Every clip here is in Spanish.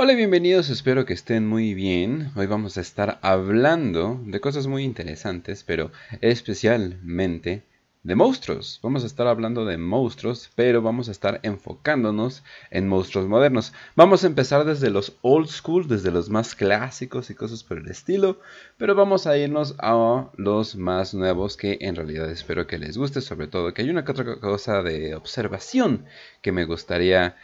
Hola y bienvenidos, espero que estén muy bien. Hoy vamos a estar hablando de cosas muy interesantes, pero especialmente de monstruos. Vamos a estar hablando de monstruos, pero vamos a estar enfocándonos en monstruos modernos. Vamos a empezar desde los old school, desde los más clásicos y cosas por el estilo, pero vamos a irnos a los más nuevos que en realidad espero que les guste, sobre todo que hay una otra cosa de observación que me gustaría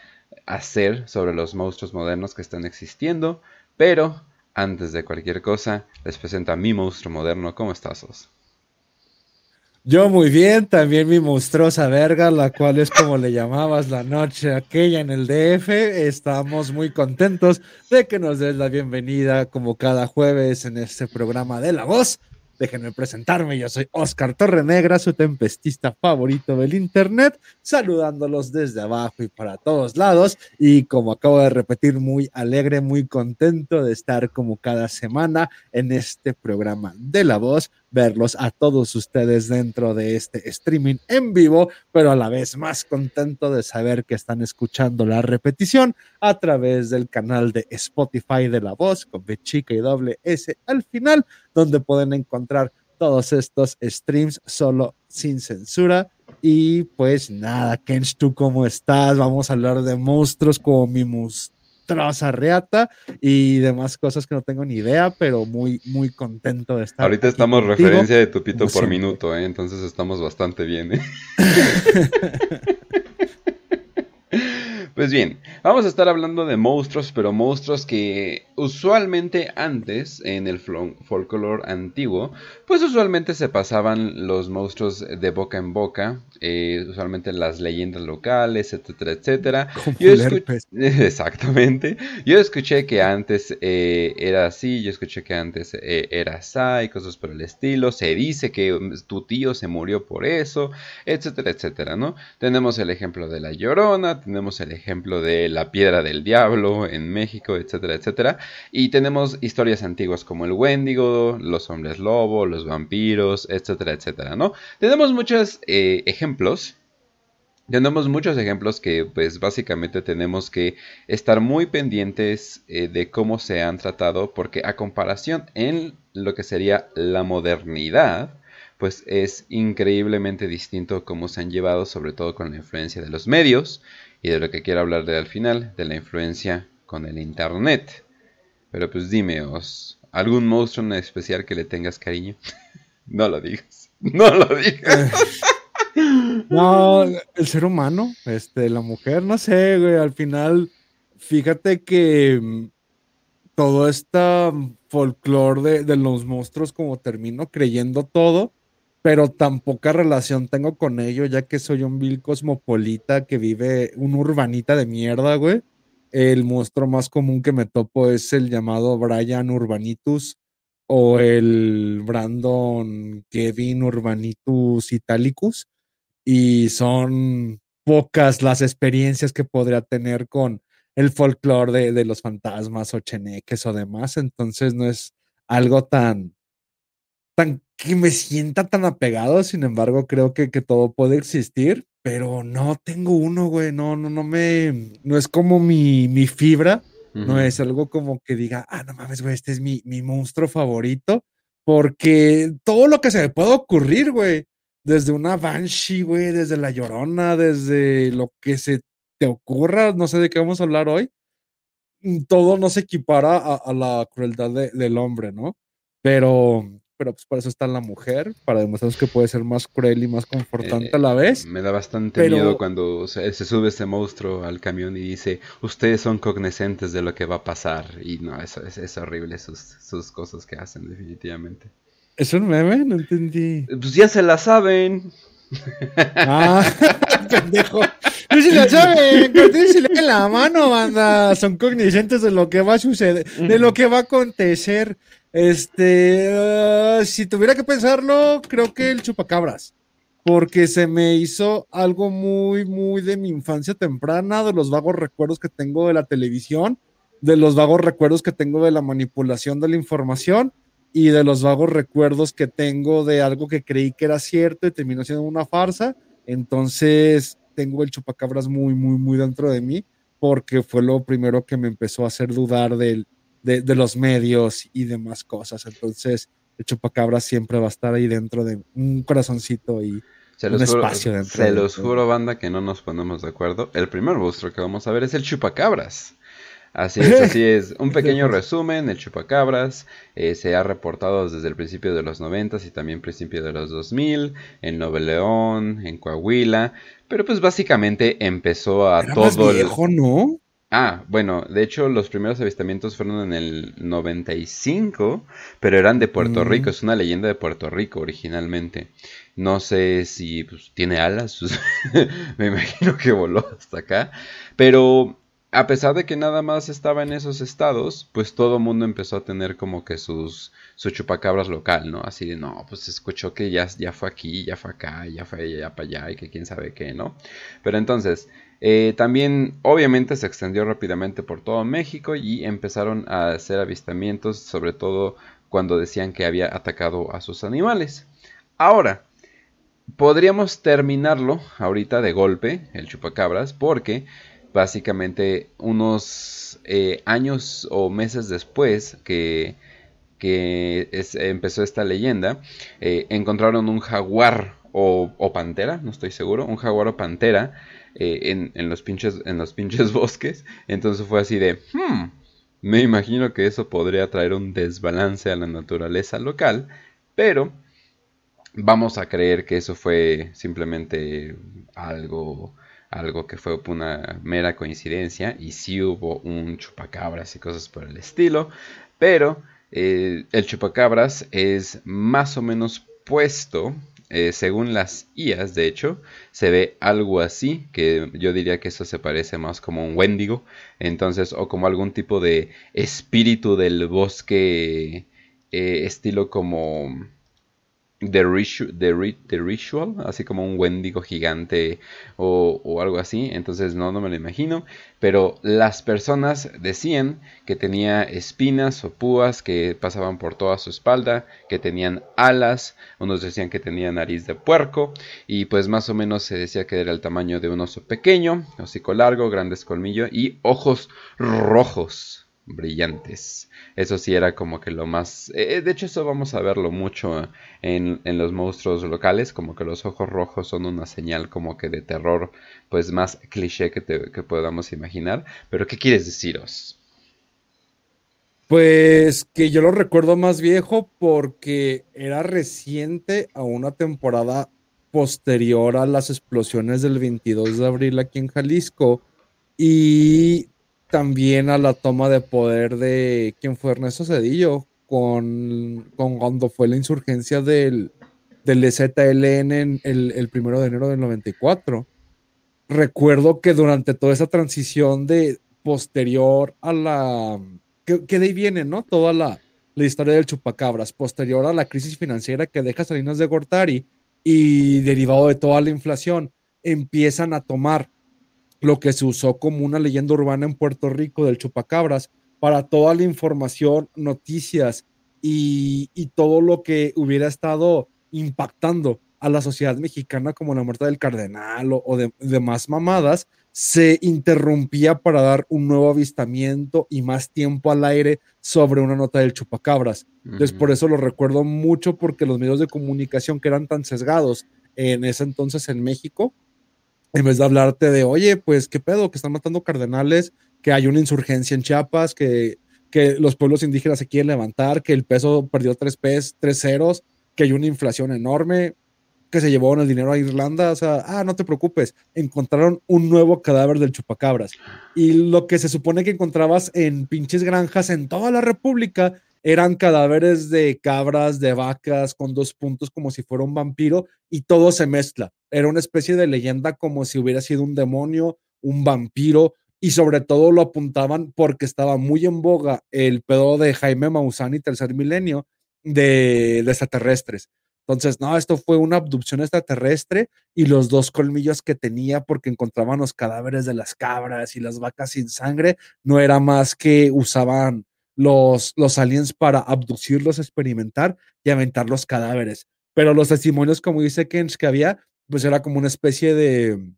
hacer sobre los monstruos modernos que están existiendo, pero antes de cualquier cosa, les presento a mi monstruo moderno. ¿Cómo estás? Yo muy bien, también mi monstruosa verga, la cual es como le llamabas la noche aquella en el DF. Estamos muy contentos de que nos des la bienvenida como cada jueves en este programa de La Voz. Déjenme presentarme, yo soy Oscar Torrenegra, su tempestista favorito del Internet, saludándolos desde abajo y para todos lados. Y como acabo de repetir, muy alegre, muy contento de estar como cada semana en este programa de La Voz, verlos a todos ustedes dentro de este streaming en vivo, pero a la vez más contento de saber que están escuchando la repetición a través del canal de Spotify de La Voz con B chica y doble S al final, donde pueden encontrar todos estos streams solo sin censura. Y pues nada, Kench, ¿tú cómo estás? Vamos a hablar de monstruos como Mimus traza reata y demás cosas que no tengo ni idea, pero muy, muy contento de estar. Ahorita estamos referencia de Tupito por minuto, ¿eh? entonces estamos bastante bien. ¿eh? Pues bien, vamos a estar hablando de monstruos, pero monstruos que usualmente antes, en el folclore antiguo, pues usualmente se pasaban los monstruos de boca en boca, eh, usualmente las leyendas locales, etcétera, etcétera. Yo Exactamente. Yo escuché que antes eh, era así, yo escuché que antes eh, era así, cosas por el estilo. Se dice que tu tío se murió por eso, etcétera, etcétera, ¿no? Tenemos el ejemplo de la llorona, tenemos el ejemplo ejemplo de La Piedra del Diablo en México, etcétera, etcétera. Y tenemos historias antiguas como el Wendigo, los hombres lobo, los vampiros, etcétera, etcétera, ¿no? Tenemos muchos eh, ejemplos tenemos muchos ejemplos que pues básicamente tenemos que estar muy pendientes eh, de cómo se han tratado porque a comparación en lo que sería la modernidad pues es increíblemente distinto cómo se han llevado sobre todo con la influencia de los medios y de lo que quiero hablar de al final, de la influencia con el Internet. Pero pues dime, ¿os algún monstruo en especial que le tengas cariño? no lo digas, no lo digas. no, el ser humano, este, la mujer, no sé, güey, al final, fíjate que mm, todo este folclore de, los monstruos como termino creyendo todo, pero tan poca relación tengo con ello, ya que soy un vil cosmopolita que vive un urbanita de mierda, güey. El monstruo más común que me topo es el llamado Brian Urbanitus o el Brandon Kevin Urbanitus Italicus. Y son pocas las experiencias que podría tener con el folclore de, de los fantasmas o cheneques o demás. Entonces no es algo tan, tan que me sienta tan apegado, sin embargo, creo que, que todo puede existir, pero no tengo uno, güey, no, no, no me, no es como mi, mi fibra, no es algo como que diga, ah, no mames, güey, este es mi, mi monstruo favorito, porque todo lo que se me puede ocurrir, güey, desde una Banshee, güey, desde la Llorona, desde lo que se te ocurra, no sé de qué vamos a hablar hoy, mm, todo no se equipara a, la crueldad del hombre, ¿no? Pero pero pues por eso está la mujer, para demostrarnos que puede ser más cruel y más confortante a la eh, vez. Me da bastante miedo cuando se sube ese monstruo al camión y dice, ustedes son cognoscentes de lo que va a pasar. Y no, eso es, horrible sus, sus cosas que hacen, definitivamente. ¿Es un meme? No entendí. Pues ya se la saben. Ah, pendejo. Si la saben, le la mano, banda. Son cognoscentes de lo que va a suceder, de lo que va a acontecer. Este, ah, si tuviera que pensarlo, creo que el chupacabras, porque se me hizo algo muy, muy de mi infancia temprana, de los vagos recuerdos que tengo de la televisión, de los vagos recuerdos que tengo de la manipulación de la información y de los vagos recuerdos que tengo de algo que creí que era cierto y terminó siendo una farsa. Entonces, tengo el chupacabras muy, muy, muy dentro de mí porque fue lo primero que me empezó a hacer dudar de, de, los medios y demás cosas. Entonces, el chupacabras siempre va a estar ahí dentro de un corazoncito y un espacio dentro. Se los juro, banda, que no nos ponemos de acuerdo. El primer monstruo que vamos a ver es el chupacabras. Así es, así es. Un pequeño resumen, el chupacabras eh, se ha reportado desde el principio de los 90 y también principio de los 2000, en Nuevo León, en Coahuila, pero pues básicamente empezó a Era todo más viejo, ¿no? Ah, bueno, de hecho los primeros avistamientos fueron en el 95, pero eran de Puerto mm. Rico, es una leyenda de Puerto Rico originalmente. No sé si pues, tiene alas, me imagino que voló hasta acá, pero a pesar de que nada más estaba en esos estados, pues todo mundo empezó a tener como que sus su chupacabras local, ¿no? Así de, no, pues escuchó que ya, ya fue aquí, ya fue acá, ya fue allá, para allá y que quién sabe qué, ¿no? Pero entonces, eh, también obviamente se extendió rápidamente por todo México y empezaron a hacer avistamientos, sobre todo cuando decían que había atacado a sus animales. Ahora, podríamos terminarlo ahorita de golpe, el chupacabras, porque básicamente unos eh, años o meses después que, empezó esta leyenda, eh, encontraron un jaguar o, pantera, no estoy seguro, un jaguar o pantera eh, en, los pinches, en los pinches bosques. Entonces fue así de, hmm, me imagino que eso podría traer un desbalance a la naturaleza local, pero vamos a creer que eso fue simplemente algo algo que fue una mera coincidencia y sí hubo un chupacabras y cosas por el estilo, pero eh, el chupacabras es más o menos puesto, eh, según las IAS de hecho, se ve algo así, que yo diría que eso se parece más como un Wendigo, entonces, o como algún tipo de espíritu del bosque, eh, estilo como The, Ritual, así como un Wendigo gigante o, algo así. Entonces no, no me lo imagino. Pero las personas decían que tenía espinas o púas que pasaban por toda su espalda, que tenían alas, unos decían que tenía nariz de puerco y pues más o menos se decía que era el tamaño de un oso pequeño, hocico largo, grandes colmillos y ojos rojos brillantes. Eso sí era como que lo más... Eh, de hecho eso vamos a verlo mucho en, los monstruos locales, como que los ojos rojos son una señal como que de terror, pues más cliché que, que podamos imaginar. Pero ¿qué quieres deciros? Pues que yo lo recuerdo más viejo porque era reciente a una temporada posterior a las explosiones del 22 de abril aquí en Jalisco y también a la toma de poder de quien fue Ernesto Cedillo con, cuando fue la insurgencia del, del ZLN en el, el, primero de enero del 94. Recuerdo que durante toda esa transición de posterior a la que, de ahí viene, ¿no? Toda la, la historia del chupacabras, posterior a la crisis financiera que deja Salinas de Gortari y derivado de toda la inflación, empiezan a tomar lo que se usó como una leyenda urbana en Puerto Rico del chupacabras para toda la información, noticias y, todo lo que hubiera estado impactando a la sociedad mexicana como la muerte del cardenal o, de, demás mamadas, se interrumpía para dar un nuevo avistamiento y más tiempo al aire sobre una nota del chupacabras. Entonces, por eso lo recuerdo mucho porque los medios de comunicación que eran tan sesgados en ese entonces en México, en vez de hablarte de, oye, pues qué pedo, que están matando cardenales, que hay una insurgencia en Chiapas, que, que los pueblos indígenas se quieren levantar, que el peso perdió tres, pes, tres ceros, que hay una inflación enorme, que se llevaron el dinero a Irlanda, o sea, ah, no te preocupes, encontraron un nuevo cadáver del chupacabras. Y lo que se supone que encontrabas en pinches granjas en toda la República eran cadáveres de cabras, de vacas, con dos puntos como si fuera un vampiro, y todo se mezcla. Era una especie de leyenda como si hubiera sido un demonio, un vampiro, y sobre todo lo apuntaban porque estaba muy en boga el pedo de Jaime Maussan Tercer Milenio de, de extraterrestres. Entonces, no, esto fue una abducción extraterrestre y los dos colmillos que tenía porque encontraban los cadáveres de las cabras y las vacas sin sangre, no era más que usaban los, los aliens para abducirlos, experimentar y aventar los cadáveres. Pero los testimonios, como dice Kench, que había, pues era como una especie de,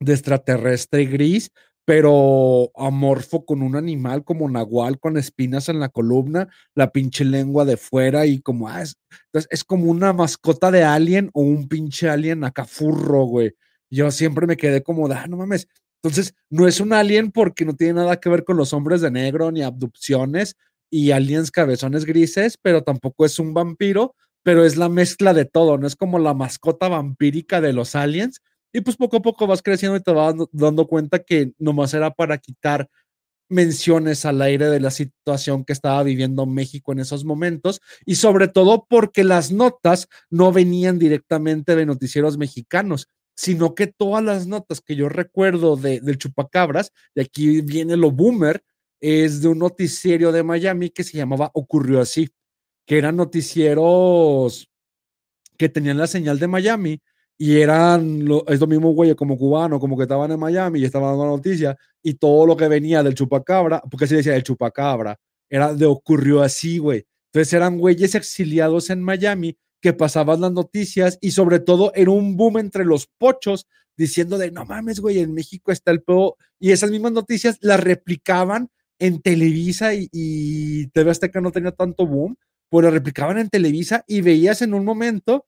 de extraterrestre gris, pero amorfo con un animal como nahual con espinas en la columna, la pinche lengua de fuera y como, ah, es, es como una mascota de alien o un pinche alien acá furro, güey. Yo siempre me quedé como, ah, no mames. Entonces, no es un alien porque no tiene nada que ver con los hombres de negro ni abducciones y aliens cabezones grises, pero tampoco es un vampiro, pero es la mezcla de todo, no es como la mascota vampírica de los aliens, y pues poco a poco vas creciendo y te vas dando cuenta que nomás era para quitar menciones al aire de la situación que estaba viviendo México en esos momentos y sobre todo porque las notas no venían directamente de noticieros mexicanos, sino que todas las notas que yo recuerdo de, del chupacabras, de aquí viene lo boomer, es de un noticiero de Miami que se llamaba Ocurrió así, que eran noticieros que tenían la señal de Miami y eran lo, es lo mismo, como cubano, como que estaban en Miami y estaban dando la noticia, y todo lo que venía del chupacabra, porque se decía el chupacabra, era de ocurrió así, güey. Entonces eran güeyes exiliados en Miami que pasaban las noticias y sobre todo era un boom entre los pochos diciendo de no mames, güey, en México está el peor. Y esas mismas noticias las replicaban en Televisa y, y TV Azteca no tenía tanto boom, pero las replicaban en Televisa y veías en un momento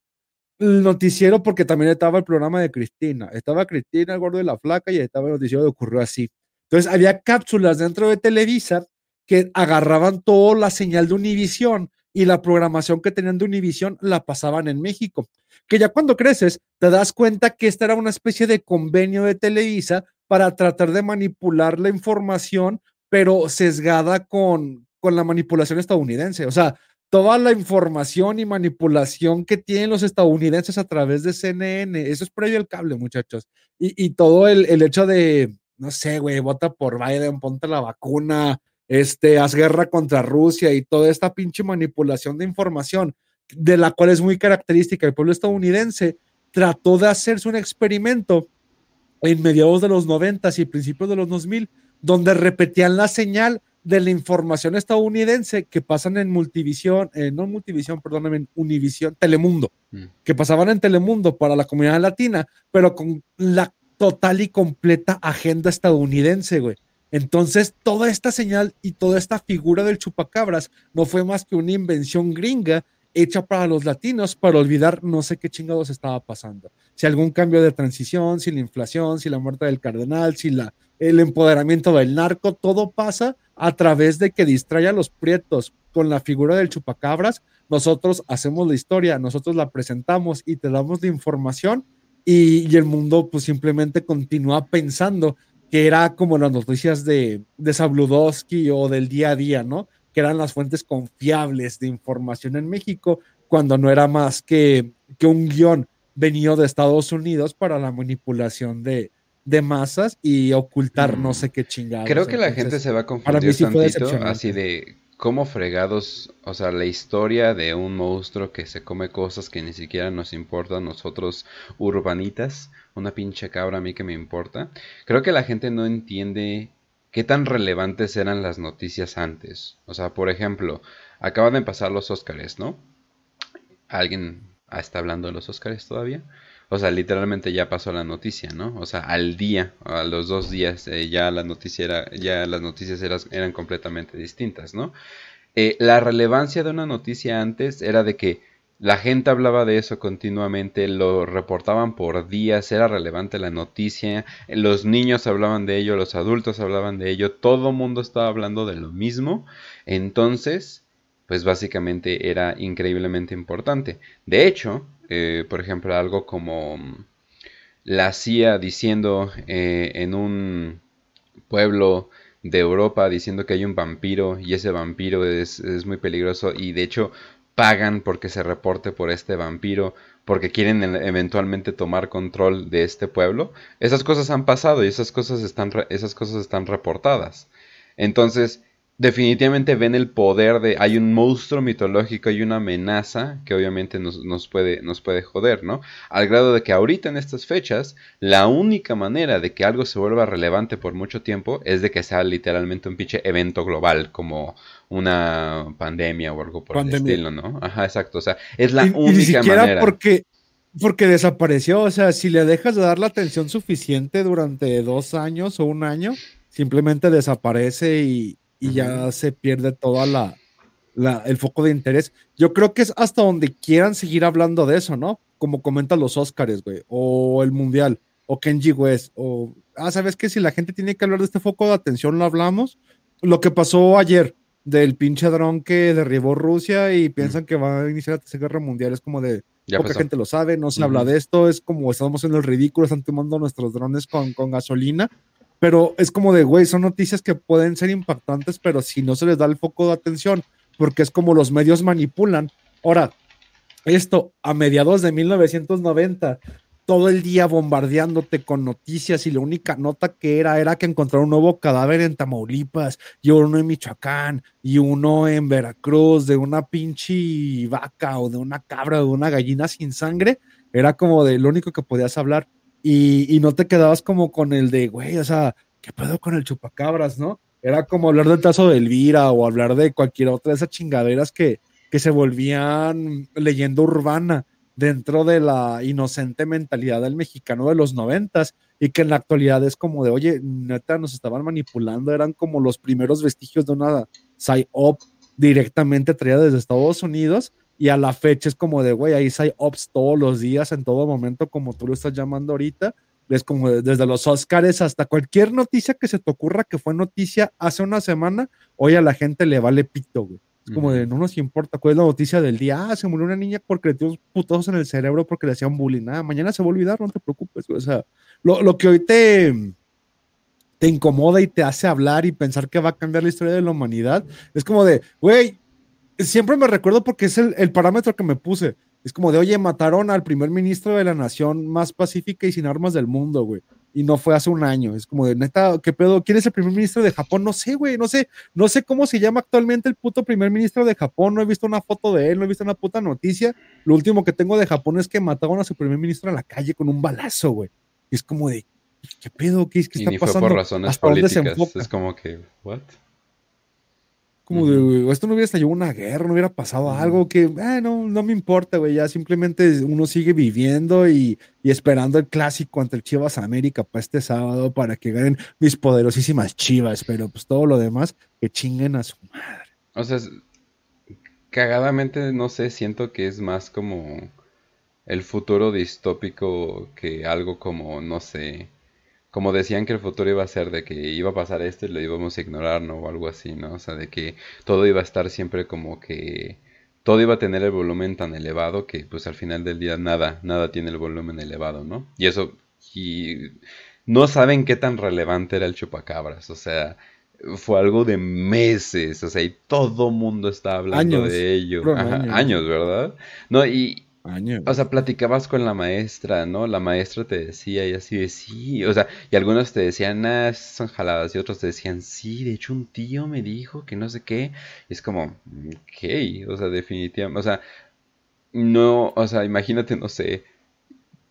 el noticiero porque también estaba el programa de Cristina. Estaba Cristina, el gordo de la flaca, y estaba el noticiero de ocurrió así. Entonces había cápsulas dentro de Televisa que agarraban toda la señal de Univisión y la programación que tenían de Univisión la pasaban en México. Que ya cuando creces te das cuenta que esta era una especie de convenio de Televisa para tratar de manipular la información, pero sesgada con, con la manipulación estadounidense. O sea, toda la información y manipulación que tienen los estadounidenses a través de CNN. Eso es previo al cable, muchachos. Y, todo el, el, hecho de, no sé, güey, vota por Biden, ponte la vacuna, este, haz guerra contra Rusia y toda esta pinche manipulación de información, de la cual es muy característica el pueblo estadounidense, trató de hacerse un experimento en mediados de los 90 y principios de los 2000, donde repetían la señal de la información estadounidense que pasan en Multivisión, eh, no Multivisión, perdóname, en Univisión, Telemundo, mm. que pasaban en Telemundo para la comunidad latina, pero con la total y completa agenda estadounidense, güey. Entonces, toda esta señal y toda esta figura del chupacabras no fue más que una invención gringa hecha para los latinos para olvidar no sé qué chingados estaba pasando. Si algún cambio de transición, si la inflación, si la muerte del cardenal, si la, el empoderamiento del narco, todo pasa a través de que distrae a los prietos con la figura del chupacabras. Nosotros hacemos la historia, nosotros la presentamos y te damos la información y, el mundo pues simplemente continúa pensando que era como las noticias de, de Sabludowski o del día a día, ¿no? Que eran las fuentes confiables de información en México, cuando no era más que, que un guion venido de Estados Unidos para la manipulación de, de masas y ocultar no sé qué chingados. Creo que la gente se va a confundir tantito, así de cómo fregados, o sea, la historia de un monstruo que se come cosas que ni siquiera nos importan nosotros urbanitas, una pinche cabra a mí que me importa. Creo que la gente no entiende qué tan relevantes eran las noticias antes. O sea, por ejemplo, acaban de pasar los Óscares, ¿no? ¿Alguien está hablando de los Óscares todavía? O sea, literalmente ya pasó la noticia, ¿no? O sea, al día, a los dos días, eh, ya, la ya las noticias eran, completamente distintas, ¿no? Eh, la relevancia de una noticia antes era de que la gente hablaba de eso continuamente, lo reportaban por días, era relevante la noticia, los niños hablaban de ello, los adultos hablaban de ello, todo el mundo estaba hablando de lo mismo. Entonces, pues básicamente era increíblemente importante. De hecho, eh, por ejemplo, algo como mm, la CIA diciendo eh, en un pueblo de Europa diciendo que hay un vampiro y ese vampiro es, es, muy peligroso y de hecho pagan porque se reporte por este vampiro porque quieren eventualmente tomar control de este pueblo. Esas cosas han pasado y esas cosas están, esas cosas están reportadas. Entonces, definitivamente ven el poder de hay un monstruo mitológico y una amenaza que obviamente nos, puede, nos puede joder, ¿no? Al grado de que ahorita en estas fechas la única manera de que algo se vuelva relevante por mucho tiempo es de que sea literalmente un pinche evento global como una pandemia o algo por el estilo, ¿no? Ajá, exacto, o sea, es la única ni siquiera manera. porque porque desapareció, o sea, si le dejas de dar la atención suficiente durante dos años o un año, simplemente desaparece y, ya se pierde toda la, el foco de interés. Yo creo que es hasta donde quieran seguir hablando de eso, ¿no? Como comentan los Oscars, güey, o el Mundial, o Kenji West, o, ah, ¿sabes qué? Si la gente tiene que hablar de este foco de atención, lo hablamos. Lo que pasó ayer, del pinche dron que derribó Rusia y piensan que va a iniciar la tercera guerra mundial. Es como de poca gente lo sabe, no se habla de esto, es como estamos en el ridículo, están tomando nuestros drones con, con gasolina. Pero es como de, güey, son noticias que pueden ser impactantes, pero si no se les da el foco de atención, porque es como los medios manipulan. Ahora, esto a mediados de 1990 todo el día bombardeándote con noticias y la única nota que era era que encontraron un nuevo cadáver en Tamaulipas y uno en Michoacán y uno en Veracruz de una pinche vaca o de una cabra o de una gallina sin sangre. Era como de lo único que podías hablar y, no te quedabas como con el de, güey, o sea, ¿qué pedo con el chupacabras, no? Era como hablar del caso de Elvira o hablar de cualquier otra de esas chingaderas que, que se volvían leyenda urbana dentro de la inocente mentalidad del mexicano de los noventas y que en la actualidad es como de, oye, neta, nos estaban manipulando, eran como los primeros vestigios de una PSYOP directamente traída desde Estados Unidos y a la fecha es como de, güey, hay PSYOPs todos los días, en todo momento, como tú lo estás llamando ahorita, es como desde los Oscars hasta cualquier noticia que se te ocurra que fue noticia hace una semana, hoy a la gente le vale pito, güey. Es como de, no nos importa cuál es la noticia del día. Ah, se murió una niña porque le dio putazos en el cerebro porque le hacían bullying. Nada, mañana se va a olvidar, no te preocupes. O sea, lo, lo, que hoy te, te incomoda y te hace hablar y pensar que va a cambiar la historia de la humanidad, es como de, güey, siempre me recuerdo porque es el, el parámetro que me puse. Es como de, oye, mataron al primer ministro de la nación más pacífica y sin armas del mundo, güey y no fue hace un año. Es como de neta, ¿qué pedo? ¿Quién es el primer ministro de Japón? No sé, güey, no sé, no sé cómo se llama actualmente el puto primer ministro de Japón. No he visto una foto de él, no he visto una puta noticia. Lo último que tengo de Japón es que mataron a su primer ministro en la calle con un balazo, güey. Y es como de, ¿qué pedo? ¿Qué, qué está y ni pasando? Fue por razones políticas. Es como que, ¿what? Como de, esto no hubiera estallado una guerra, no hubiera pasado algo que, eh, no, no me importa, güey, ya simplemente uno sigue viviendo y, esperando el clásico ante el Chivas América para este sábado para que ganen mis poderosísimas Chivas, pero pues todo lo demás, que chinguen a su madre. O sea, cagadamente, no sé, siento que es más como el futuro distópico que algo como, no sé, como decían que el futuro iba a ser de que iba a pasar esto y lo íbamos a ignorar, ¿no? O algo así, ¿no? O sea, de que todo iba a estar siempre como que todo iba a tener el volumen tan elevado que pues al final del día nada, nada tiene el volumen elevado, ¿no? Y eso, y no saben qué tan relevante era el chupacabras, o sea, fue algo de meses, o sea, y todo mundo está hablando de ello. años, ¿verdad? No, y, o sea, platicabas con la maestra, ¿no? La maestra te decía y así de sí. O sea, y algunos te decían, ah, son jaladas. Y otros te decían, sí, de hecho un tío me dijo que no sé qué. Y es como, ok, o sea, definitivamente. O sea, no, o sea, imagínate, no sé,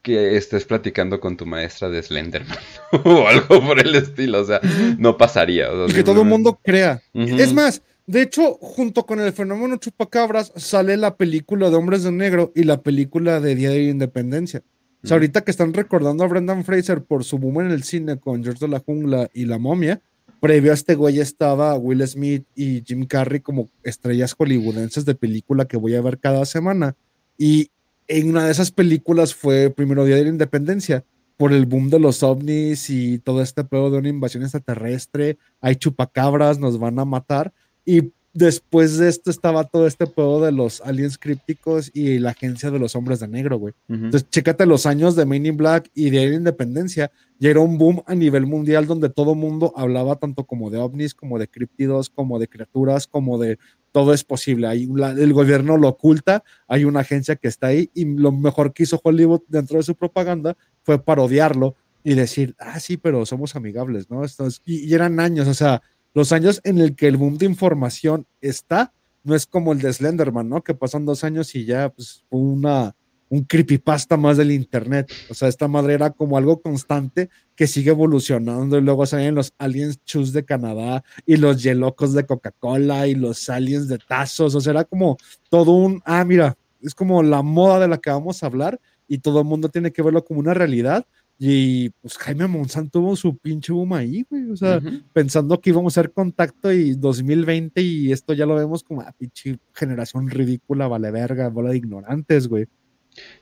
que estés platicando con tu maestra de Slenderman o algo por el estilo. O sea, no pasaría. y que todo el mundo crea. Es más, de hecho, junto con el fenómeno chupacabras sale la película de Hombres de Negro y la película de Día de Independencia. O sea, ahorita que están recordando a Brendan Fraser por su boom en el cine con George de la Jungla y La Momia, previo a este güey estaba Will Smith y Jim Carrey como estrellas hollywoodenses de película que voy a ver cada semana. Y en una de esas películas fue primero Día de la Independencia, por el boom de los ovnis y todo este pedo de una invasión extraterrestre. Hay chupacabras, nos van a matar. Y después de esto estaba todo este pedo de los aliens crípticos y la agencia de los hombres de negro, güey. Entonces, chécate los años de Men in Black y de la Independencia. Y era un boom a nivel mundial donde todo mundo hablaba tanto como de ovnis, como de críptidos, como de criaturas, como de todo es posible. Hay el gobierno lo oculta, hay una agencia que está ahí y lo mejor que hizo Hollywood dentro de su propaganda fue parodiarlo y decir, ah, sí, pero somos amigables, ¿no? y, y eran años, o sea, los años en el que el boom de información está, no es como el de Slenderman, ¿no? Que pasan dos años y ya, pues, una, un creepypasta más del internet. O sea, esta madre era como algo constante que sigue evolucionando y luego salen los aliens chus de Canadá y los yelocos de Coca-Cola y los aliens de tazos. O sea, era como todo un, ah, mira, es como la moda de la que vamos a hablar y todo el mundo tiene que verlo como una realidad. Y pues Jaime Monzán tuvo su pinche boom ahí, güey. O sea, pensando que íbamos a hacer contacto y 2020 y esto ya lo vemos como a ah, pinche generación ridícula, vale verga, bola de ignorantes, güey.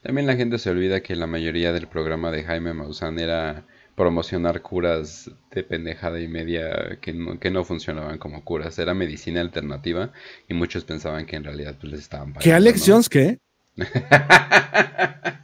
También la gente se olvida que la mayoría del programa de Jaime Maussan era promocionar curas de pendejada y media que no, que no funcionaban como curas. Era medicina alternativa y muchos pensaban que en realidad pues, les estaban pagando. ¿Qué Alex Jones qué?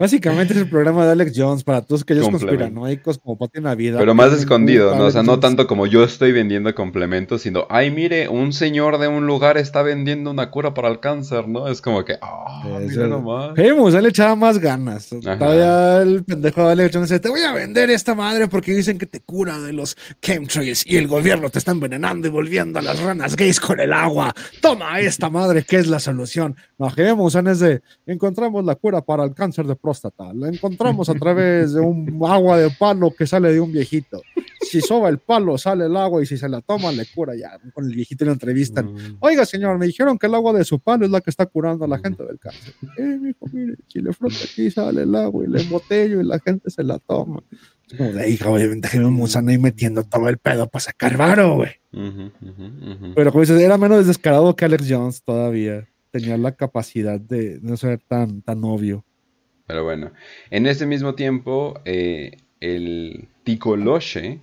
Básicamente es el programa de Alex Jones para todos aquellos conspiranoicos como Pati Navidad. Pero más escondido, ¿no? O sea, no tanto como yo estoy vendiendo complementos, sino, ay, mire, un señor de un lugar está vendiendo una cura para el cáncer, ¿no? Es como que, ah, mira nomás. Vemos, él echaba más ganas. Todavía el pendejo de Alex Jones dice, te voy a vender esta madre porque dicen que te cura de los chemtrails y el gobierno te está envenenando y volviendo a las ranas gays con el agua. Toma esta madre que es la solución. No, Vemos, es de, encontramos la cura para el cáncer de próstata. La encontramos a través de un agua de palo que sale de un viejito. Si soba el palo, sale el agua y si se la toma, le cura ya. Con el viejito le entrevistan. Mm. Oiga, señor, me dijeron que el agua de su palo es la que está curando a la gente del cáncer. Eh, mijo, mire, si le frota aquí, sale el agua y le embotello y la gente se la toma. Como de hija, obviamente, Monsanto ahí metiendo todo el pedo para sacar varo, güey. Pero como dices, era menos descarado que Alex Jones todavía. Tenía la capacidad de no ser tan, tan obvio. Pero bueno, en ese mismo tiempo, eh, el Ticoloche,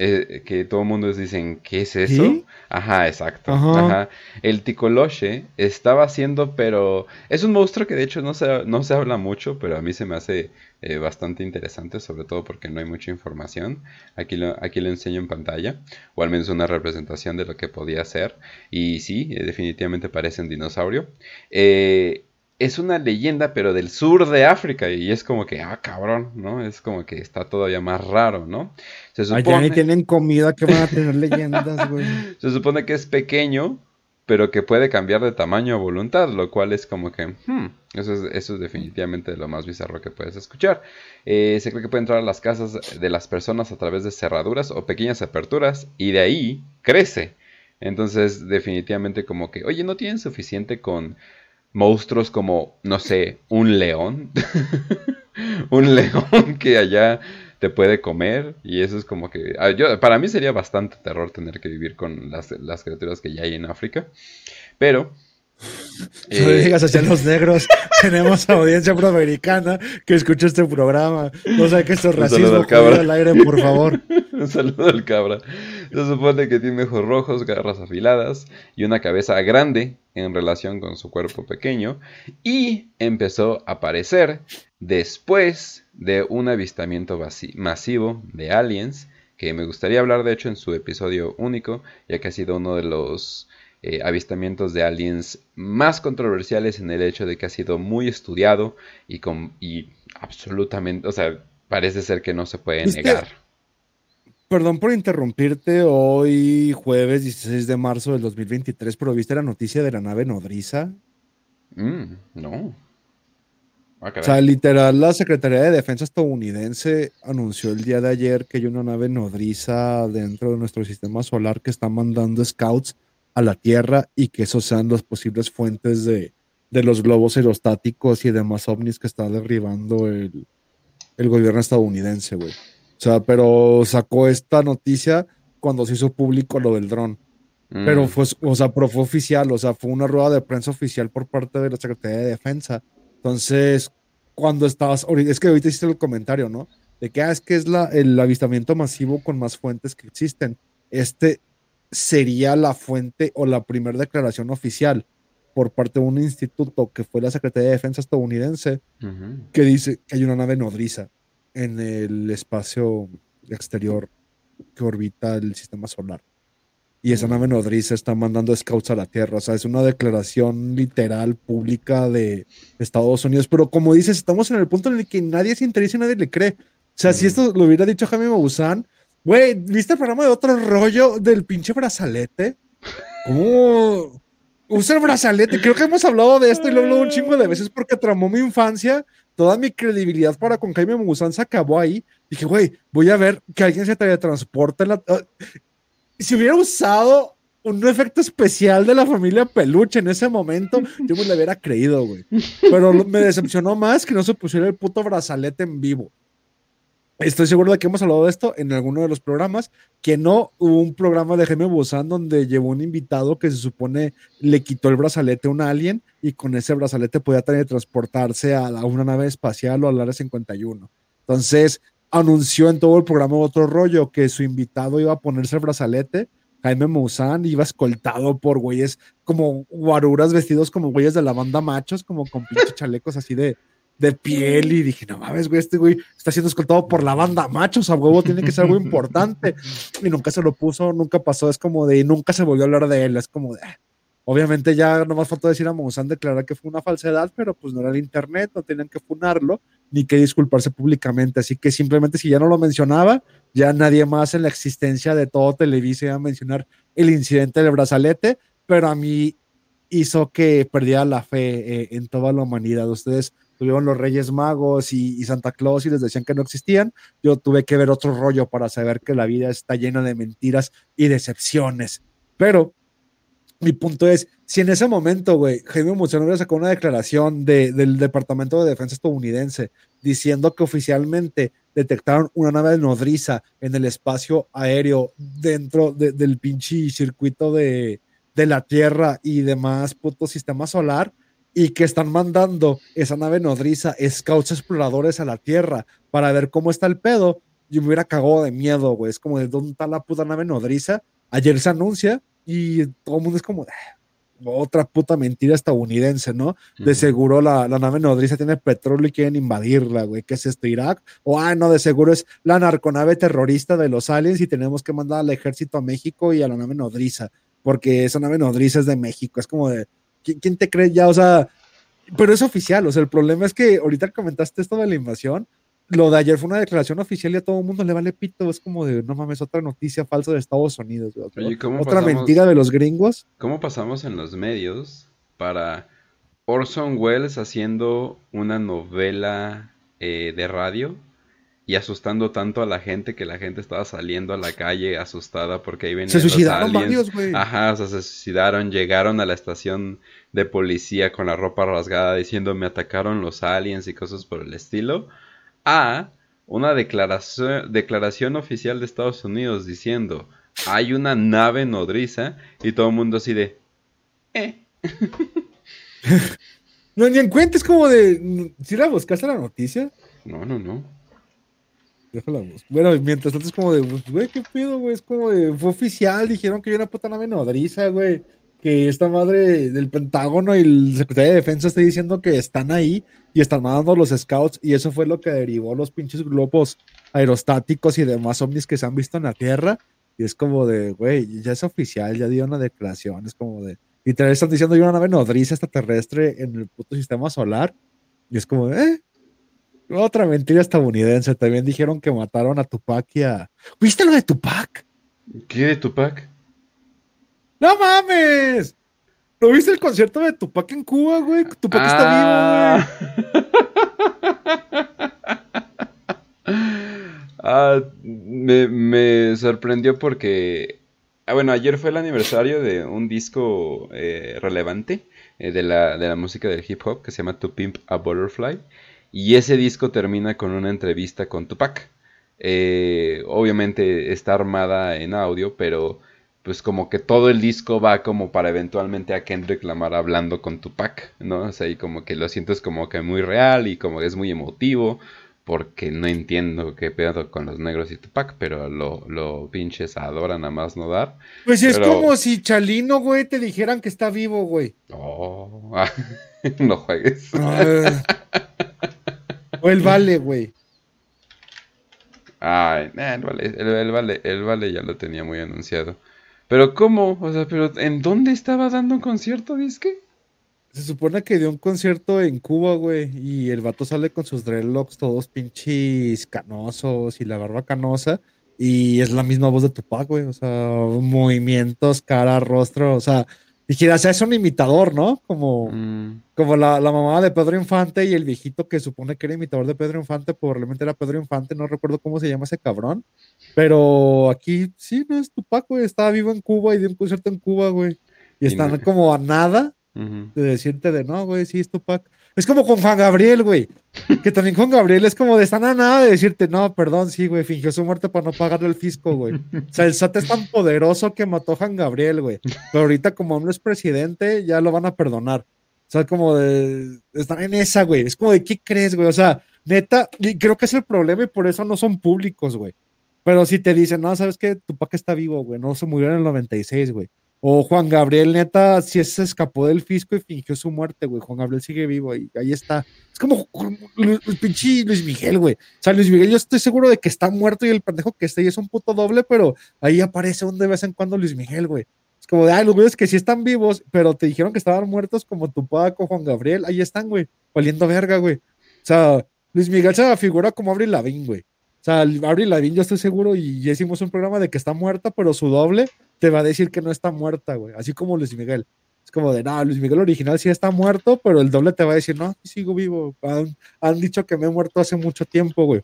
eh, que todo el mundo dicen, ¿qué es eso? Ajá, exacto. Ajá. El Ticoloche estaba haciendo, pero es un monstruo que de hecho no se, no se habla mucho, pero a mí se me hace eh, bastante interesante, sobre todo porque no hay mucha información. Aquí lo, aquí lo enseño en pantalla, o al menos una representación de lo que podía ser. Y sí, definitivamente parece un dinosaurio. Eh, es una leyenda, pero del sur de África. Y es como que, ah, cabrón, ¿no? Es como que está todavía más raro, ¿no? Se supone... tienen comida que van a tener leyendas, güey. Se supone que es pequeño, pero que puede cambiar de tamaño a voluntad, lo cual es como que, hmm, eso, es, eso es definitivamente lo más bizarro que puedes escuchar. Eh, se cree que puede entrar a las casas de las personas a través de cerraduras o pequeñas aperturas y de ahí crece. Entonces, definitivamente como que, oye, no tienen suficiente con monstruos como, no sé, un león. un león que allá te puede comer y eso es como que ah, para mí sería bastante terror tener que vivir con las, las criaturas que ya hay en África pero no eh, digas hacia los negros. Tenemos audiencia proamericana que escucha este programa. No sé qué esto es racismo. al aire, por favor. Un saludo al cabra. Se supone que tiene ojos rojos, garras afiladas y una cabeza grande en relación con su cuerpo pequeño. Y empezó a aparecer después de un avistamiento masivo de aliens. Que me gustaría hablar, de hecho, en su episodio único, ya que ha sido uno de los eh, avistamientos de aliens más controversiales en el hecho de que ha sido muy estudiado y, con, y absolutamente, o sea, parece ser que no se puede negar. Perdón por interrumpirte, hoy jueves 16 de marzo del 2023, pero ¿viste la noticia de la nave nodriza? Mm, no. Ah, o sea, literal, la Secretaría de Defensa estadounidense anunció el día de ayer que hay una nave nodriza dentro de nuestro sistema solar que está mandando scouts a la Tierra y que esos sean las posibles fuentes de, los globos aerostáticos y demás ovnis que está derribando el, gobierno estadounidense, güey. O sea, pero sacó esta noticia cuando se hizo público lo del dron. Pero mm. fue, o sea, pero fue oficial, o sea, fue una rueda de prensa oficial por parte de la Secretaría de Defensa. Entonces, cuando estabas, es que ahorita hiciste el comentario, ¿no? De que ah, es que es la, el avistamiento masivo con más fuentes que existen. Este sería la fuente o la primera declaración oficial por parte de un instituto que fue la Secretaría de Defensa estadounidense, que dice que hay una nave nodriza en el espacio exterior que orbita el sistema solar. Y esa nave nodriza está mandando scouts a la Tierra. O sea, es una declaración literal, pública de Estados Unidos. Pero como dices, estamos en el punto en el que nadie se interesa y nadie le cree. O sea, si esto lo hubiera dicho Jaime Maussan, Güey, ¿viste el programa de otro rollo del pinche brazalete? ¿Cómo usa el brazalete? Creo que hemos hablado de esto y lo hablado un chingo de veces porque tramó mi infancia. Toda mi credibilidad para con Jaime Musan se acabó ahí. Dije, güey, voy a ver que alguien se teletransporta en la. Ah, si hubiera usado un efecto especial de la familia Peluche en ese momento, yo me lo hubiera creído, güey. Pero me decepcionó más que no se pusiera el puto brazalete en vivo. Estoy seguro de que hemos hablado de esto en alguno de los programas, que no hubo un programa de Jaime Buzán donde llevó un invitado que se supone le quitó el brazalete a un alien y con ese brazalete podía transportarse a, una nave espacial o al área 51. Entonces anunció en todo el programa otro rollo que su invitado iba a ponerse el brazalete. Jaime Maussan iba escoltado por güeyes como guaruras vestidos como güeyes de la banda machos, como con pinches chalecos así de, de piel y dije, no mames, güey, este güey está siendo escoltado por la banda machos, a huevo tiene que ser algo importante. Y nunca se lo puso, nunca pasó, es como de, nunca se volvió a hablar de él, es como de, ah". obviamente ya nomás faltó decir a Monsanto declarar que fue una falsedad, pero pues no era el internet, no tenían que funarlo, ni que disculparse públicamente, así que simplemente si ya no lo mencionaba, ya nadie más en la existencia de todo Televisa iba a mencionar el incidente del brazalete, pero a mí hizo que perdiera la fe eh, en toda la humanidad. Ustedes tuvieron los Reyes Magos y, Santa Claus y les decían que no existían, yo tuve que ver otro rollo para saber que la vida está llena de mentiras y decepciones. Pero mi punto es, si en ese momento, güey, Jaime Monzón hubiera sacado una declaración del Departamento de Defensa estadounidense diciendo que oficialmente detectaron una nave nodriza en el espacio aéreo dentro del pinche circuito de, de la Tierra y demás puto sistema solar, y que están mandando esa nave nodriza, scouts exploradores a la Tierra para ver cómo está el pedo, yo me hubiera cagado de miedo, güey. Es como de dónde está la puta nave nodriza. Ayer se anuncia y todo el mundo es como ah, otra puta mentira estadounidense, ¿no? De seguro la, la, nave nodriza tiene petróleo y quieren invadirla, güey. ¿Qué es esto, Irak? O, ah, no, de seguro es la narconave terrorista de los aliens y tenemos que mandar al ejército a México y a la nave nodriza, porque esa nave nodriza es de México. Es como de, ¿quién te cree ya? O sea, pero es oficial, o sea, el problema es que ahorita comentaste esto de la invasión, lo de ayer fue una declaración oficial y a todo el mundo le vale pito, es como de, no mames, otra noticia falsa de Estados Unidos, otra mentira de los gringos. ¿Cómo pasamos en los medios para Orson Welles haciendo una novela eh, de radio y asustando tanto a la gente que la gente estaba saliendo a la calle asustada porque ahí venían Se suicidaron varios, güey. Ajá, o sea, se suicidaron, llegaron a la estación de policía con la ropa rasgada diciendo me atacaron los aliens y cosas por el estilo. A una declaración, declaración oficial de Estados Unidos diciendo hay una nave nodriza y todo el mundo así de... Eh. no, ni en cuenta, es como de... ¿Si la buscaste la noticia? No, no, no. Bueno, mientras tanto es como de, pues, güey, ¿qué pedo, güey? Es como de, fue oficial, dijeron que hay una puta nave nodriza, güey. Que esta madre del Pentágono y el secretario de Defensa está diciendo que están ahí y están mandando los scouts y eso fue lo que derivó los pinches globos aerostáticos y demás ovnis que se han visto en la Tierra. Y es como de, güey, ya es oficial, ya dio una declaración, es como de, literal están diciendo hay una nave nodriza extraterrestre en el puto sistema solar. Y es como, de, eh, otra mentira estadounidense. También dijeron que mataron a Tupac y a. ¿Viste lo de Tupac? ¿Qué de Tupac? ¡No mames! ¿No viste el concierto de Tupac en Cuba, güey? Tupac está vivo, güey. ah, me, sorprendió porque. Ah, bueno, ayer fue el aniversario de un disco eh, relevante eh, de, la, de la música del hip hop que se llama To Pimp a Butterfly. Y ese disco termina con una entrevista con Tupac. Eh, obviamente está armada en audio, pero pues como que todo el disco va como para eventualmente a Kendrick Lamar hablando con Tupac, ¿no? O sea, y como que lo sientes como que muy real y como que es muy emotivo, porque no entiendo qué pedo con los negros y Tupac, pero lo, lo pinches adoran a más no dar. Pues es como si Chalino, güey, te dijeran que está vivo, güey. Oh, no juegues. O el vale, güey. Ay, el, vale, el, vale, el vale ya lo tenía muy anunciado. Pero ¿cómo? O sea, pero ¿en dónde estaba dando un concierto, disque? Se supone que dio un concierto en Cuba, güey, y el vato sale con sus dreadlocks todos pinches canosos y la barba canosa, y es la misma voz de Tupac, güey, o sea, movimientos, cara, rostro, o sea, Dijeras, es un imitador, ¿no? Como, Mm, como la, la mamá de Pedro Infante y el viejito que supone que era imitador de Pedro Infante, probablemente era Pedro Infante, no recuerdo cómo se llama ese cabrón. Pero aquí sí, no es Tupac, güey. Estaba vivo en Cuba y dio un concierto en Cuba, güey. Y Y están no- como a nada ujú. de decirte de no, güey, sí es Tupac. Es como con Juan Gabriel, güey. Que también Juan Gabriel es como de están a nada de decirte, no, perdón, sí, güey, fingió su muerte para no pagarle el fisco, güey. O sea, el SAT es tan poderoso que mató a Juan Gabriel, güey. Pero ahorita, como no es presidente, ya lo van a perdonar. O sea, como de. Están en esa, güey. Es como de, ¿qué crees, güey? O sea, neta, creo que es el problema y por eso no son públicos, güey. Pero si te dicen, no, sabes que Tupac está vivo, güey, no se murió en el 96, güey. O Juan Gabriel, neta, si se escapó del fisco y fingió su muerte, güey. Juan Gabriel sigue vivo y ahí está. Es como el pinche Luis Miguel, güey. O sea, Luis Miguel, yo estoy seguro de que está muerto y el pendejo que está ahí es un puto doble, pero ahí aparece un de vez en cuando Luis Miguel, güey. Es como de, ay, los güeyes que sí están vivos, pero te dijeron que estaban muertos como Tupac o Juan Gabriel. Ahí están, güey. Valiendo verga, güey. O sea, Luis Miguel se figura como Avril Lavigne, güey. O sea, Avril Lavigne, yo estoy seguro, y ya hicimos un programa de que está muerta, pero su doble te va a decir que no está muerta, güey. Así como Luis Miguel. Es como de, no, Luis Miguel original sí está muerto, pero el doble te va a decir, no, sigo vivo. Han, han dicho que me he muerto hace mucho tiempo, güey.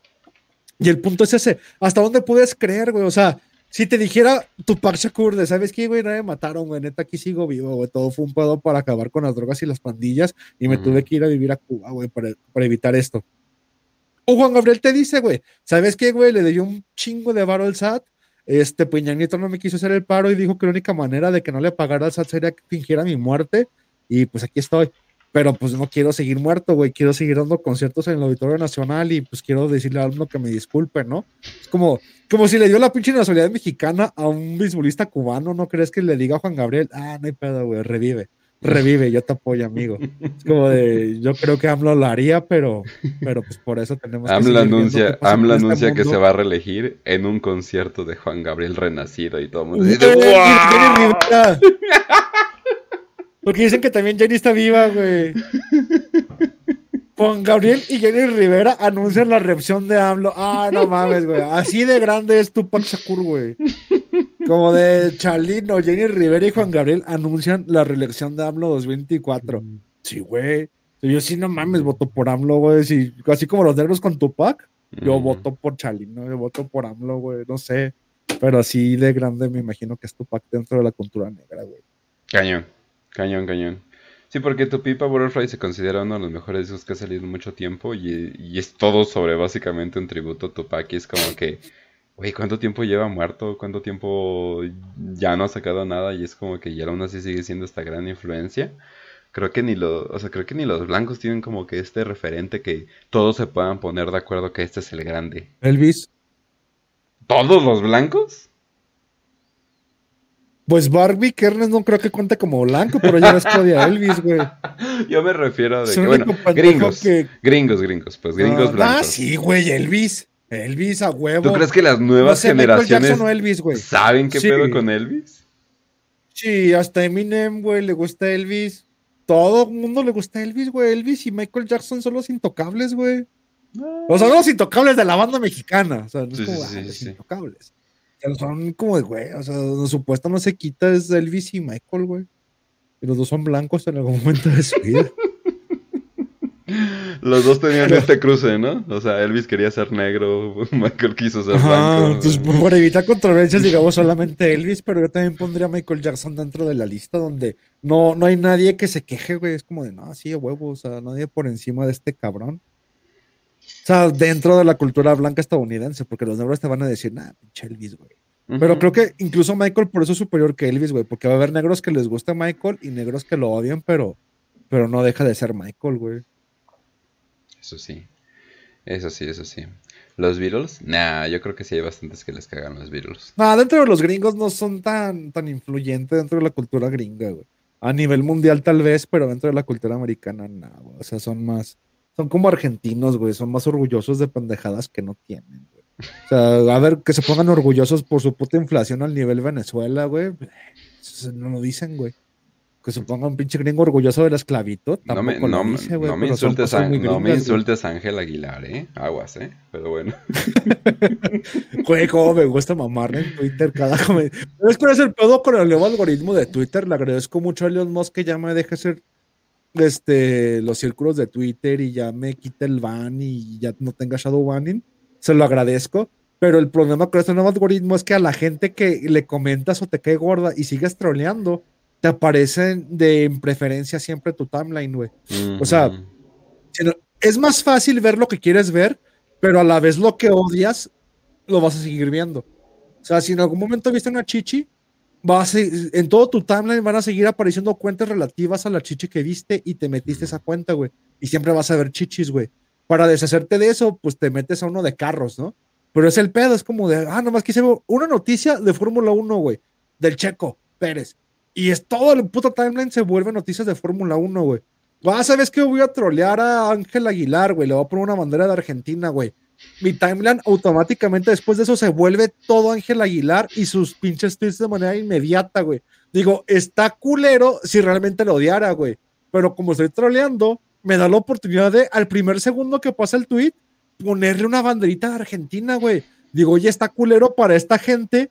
Y el punto es ese, ¿hasta dónde puedes creer, güey? O sea, si te dijera Tupac Shakur de, ¿sabes qué, güey? No me mataron, güey, neta, aquí sigo vivo, güey. Todo fue un pedo para acabar con las drogas y las pandillas y me tuve que ir a vivir a Cuba, güey, para, para evitar esto. O Juan Gabriel te dice, güey, ¿sabes qué, güey? Le dio un chingo de varo al SAT. Este Peña Nieto no me quiso hacer el paro y dijo que la única manera de que no le pagara al SAT sería que fingiera mi muerte. Y pues aquí estoy. Pero pues no quiero seguir muerto, güey. Quiero seguir dando conciertos en el Auditorio Nacional y pues quiero decirle a uno que me disculpe, ¿no? Es como, como si le dio la pinche nacionalidad mexicana a un beisbolista cubano. ¿No crees que le diga a Juan Gabriel? Ah, no hay pedo, güey. Revive. Revive, yo te apoyo, amigo. Es como de, yo creo que AMLO lo haría, pero, pero pues por eso tenemos que AMLO anuncia, AMLO este anuncia que se va a reelegir en un concierto de Juan Gabriel Renacido y todo el mundo dice. Rivera. Porque dicen que también Jenny está viva, güey. Juan Gabriel y Jenny Rivera anuncian la reacción de AMLO. Ah, no mames, güey. Así de grande es Tupac Shakur, güey. Como de Chalino, Jenny Rivera y Juan Gabriel anuncian la reelección de AMLO 2024. Sí, güey. Yo sí, no mames, voto por AMLO, güey. Sí, así como los negros con Tupac, yo Ujú. voto por Chalino, yo voto por AMLO, güey. No sé. Pero así de grande me imagino que es Tupac dentro de la cultura negra, güey. Cañón, cañón, cañón. Sí, porque Tu Pipa Butterfly se considera uno de los mejores discos que ha salido en mucho tiempo y, y es todo sobre básicamente un tributo a Tupac y es como que, güey, ¿cuánto tiempo lleva muerto? ¿Cuánto tiempo ya no ha sacado nada? Y es como que ya aún así sigue siendo esta gran influencia. Creo que ni los, o sea, creo que ni los blancos tienen como que este referente que todos se puedan poner de acuerdo que este es el grande. Elvis. ¿Todos los blancos? Pues Barbie Kernes no creo que cuente como blanco, pero ya ves que odia a Elvis, güey. Yo me refiero a de que, bueno, gringos, que- gringos, gringos, pues gringos Ah, blancos. Ah, sí, güey, Elvis. Elvis a huevo. ¿Tú crees que las No nuevas sé, Michael generaciones Elvis, güey. saben qué Sí. pedo con Elvis? Sí, hasta Eminem, güey, le gusta Elvis. Todo el mundo le gusta Elvis, güey. Elvis y Michael Jackson son los intocables, güey. O sea, son los intocables de la banda mexicana. O sea, no es como, sí, ah, los intocables. Pero son como de, güey, o sea, puesto no se quita es Elvis y Michael, güey. Y los dos son blancos en algún momento de su vida. Los dos tenían este cruce, ¿no? O sea, Elvis quería ser negro, Michael quiso ser Ajá, blanco. entonces por evitar controversias, digamos solamente Elvis, pero yo también pondría a Michael Jackson dentro de la lista donde no, no hay nadie que se queje, güey. Es como de, no, sí, huevo, o sea, nadie por encima de este cabrón. O sea, dentro de la cultura blanca estadounidense, porque los negros te van a decir, nah, pinche Elvis, güey. Pero creo que incluso Michael por eso es superior que Elvis, güey, porque va a haber negros que les gusta Michael y negros que lo odian, pero, pero no deja de ser Michael, güey. Eso sí, eso sí, eso sí. ¿Los Beatles? Nah, yo creo que sí hay bastantes que les cagan los Beatles. No, dentro de los gringos no son tan, tan influyentes dentro de la cultura gringa, güey. A nivel mundial tal vez, pero dentro de la cultura americana no, güey. O sea, son más, son como argentinos, güey. Son más orgullosos de pendejadas que no tienen, güey. O sea, a ver, que se pongan orgullosos por su puta inflación al nivel Venezuela, güey. Eso No lo dicen, güey. Que suponga un pinche gringo orgulloso de la esclavitud. No me, no, me insultes, a, no me insultes Ángel Aguilar, ¿eh? Aguas, ¿eh? Pero bueno. Güey, cómo me gusta mamarme en Twitter cada comentario. Es que es el pedo con el nuevo algoritmo de Twitter. Le agradezco mucho a Elon Musk que ya me deje hacer este, los círculos de Twitter y ya me quite el ban y ya no tenga shadow banning. Se lo agradezco. Pero el problema con este nuevo algoritmo es que a la gente que le comentas o te cae gorda y sigues troleando, te aparecen de preferencia siempre tu timeline, güey. O sea, es más fácil ver lo que quieres ver, pero a la vez lo que odias, lo vas a seguir viendo. O sea, si en algún momento viste una chichi, vas en todo tu timeline van a seguir apareciendo cuentas relativas a la chichi que viste y te metiste esa cuenta, güey. Y siempre vas a ver chichis, güey. Para deshacerte de eso, pues te metes a uno de carros, ¿no? Pero es el pedo, es como de, ah, nomás quise ver una noticia de Fórmula 1, güey, del Checo Pérez. Y es todo el puto timeline se vuelve noticias de Fórmula 1, güey. Ah, ¿sabes qué? Voy a trolear a Ángel Aguilar, güey. Le voy a poner una bandera de Argentina, güey. Mi timeline automáticamente después de eso se vuelve todo Ángel Aguilar y sus pinches tweets de manera inmediata, güey. Digo, está culero si realmente lo odiara, güey. Pero como estoy troleando, me da la oportunidad de, al primer segundo que pasa el tweet, ponerle una banderita de Argentina, güey. Digo, oye, está culero para esta gente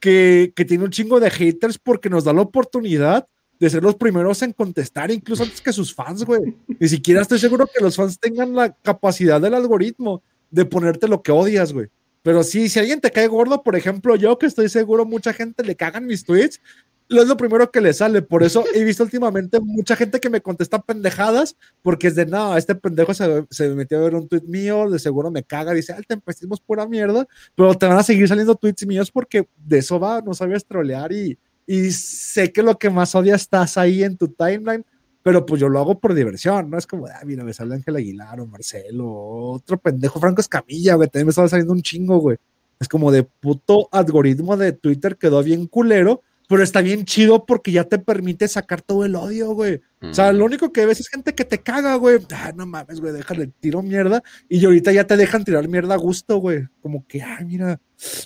que, tiene un chingo de haters porque nos da la oportunidad de ser los primeros en contestar, incluso antes que sus fans, güey. Ni siquiera estoy seguro que los fans tengan la capacidad del algoritmo de ponerte lo que odias, güey. Pero sí, si alguien te cae gordo, por ejemplo, yo que estoy seguro mucha gente le cagan mis tweets, es lo primero que le sale. Por eso he visto últimamente mucha gente que me contesta pendejadas, porque es de, no, este pendejo se, se metió a ver un tweet mío, de seguro me caga, dice, al tempestismo es pura mierda, pero te van a seguir saliendo tweets míos porque de eso va, no sabes trolear y, y sé que lo que más odia estás ahí en tu timeline, pero pues yo lo hago por diversión, ¿no? Es como, ah, mira, me sale Ángel Aguilar o Marcelo, otro pendejo, Franco Escamilla, güey, también me estaba saliendo un chingo, güey. Es como de puto algoritmo de Twitter quedó bien culero pero está bien chido porque ya te permite sacar todo el odio, güey. O sea, lo único que ves es gente que te caga, güey. Ah, no mames, güey, déjale, tiro mierda. Y ahorita ya te dejan tirar mierda a gusto, güey. Como que, ay, mira,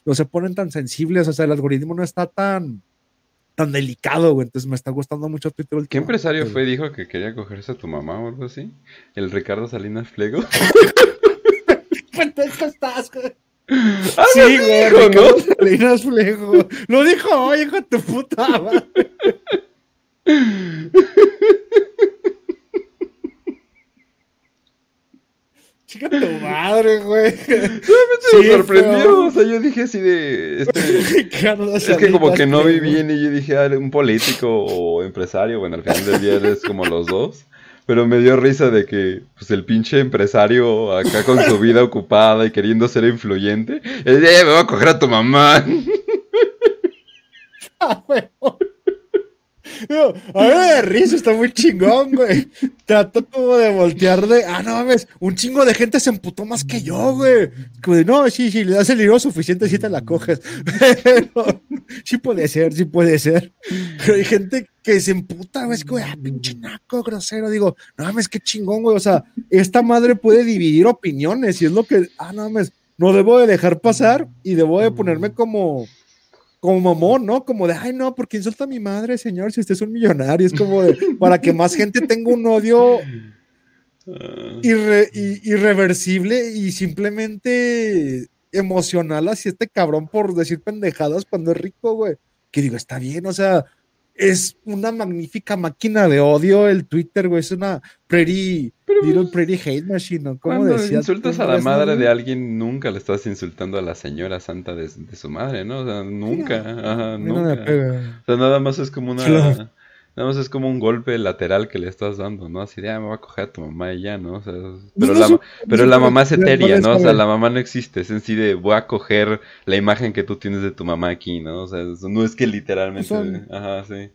no se ponen tan sensibles. O sea, el algoritmo no está tan, tan delicado, güey. Entonces me está gustando mucho Twitter. ¿Qué empresario fue dijo que quería cogerse a tu mamá o algo así? ¿El Ricardo Salinas Flego? ¿Qué estás, güey? Ah, sí, güey, ¿no? Salinas Flejo. Lo dijo hoy, hijo de tu puta madre. Chica tu madre, güey. me sorprendió. O sea, yo dije así de. Este, es que como que no vi bien y yo dije, ah, un político o empresario. Bueno, al final del día eres como los dos. Pero me dio risa de que pues, el pinche empresario acá con su vida ocupada y queriendo ser influyente, el día me voy a coger a tu mamá. Ah, a ver, risa, está muy chingón, güey. Trato como de voltear de, ah, no mames, un chingo de gente se emputó más que yo, güey. Como de, no, sí, sí, le das el dinero suficiente, sí te la coges. Pero, sí puede ser, sí puede ser. Pero hay gente que se emputa, güey, es como, ah, pinche naco, grosero. Digo, no mames, qué chingón, güey. O sea, esta madre puede dividir opiniones y es lo que, ah, no mames, no debo de dejar pasar y debo de ponerme como como mamón, ¿no? Como de, ay, no, porque insulta a mi madre, señor, si usted es un millonario. Es como de, para que más gente tenga un odio ah. irreversible y simplemente emocional hacia este cabrón por decir pendejadas cuando es rico, güey. Que digo, está bien, o sea, es una magnífica máquina de odio el Twitter, güey. Es una pretty, little pues, pretty hate machine, ¿no? ¿Cómo Cuando insultas a la madre de alguien, nunca le estás insultando a la señora santa de, su madre, ¿no? O sea, nunca. Ajá, nunca. O sea, nada más es como una. Nada más es como un golpe lateral que le estás dando, ¿no? Así de, ah, me va a coger a tu mamá y ya, ¿no? O sea, pero, la, pero la mamá es etérea, ¿no? O sea, la mamá no existe, es en sí de, voy a coger la imagen que tú tienes de tu mamá aquí, ¿no? O sea, no es que literalmente... Son, ajá, sí.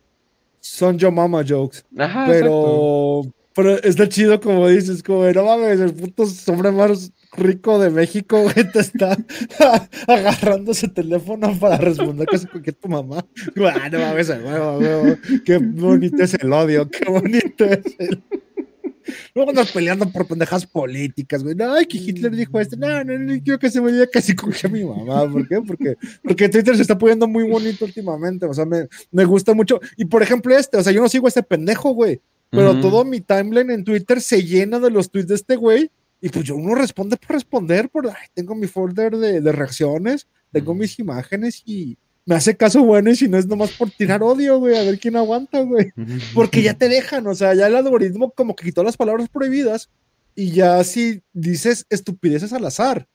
Son yo mama jokes. Ajá, pero... Pero está chido como dices, como, no mames, el puto hombre más rico de México, güey, te está agarrando ese teléfono para responder casi que tu mamá. Ah, no mames, huevo, huevo. Qué bonito es el odio, qué bonito es el. No andas peleando por pendejas políticas, güey. No, que Hitler dijo esto. No, no, no, quiero que se me diga casi con a mi mamá. ¿Por qué? Porque, porque Twitter se está poniendo muy bonito últimamente. O sea, me, me gusta mucho. Y por ejemplo, este, o sea, yo no sigo a este pendejo, güey. Pero todo mi timeline en Twitter se llena de los tweets de este güey. Y pues yo uno responde por responder. Por, ay, tengo mi folder de, de reacciones, tengo mis imágenes y me hace caso bueno y si no es nomás por tirar odio, güey, a ver quién aguanta, güey. Porque ya te dejan, o sea, ya el algoritmo como que quitó las palabras prohibidas y ya si dices estupideces al azar,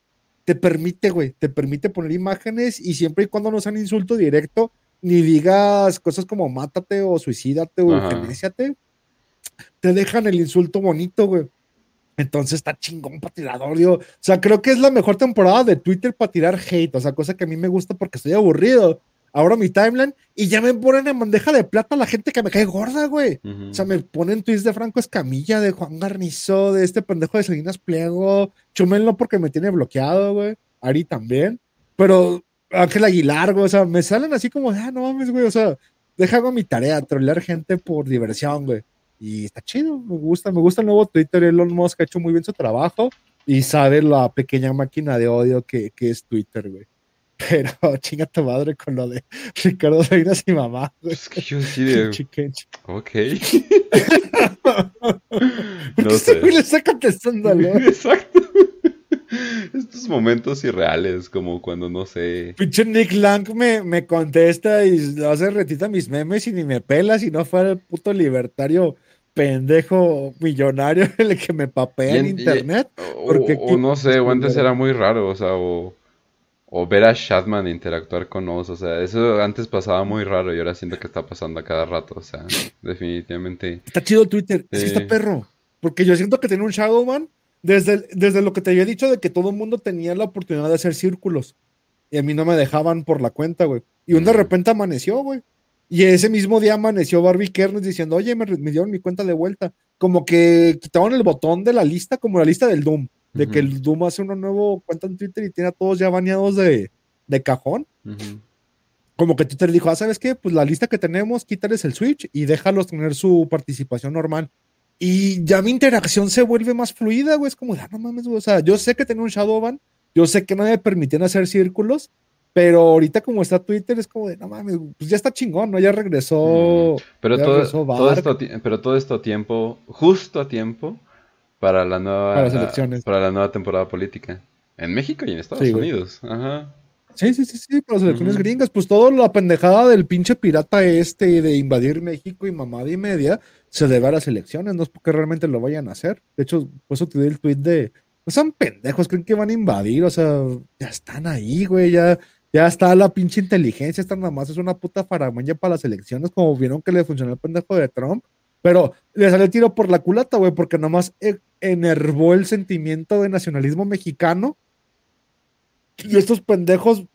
te permite, güey, te permite poner imágenes y siempre y cuando no sean insulto directo, ni digas cosas como mátate o suicídate o eugenésiate, te dejan el insulto bonito, güey. Entonces está chingón para tirar odio. O sea, creo que es la mejor temporada de Twitter para tirar hate. O sea, cosa que a mí me gusta porque estoy aburrido. Ahora mi timeline y ya me ponen en bandeja de plata la gente que me cae gorda, güey. O sea, me ponen tweets de Franco Escamilla, de Juan Garnizo, de este pendejo de Salinas Pliego. Chumel no porque me tiene bloqueado, güey. Ari también. Pero Ángel Aguilar, güey. O sea, me salen así como, ah, no mames, güey. O sea, deja hago mi tarea, trolear gente por diversión, güey. Y está chido, me gusta, me gusta el nuevo Twitter. Elon Musk ha hecho muy bien su trabajo y sabe la pequeña máquina de odio que, que es Twitter, güey. Pero chinga tu madre con lo de Ricardo Salinas y mamá. Güey. Es que yo sí de... Ok. no sé. le está contestando, ¿no? Exacto. Estos momentos irreales, como cuando no sé. Pinche Nick Lang me, me contesta y hace retita mis memes y ni me pela si no fuera el puto libertario pendejo millonario el que me papea en, internet. porque o, no sé, o antes era muy raro, o sea, o, ver a Shatman interactuar con Oz, o sea, eso antes pasaba muy raro y ahora siento que está pasando a cada rato, o sea, definitivamente. Está chido Twitter, es que está perro, porque yo siento que tiene un Shadowman desde, desde lo que te había dicho de que todo el mundo tenía la oportunidad de hacer círculos y a mí no me dejaban por la cuenta, güey. Y un de repente amaneció, güey. Y ese mismo día amaneció Barbie Kernes diciendo, oye, me, dieron mi cuenta de vuelta. Como que quitaron el botón de la lista, como la lista del Doom, de que el Doom hace una nueva cuenta en Twitter y tiene a todos ya baneados de, cajón. Como que Twitter dijo, ah, ¿sabes qué? Pues la lista que tenemos, quítales el Switch y déjalos tener su participación normal. Y ya mi interacción se vuelve más fluida, güey. Es como, ah, no mames, güey. O sea, yo sé que tenía un Shadowban, yo sé que no me permitían hacer círculos, pero ahorita como está Twitter es como de, no mames, pues ya está chingón, ¿no? Ya regresó. Mm. Pero, todo, esto, pero todo esto a tiempo, justo a tiempo, para la nueva, para, la nueva temporada política. En México y en Estados Unidos. Ajá. Sí, sí, sí, sí, para las elecciones gringas. Pues toda la pendejada del pinche pirata este de invadir México y mamada y media se debe a las elecciones, no es porque realmente lo vayan a hacer. De hecho, por eso te di el tweet de, no son pendejos, creen que van a invadir, o sea, ya están ahí, güey, ya ya está la pinche inteligencia, esta nada más es una puta faramaña para las elecciones, como vieron que le funcionó el pendejo de Trump. Pero le salió el tiro por la culata, güey, porque nada más e, enervó el sentimiento de nacionalismo mexicano. Y estos pendejos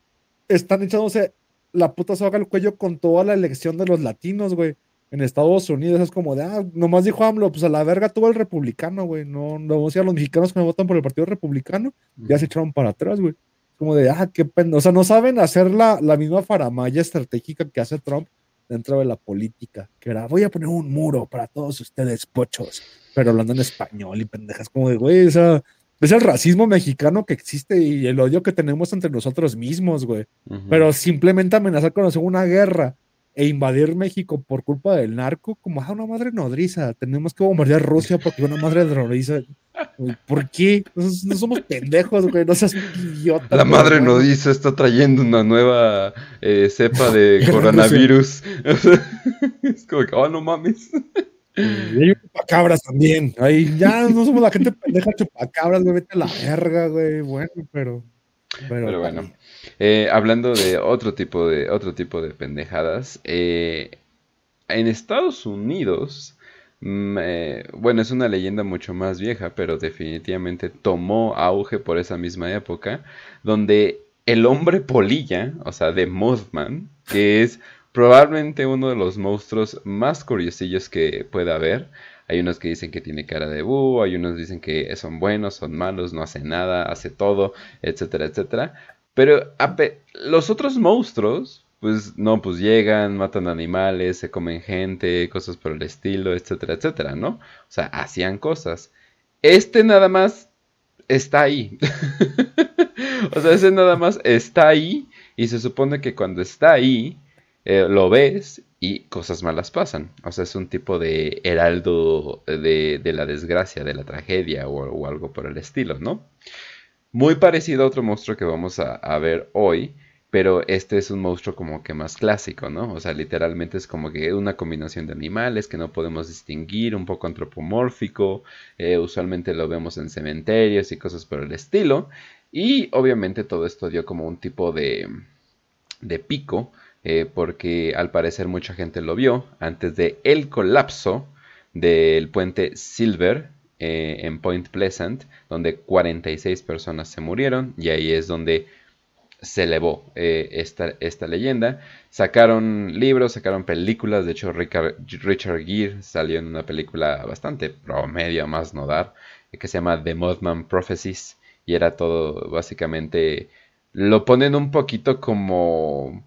están echándose la puta soga al cuello con toda la elección de los latinos, güey. En Estados Unidos es como de, ah, nomás dijo AMLO, pues a la verga tuvo el republicano, güey. No, no, o sea, los mexicanos que me votan por el Partido Republicano ya se echaron para atrás, güey como de, ah, qué pena. O sea, no saben hacer la, la misma faramaya estratégica que hace Trump dentro de la política, que era, voy a poner un muro para todos ustedes, pochos, pero hablando en español y pendejas, como de, güey, o sea, es el racismo mexicano que existe y el odio que tenemos entre nosotros mismos, güey. Pero simplemente amenazar con hacer una guerra e invadir México por culpa del narco, como a ah, una madre nodriza. Tenemos que bombardear Rusia porque una madre nodriza. ¿Por qué? No, somos pendejos, güey. No seas idiota. La madre nodriza está trayendo una nueva eh, cepa de coronavirus. es como que, oh, no mames. Y hay chupacabras también. Ahí ya no somos la gente pendeja chupacabras, güey. Vete a la verga, güey. Bueno, pero. Pero, bueno. Eh, hablando de otro tipo de otro tipo de pendejadas. Eh, en Estados Unidos. Mm, eh, bueno, es una leyenda mucho más vieja, pero definitivamente tomó auge por esa misma época. Donde el hombre polilla, o sea, de Mothman, que es probablemente uno de los monstruos más curiosillos que pueda haber. Hay unos que dicen que tiene cara de búho, hay unos que dicen que son buenos, son malos, no hace nada, hace todo, etcétera, etcétera. Pero los otros monstruos pues no, pues llegan, matan animales, se comen gente, cosas por el estilo, etcétera, etcétera, ¿no? O sea, hacían cosas. Este nada más está ahí. o sea, ese nada más está ahí y se supone que cuando está ahí, eh, lo ves y cosas malas pasan. O sea, es un tipo de heraldo de, la desgracia, de la tragedia o, algo por el estilo, ¿no? Muy parecido a otro monstruo que vamos a, ver hoy, pero este es un monstruo como que más clásico, ¿no? O sea, literalmente es como que una combinación de animales que no podemos distinguir, un poco antropomórfico, eh, usualmente lo vemos en cementerios y cosas por el estilo, y obviamente todo esto dio como un tipo de, de pico, eh, porque al parecer mucha gente lo vio antes de el colapso del puente Silver eh, en Point Pleasant, donde 46 personas se murieron, y ahí es donde se elevó eh, esta, esta, leyenda. Sacaron libros, sacaron películas. De hecho, Richard, Gere salió en una película bastante promedio, más no dar, que se llama The Mothman Prophecies. Y era todo básicamente. Lo ponen un poquito como.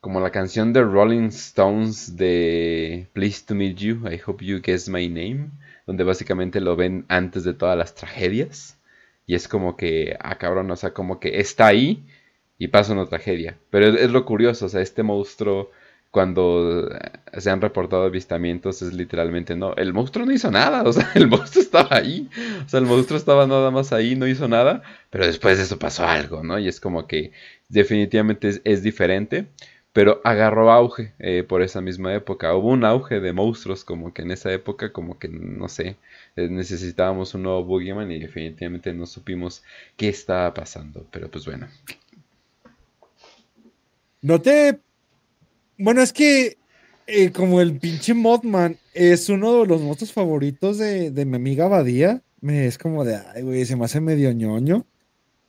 Como la canción de Rolling Stones de Pleased to Meet You, I Hope You Guess My Name. Donde básicamente lo ven antes de todas las tragedias. Y es como que, ah, cabrón, o sea, como que está ahí y pasa una tragedia. Pero es, lo curioso, o sea, este monstruo, cuando se han reportado avistamientos, es literalmente no. El monstruo no hizo nada, o sea, el monstruo estaba ahí. O sea, el monstruo estaba nada más ahí, no hizo nada. Pero después de eso pasó algo, ¿no? Y es como que definitivamente es diferente pero agarró auge eh, por esa misma época. Hubo un auge de monstruos como que en esa época, como que, no sé, eh, necesitábamos un nuevo Boogeyman y definitivamente no supimos qué estaba pasando. Pero pues bueno. No te... Bueno, es que eh, como el pinche Mothman es uno de los monstruos favoritos de, mi amiga Badía, me es como de, ay, güey, se me hace medio ñoño.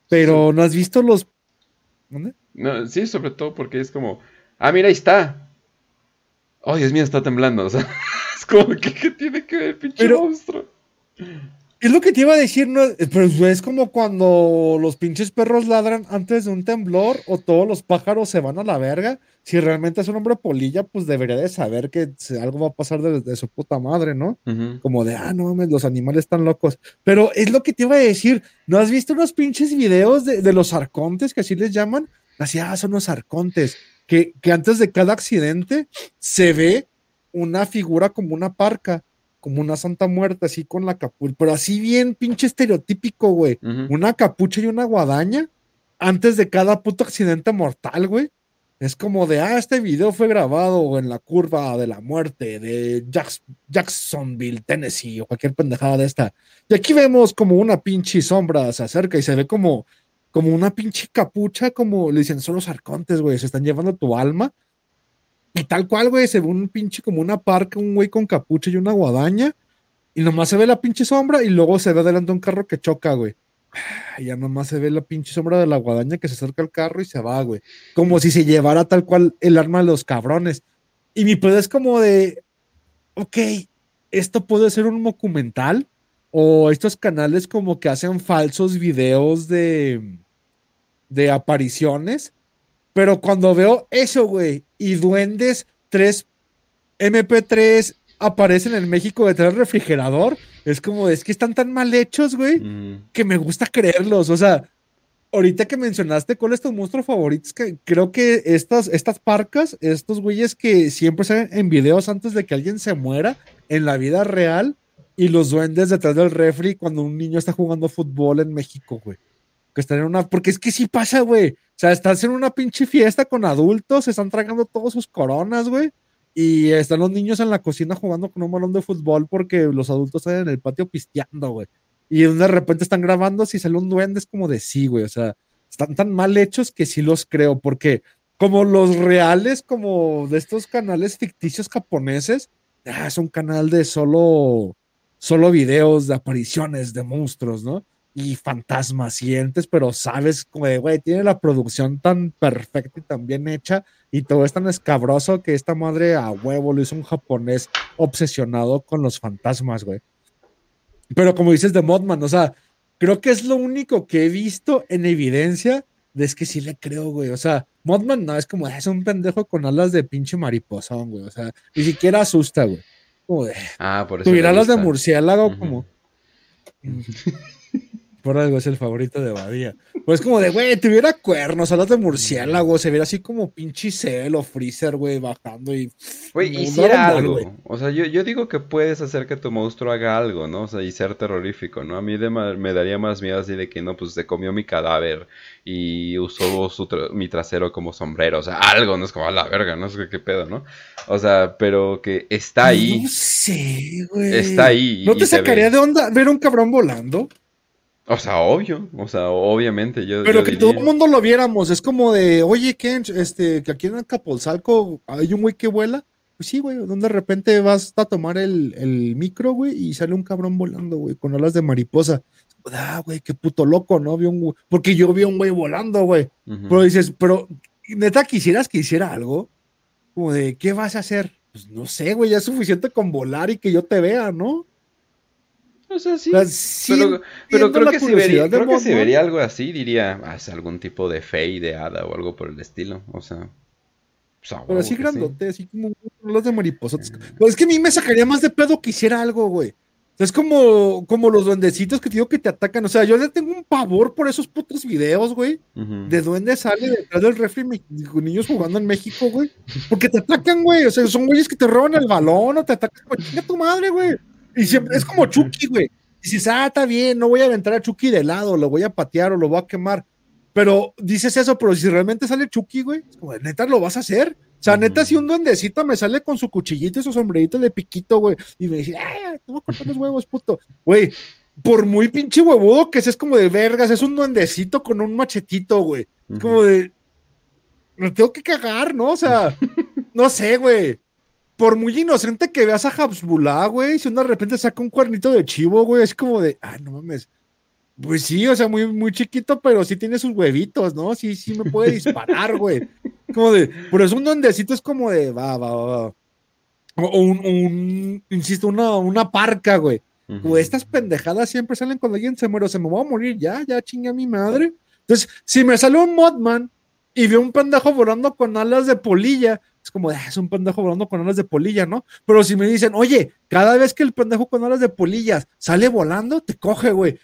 Pero no has visto los... ¿Dónde? No, sí, sobre todo porque es como, ah, mira, ahí está. Oh, Dios mío, está temblando. O sea, es como ¿qué tiene que ver, pinche monstruo. Es lo que te iba a decir, ¿no? Pero es como cuando los pinches perros ladran antes de un temblor o todos los pájaros se van a la verga. Si realmente es un hombre polilla, pues debería de saber que algo va a pasar de, su puta madre, ¿no? Como de, ah, no mames, los animales están locos. Pero es lo que te iba a decir, ¿no has visto unos pinches videos de, de los arcontes, que así les llaman? Así, ah, son los arcontes, que, que antes de cada accidente se ve una figura como una parca, como una santa muerta, así con la capucha, pero así bien pinche estereotípico, güey. Una capucha y una guadaña antes de cada puto accidente mortal, güey. Es como de, ah, este video fue grabado en la curva de la muerte de Jacksonville, Tennessee, o cualquier pendejada de esta. Y aquí vemos como una pinche sombra se acerca y se ve como como una pinche capucha, como le dicen, son los arcontes, güey, se están llevando tu alma. Y tal cual, güey, se ve un pinche como una parca, un güey con capucha y una guadaña. Y nomás se ve la pinche sombra y luego se ve adelante un carro que choca, güey. Ya nomás se ve la pinche sombra de la guadaña que se acerca al carro y se va, güey. Como si se llevara tal cual el arma de los cabrones. Y mi pedo es como de, ok, esto puede ser un documental o estos canales como que hacen falsos videos de, de apariciones. Pero cuando veo eso, güey, y duendes 3 MP3 aparecen en México detrás del refrigerador, es como, es que están tan mal hechos, güey, que me gusta creerlos. O sea, ahorita que mencionaste cuál es tu monstruo favorito, es que creo que estas, estas parcas, estos güeyes que siempre salen en videos antes de que alguien se muera en la vida real, y los duendes detrás del refri cuando un niño está jugando fútbol en México, güey. Que están en una. Porque es que sí pasa, güey. O sea, estás en una pinche fiesta con adultos, se están tragando todos sus coronas, güey. Y están los niños en la cocina jugando con un balón de fútbol porque los adultos están en el patio pisteando, güey. Y de repente están grabando, si sale un duende, es como de sí, güey. O sea, están tan mal hechos que sí los creo, porque como los reales, como de estos canales ficticios japoneses, ah, es un canal de solo solo videos de apariciones de monstruos, ¿no? Y fantasmas y entes, pero sabes, güey, tiene la producción tan perfecta y tan bien hecha y todo es tan escabroso que esta madre a huevo lo hizo un japonés obsesionado con los fantasmas, güey. Pero como dices de Modman, o sea, creo que es lo único que he visto en evidencia de es que sí le creo, güey. O sea, Modman no, es como, es un pendejo con alas de pinche mariposón, güey. O sea, ni siquiera asusta, güey. Como de, Ah, por eso. tuviera le alas de murciélago, Ujú. como. Por algo es el favorito de Badía. Pues como de, güey, tuviera cuernos, alas de murciélago, se viera así como pinche Cell o Freezer, güey, bajando y. Güey, hiciera algo. O sea, yo, yo digo que puedes hacer que tu monstruo haga algo, ¿no? O sea, y ser terrorífico, ¿no? A mí de me daría más miedo así de que, no, pues se comió mi cadáver y usó su tra- mi trasero como sombrero. O sea, algo, no es como a la verga, no sé qué pedo, ¿no? O sea, pero que está ahí. No sé, güey. Está ahí ¿No te sacaría de onda ver un cabrón volando? O sea, obvio. O sea, obviamente. Yo, Pero yo que diría- todo el mundo lo viéramos. Es como de, oye, Ken, este, que aquí en Acapulco hay un güey que vuela. Pues sí, güey, donde de repente vas a tomar el, el micro, güey, y sale un cabrón volando, güey, con alas de mariposa. Ah, güey, qué puto loco, ¿no? Vi un güey- porque yo vi a un güey volando, güey. Pero dices, pero neta, quisieras que hiciera algo. Como de, ¿qué vas a hacer? Pues no sé, güey, ya es suficiente con volar y que yo te vea, ¿no? O sea, sí. Pero, creo que si vería, creo que si vería algo así, diría, haz algún tipo de fe de hada o algo por el estilo. O sea, pues, Pero así que sí. grandote, así como los de mariposas. Pues es que a mí me sacaría más de pedo que hiciera algo, güey. O sea, es como, como los duendecitos que te digo que te atacan. O sea, yo le tengo un pavor por esos putos videos, güey. De duende sale detrás del refri con niños jugando en México, güey. Porque te atacan, güey. O sea, son güeyes que te roban el balón o te atacan. Chinga tu madre, güey. Y siempre es como Chucky, güey. Dices, ah, está bien, no voy a aventar a Chucky de lado, lo voy a patear o lo voy a quemar. Pero dices eso, pero si realmente sale Chucky, güey, es como, neta, lo vas a hacer. O sea, neta, si un duendecito me sale con su cuchillito y su sombrerito de piquito, güey, y me dice, ay, te voy a cortar los huevos, puto. Güey, por muy pinche huevudo que seas como de vergas, es un duendecito con un machetito, güey. Es Ujú. como de, me tengo que cagar, ¿no? O sea, no sé, güey. Por muy inocente que veas a Habsbullah, güey, si uno de repente saca un cuernito de chivo, güey, es como de, ah, no mames. Pues sí, o sea, muy, muy chiquito, pero sí tiene sus huevitos, ¿no? Sí, sí me puede disparar, güey. Como de, pero es un duendecito, es como de, va, va, va, va. O un, un, insisto, una, una parca, güey. Ujú. Güey, estas pendejadas siempre salen cuando alguien se muere, o se me va a morir, ya, ya chingue a mi madre. Entonces, si me sale un Modman y veo un pendejo volando con alas de polilla, es como, "Ah, es un pendejo volando con alas de polilla, ¿no? Pero si me dicen, oye, cada vez que el pendejo con alas de polillas sale volando, te coge, güey.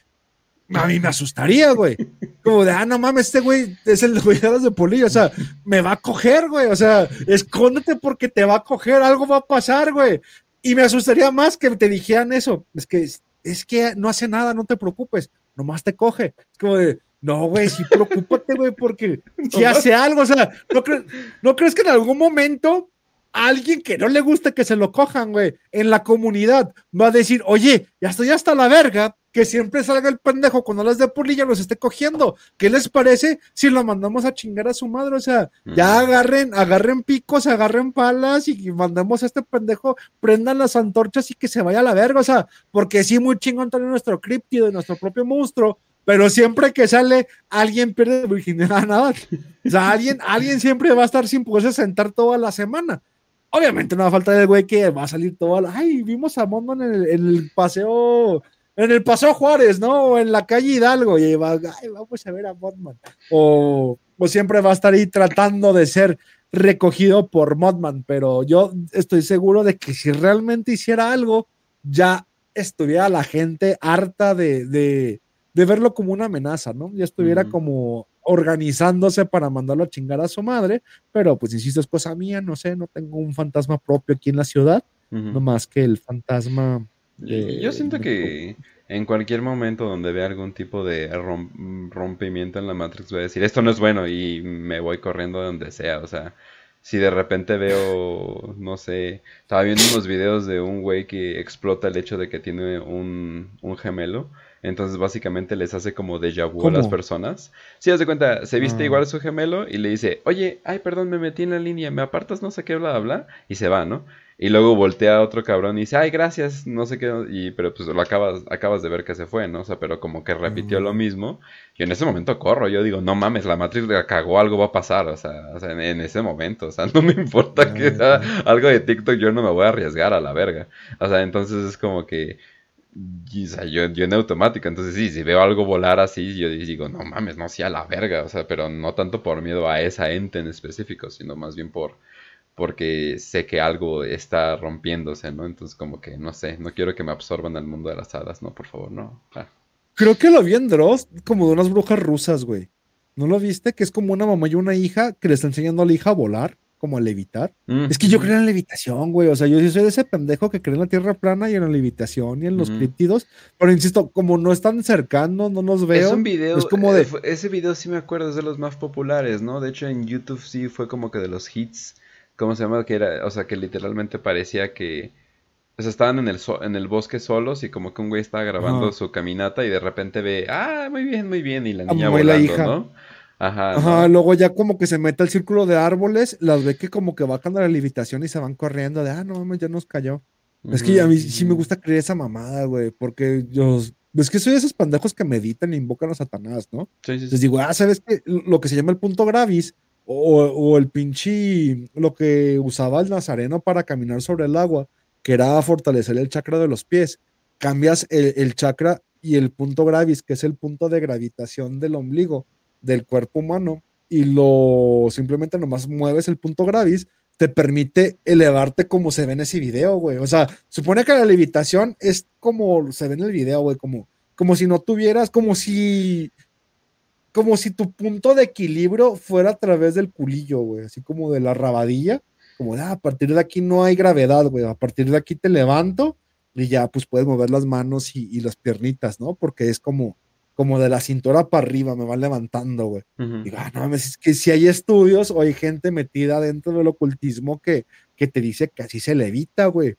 A mí me asustaría, güey. Como de, ah, no mames, este güey es el de alas de polilla, o sea, me va a coger, güey. O sea, escóndete porque te va a coger, algo va a pasar, güey. Y me asustaría más que te dijeran eso. Es que, es que no hace nada, no te preocupes, nomás te coge. Es como de, no, güey, sí, preocúpate, güey, porque si hace algo, o sea, ¿no, cre- ¿no crees que en algún momento alguien que no le guste que se lo cojan, güey, en la comunidad va a decir, oye, ya estoy hasta la verga, que siempre salga el pendejo cuando las de polilla los esté cogiendo. ¿Qué les parece si lo mandamos a chingar a su madre? O sea, ya Ujú. agarren, agarren picos, agarren palas y mandemos a este pendejo, prendan las antorchas y que se vaya a la verga. O sea, porque sí, muy chingón tener nuestro críptido y nuestro propio monstruo, pero siempre que sale, alguien pierde virginidad nada. O sea, alguien, alguien siempre va a estar sin poderse sentar toda la semana. Obviamente no va a faltar el güey que va a salir toda la. Ay, vimos a Mothman en el, paseo. En el paseo Juárez, ¿no? En la calle Hidalgo. Y va, ay, vamos a ver a Mothman. O, o siempre va a estar ahí tratando de ser recogido por Mothman. Pero yo estoy seguro de que si realmente hiciera algo, ya estuviera la gente harta de, de verlo como una amenaza, ¿no? Ya estuviera como organizándose para mandarlo a chingar a su madre, pero pues insisto, es cosa mía, no sé, no tengo un fantasma propio aquí en la ciudad, no más que el fantasma Yo siento que en cualquier momento donde vea algún tipo de rom- rompimiento en la Matrix voy a decir, esto no es bueno y me voy corriendo de donde sea. O sea, si de repente veo, no sé, estaba viendo unos videos de un güey que explota el hecho de que tiene un, un gemelo. Entonces básicamente les hace como déjà vu a las personas. Si das de cuenta, se viste Ah. igual a su gemelo y le dice, oye, ay, perdón, me metí en la línea, ¿me apartas? No sé qué, bla, bla. Y se va, ¿no? Y luego voltea a otro cabrón y dice, ay, gracias, no sé qué, y, pero pues lo acabas, acabas de ver que se fue, ¿no? O sea, pero como que repitió lo Mm. mismo. Y en ese momento corro, yo digo, no mames, la Matrix la cagó, algo va a pasar, o sea, o sea, en, en ese momento, o sea, no me importa que sea Ah. algo de TikTok, yo no me voy a arriesgar a la verga. O sea, entonces es como que o sea, yo, yo en automático, entonces sí, si veo algo volar así, yo digo, no mames, no sea la verga, o sea, pero no tanto por miedo a esa ente en específico, sino más bien por porque sé que algo está rompiéndose, ¿no? Entonces como que, no sé, no quiero que me absorban al mundo de las hadas, no, por favor, no. Creo que lo vi en Dross, como de unas brujas rusas, güey. ¿No lo viste? Que es como una mamá y una hija que le está enseñando a la hija a volar como a levitar. Es que yo creo en la levitación, güey. O sea, yo sí soy de ese pendejo que cree en la tierra plana y en la levitación y en los críptidos. Pero insisto, como no están cercanos, no nos veo. Es un video. Es como de... Eh, ese video sí me acuerdo, es de los más populares, ¿no? De hecho, en YouTube sí fue como que de los hits. ¿Cómo se llama? Que era, o sea, que literalmente parecía que. O sea, estaban en el, en el bosque solos y como que un güey estaba grabando su caminata y de repente ve, ah, muy bien, muy bien, y la niña volando, la hija. ¿no? Ajá. Ajá, luego ya como que se mete al círculo de árboles, las ve que como que bajan a la levitación y se van corriendo de, ah, no mames, ya nos cayó. Es que a mí sí me gusta creer esa mamada, güey, porque yo, es que soy de esos pendejos que meditan e invocan a Satanás, ¿no? Sí, sí, Les digo, ah, ¿sabes qué? Lo que se llama el punto gravis, o, o el pinche, lo que usaba el nazareno para caminar sobre el agua, que era fortalecer el chakra de los pies. Cambias el, el chakra y el punto gravis, que es el punto de gravitación del ombligo del cuerpo humano y lo simplemente nomás mueves el punto gravis, te permite elevarte como se ve en ese video, güey. O sea, supone que la levitación es como se ve en el video, güey, como, como si no tuvieras, como si, como si tu punto de equilibrio fuera a través del culillo, güey, así como de la rabadilla, como ah, a partir de aquí no hay gravedad, güey, a partir de aquí te levanto y ya, pues puedes mover las manos y las piernitas, ¿no? Porque es como, como de la cintura para arriba, me van levantando, güey. Digo, ah, no es que si hay estudios o hay gente metida dentro del ocultismo que, que te dice que así se levita, güey.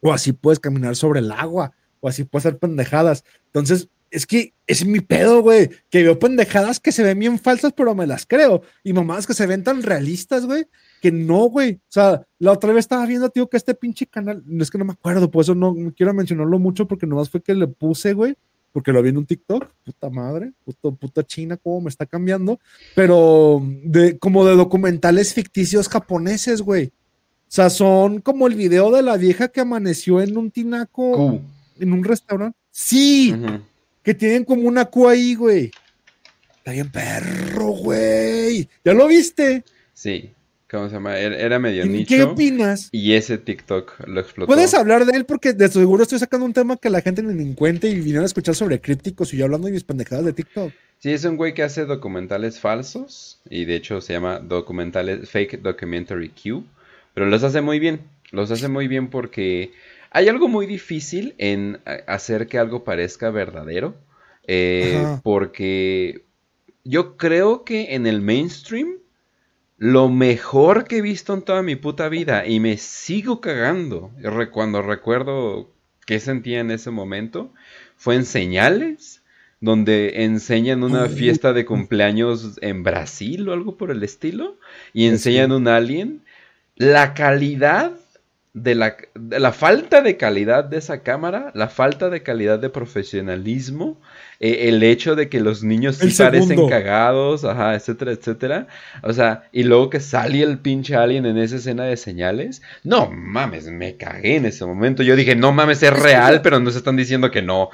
O así puedes caminar sobre el agua, o así puedes hacer pendejadas. Entonces, es que es mi pedo, güey, que veo pendejadas que se ven bien falsas, pero me las creo. Y mamadas que se ven tan realistas, güey, que no, güey. O sea, la otra vez estaba viendo, tío, que este pinche canal, no es que no me acuerdo, por eso no quiero mencionarlo mucho, porque nomás fue que le puse, güey, porque lo vi en un TikTok, puta madre, puta, puta China, cómo me está cambiando, pero de, como de documentales ficticios japoneses, güey. O sea, son como el video de la vieja que amaneció en un tinaco, en un restaurante. Sí, que tienen como una Q ahí, güey. Está bien perro, güey. ¿Ya lo viste? Sí. ¿Cómo se llama? Era medio nicho. ¿Qué opinas? Y ese TikTok lo explotó. Puedes hablar de él porque de seguro estoy sacando un tema que la gente ni encuentre y vinieron a escuchar sobre crípticos y yo hablando de mis pendejadas de TikTok. Sí, es un güey que hace documentales falsos y de hecho se llama documentales Fake Documentary Q, pero los hace muy bien. Los hace muy bien porque hay algo muy difícil en hacer que algo parezca verdadero. Eh, porque yo creo que en el mainstream lo mejor que he visto en toda mi puta vida y me sigo cagando. Cuando recuerdo qué sentía en ese momento fue en señales donde enseñan una fiesta de cumpleaños en Brasil o algo por el estilo y enseñan un alien. La calidad de la, la, falta de calidad de esa cámara, la falta de calidad de profesionalismo, eh, el hecho de que los niños sí parecen cagados, ajá, etcétera, etcétera. O sea, y luego que sale el pinche alien en esa escena de señales. No mames, me cagué en ese momento. Yo dije, no mames, es real, pero no se están diciendo que no.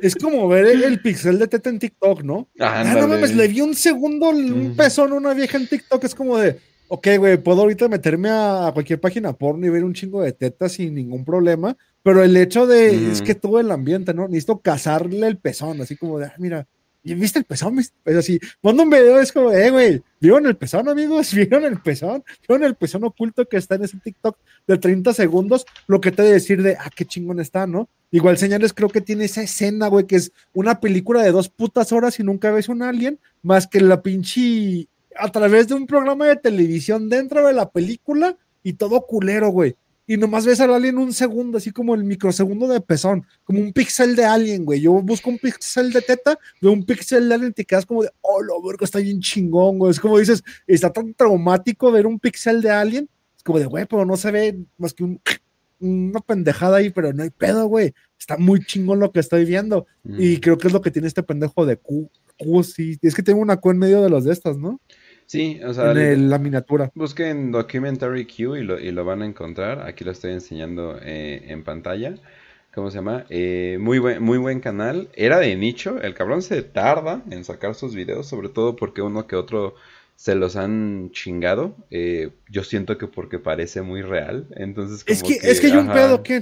Es como ver el, pixel de teta en TikTok, ¿no? Ah, no mames, le vi un segundo, un pezón a una vieja en TikTok, es como de ok, güey, puedo ahorita meterme a cualquier página porno y ver un chingo de tetas sin ningún problema, pero el hecho de, es que todo el ambiente, ¿no? Necesito cazarle el pezón, así como de, ah, mira, ¿viste el pezón? Es así, cuando un video es como, eh, güey, ¿vieron el pezón, amigos? ¿Vieron el pezón? ¿Vieron el pezón oculto que está en ese TikTok de 30 segundos? Lo que te de decir de, ah, qué chingón está, ¿no? Igual Señales creo que tiene esa escena, güey, que es una película de dos putas horas y nunca ves un alien, más que la pinche a través de un programa de televisión dentro de la película y todo culero, güey. Y nomás ves al alien un segundo, así como el microsegundo de pezón, como un pixel de alien, güey. Yo busco un pixel de teta, veo un pixel de alien y te quedas como de, oh, lo verga, está bien chingón, güey. Es como dices, está tan traumático ver un pixel de alien. Es como de, güey, pero no se ve más que un, una pendejada ahí, pero no hay pedo, güey. Está muy chingón lo que estoy viendo. Y mm. creo que es lo que tiene este pendejo de Q. Q, sí. Es que tengo una Q en medio de las de estas, ¿no? Sí, o sea, en la miniatura. Busquen Documentary Q y lo, y lo van a encontrar. Aquí lo estoy enseñando eh, en pantalla. ¿Cómo se llama? Eh, muy, buen, muy buen canal. Era de nicho. El cabrón se tarda en sacar sus videos, sobre todo porque uno que otro se los han chingado. Eh, yo siento que porque parece muy real. Entonces, es que, es que hay un pedo que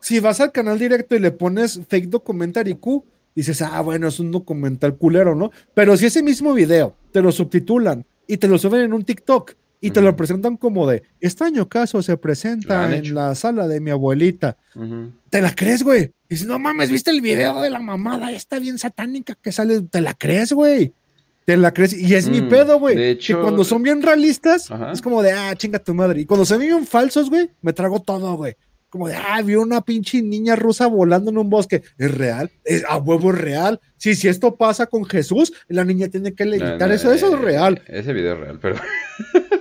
si vas al canal directo y le pones fake documentary Q, dices, ah, bueno, es un documental culero, ¿no? Pero si ese mismo video te lo subtitulan y te lo suben en un TikTok y te lo presentan como de, extraño caso se presenta en la sala de mi abuelita, ¿te la crees, güey? Dices, no mames, ¿viste el video de la mamada esta bien satánica que sale? ¿Te la crees, güey? Te la crees. Y es mi mm, pedo, güey. Que cuando son bien realistas, es como de, ah, chinga tu madre. Y cuando se ven falsos, güey, me trago todo, güey como de, ah, vio una pinche niña rusa volando en un bosque. ¿Es real? ¿Es, a huevo es real? Sí, si esto pasa con Jesús, la niña tiene que levitar. eso, eso es real. Ese video es real, pero...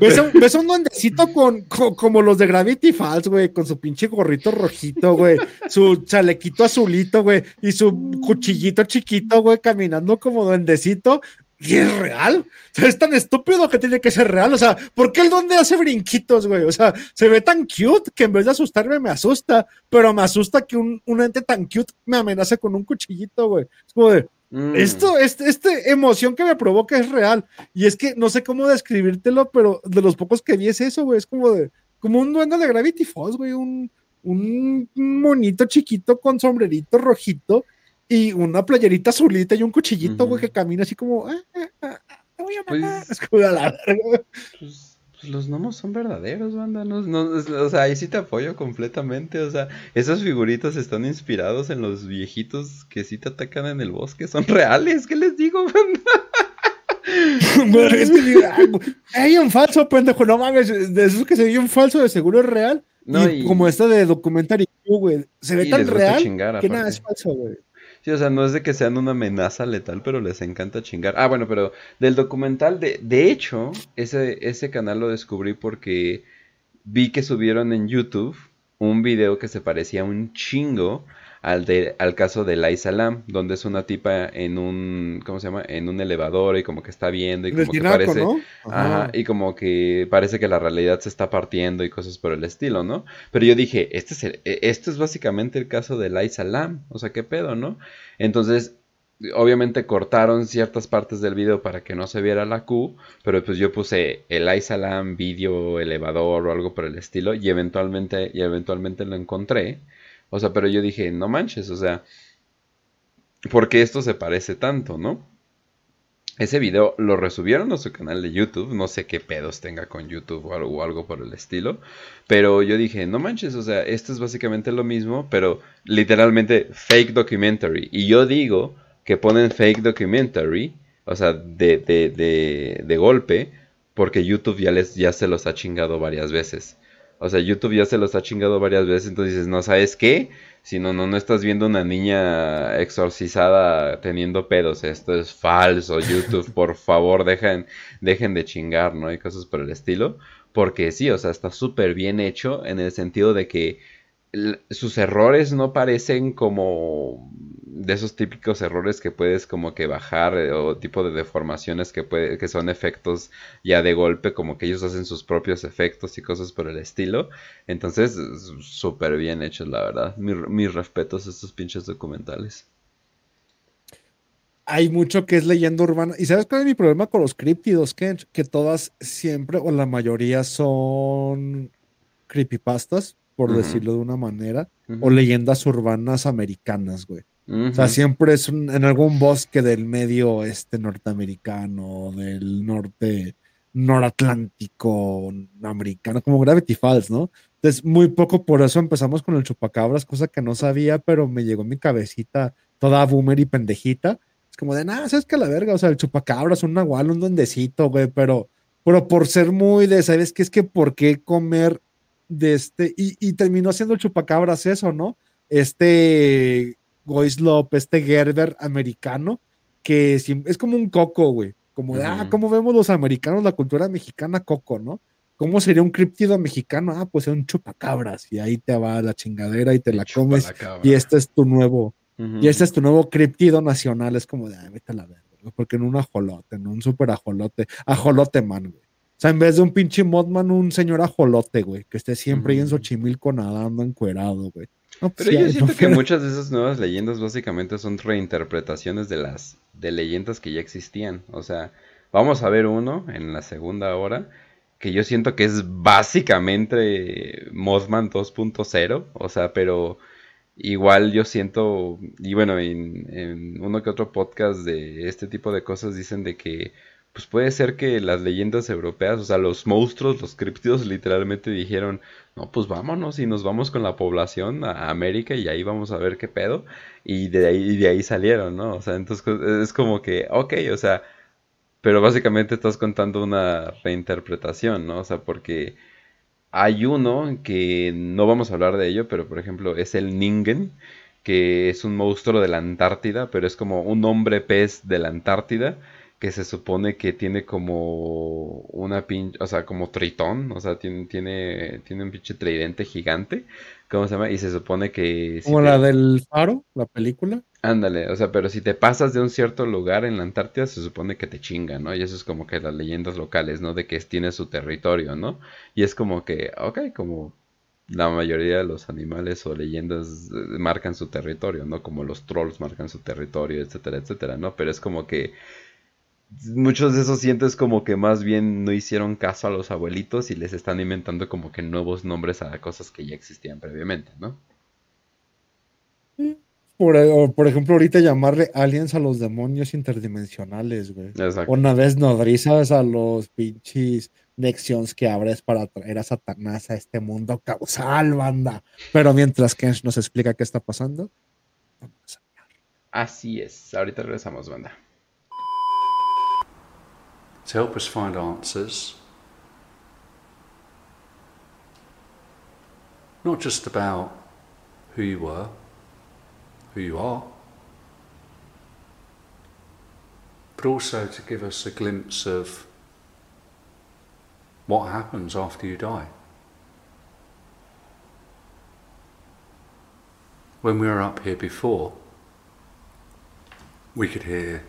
¿Ves un, duendecito con, como los de Gravity Falls, güey, con su pinche gorrito rojito, güey, su chalequito azulito, güey, y su cuchillito chiquito, güey, caminando como duendecito. Y es real. es tan estúpido que tiene que ser real. O sea, ¿por qué el duende hace brinquitos, güey? O sea, se ve tan cute que en vez de asustarme me asusta. Pero me asusta que un, ente tan cute me amenace con un cuchillito, güey. Es como de, mm. esto, este, este, emoción que me provoca es real. Y es que no sé cómo describírtelo, pero de los pocos que vi es eso, güey. Es como de, como un duende de Gravity Falls, güey. Un, un monito chiquito con sombrerito rojito y una playerita azulita y un cuchillito, güey, que camina así como, ah, ah, ah, te voy a matar. Pues, la pues, pues, los gnomos son verdaderos, banda. No, o sea, ahí sí te apoyo completamente. O sea, esos figuritos están inspirados en los viejitos que sí te atacan en el bosque. Son reales, ¿qué les digo, banda? es que hay un falso, pendejo, no mames, de esos que se ve un falso, de seguro es real. No, y, como esta de documentary, güey, se ve tan real que nada es falso, güey. Sí, o sea, no es de que sean una amenaza letal, pero les encanta chingar. Ah, bueno, pero del documental, de, de hecho, ese, ese canal lo descubrí porque vi que subieron en YouTube un video que se parecía un chingo al, de, al caso de Lai Salam, donde es una tipa en un, ¿cómo se llama? En un elevador y como que está viendo y como que parece, ajá, y como que parece que la realidad se está partiendo y cosas por el estilo, ¿no? Pero yo dije, este es, e, este es básicamente el caso de Lai Salam, o sea, qué pedo, ¿no? Entonces, obviamente cortaron ciertas partes del video para que no se viera la Q, pero pues yo puse el Salam video elevador o algo por el estilo y eventualmente y eventualmente lo encontré o sea, pero yo dije, no manches, o sea, ¿por qué esto se parece tanto, no? Ese video lo resubieron a su canal de YouTube, no sé qué pedos tenga con YouTube o algo, por el estilo, pero yo dije, no manches, o sea, esto es básicamente lo mismo, pero literalmente fake documentary. Y yo digo que ponen fake documentary, o sea, de, de, de, de golpe, porque YouTube ya, les, ya se los ha chingado varias veces. O sea, YouTube ya se los ha chingado varias veces, entonces dices, no sabes qué, si no, no, estás viendo una niña exorcizada teniendo pedos, esto es falso, YouTube, por favor, dejen, dejen de chingar, ¿no? Y cosas por el estilo, porque sí, o sea, está súper bien hecho en el sentido de que sus errores no parecen como de esos típicos errores que puedes como que bajar eh, o tipo de deformaciones que puede, que son efectos ya de golpe como que ellos hacen sus propios efectos y cosas por el estilo. Entonces súper bien hechos la verdad. Mis respetos a estos pinches documentales. Hay mucho que es leyenda urbana. ¿Y sabes cuál es mi problema con los críptidos, Que todas siempre o la mayoría son creepypastas por decirlo de una manera, o leyendas urbanas americanas, güey. O sea, siempre es en algún bosque del medio este norteamericano, del norte noratlántico americano, como Gravity Falls, ¿no? Entonces, muy poco por eso empezamos con el chupacabras, cosa que no sabía, pero me llegó mi cabecita toda boomer y pendejita. Es como de, nada, ¿sabes que la verga? O sea, el chupacabras, un nahual, un duendecito, güey, pero, pero por ser muy de, ¿sabes qué? Es que, ¿por qué comer de este, y, terminó siendo el chupacabras eso, ¿no? Este Goislop, este Gerber americano, que es como un coco, güey. Como de, ah, ¿cómo vemos los americanos la cultura mexicana coco, no? ¿Cómo sería un criptido mexicano? Ah, pues es un chupacabras, y ahí te va la chingadera y te la comes, y este es tu nuevo, y este es tu nuevo criptido nacional, es como de, ah, vete a la verga. porque en un ajolote, en un super ajolote, ajolote man, güey. O sea, en vez de un pinche Modman, un señor ajolote, güey, que esté siempre ahí en Xochimilco nadando encuerado, güey. Pero yo siento que muchas de esas nuevas leyendas básicamente son reinterpretaciones de las de leyendas que ya existían. O sea, vamos a ver uno en la segunda hora que yo siento que es básicamente Mothman 2.0. O sea, pero igual yo siento, y bueno, en, en uno que otro podcast de este tipo de cosas dicen de que pues puede ser que las leyendas europeas, o sea, los monstruos, los críptidos literalmente dijeron, no, pues vámonos y nos vamos con la población a América y ahí vamos a ver qué pedo. Y de ahí, de ahí salieron, ¿no? O sea, entonces es como que, ok, o sea, pero básicamente estás contando una reinterpretación, ¿no? O sea, porque hay uno que no vamos a hablar de ello, pero por ejemplo es el Ningen, que es un monstruo de la Antártida, pero es como un hombre pez de la Antártida que se supone que tiene como una pinche, o sea, como tritón, o sea, tiene, tiene, tiene un pinche tridente gigante, ¿cómo se llama? Y se supone que... como la del faro, la película. Ándale, o sea, pero si te pasas de un cierto lugar en la Antártida, se supone que te chinga, ¿no? Y eso es como que las leyendas locales, ¿no? De que tiene su territorio, ¿no? Y es como que, ok, como la mayoría de los animales o leyendas eh, marcan su territorio, ¿no? Como los trolls marcan su territorio, etcétera, etcétera, ¿no? Pero es como que muchos de esos sientes como que más bien no hicieron caso a los abuelitos y les están inventando como que nuevos nombres a cosas que ya existían previamente, ¿no? Por, o por ejemplo, ahorita llamarle aliens a los demonios interdimensionales, güey. Exacto. O vez nodrizas a los pinches Nexions que abres para traer a Satanás a este mundo causal, banda. Pero mientras Kensh nos explica qué está pasando, vamos a Así es. Ahorita regresamos, banda. To help us find answers. Not just about who you were, who you are, but also to give us a glimpse of what happens after you die. When we were up here before, we could hear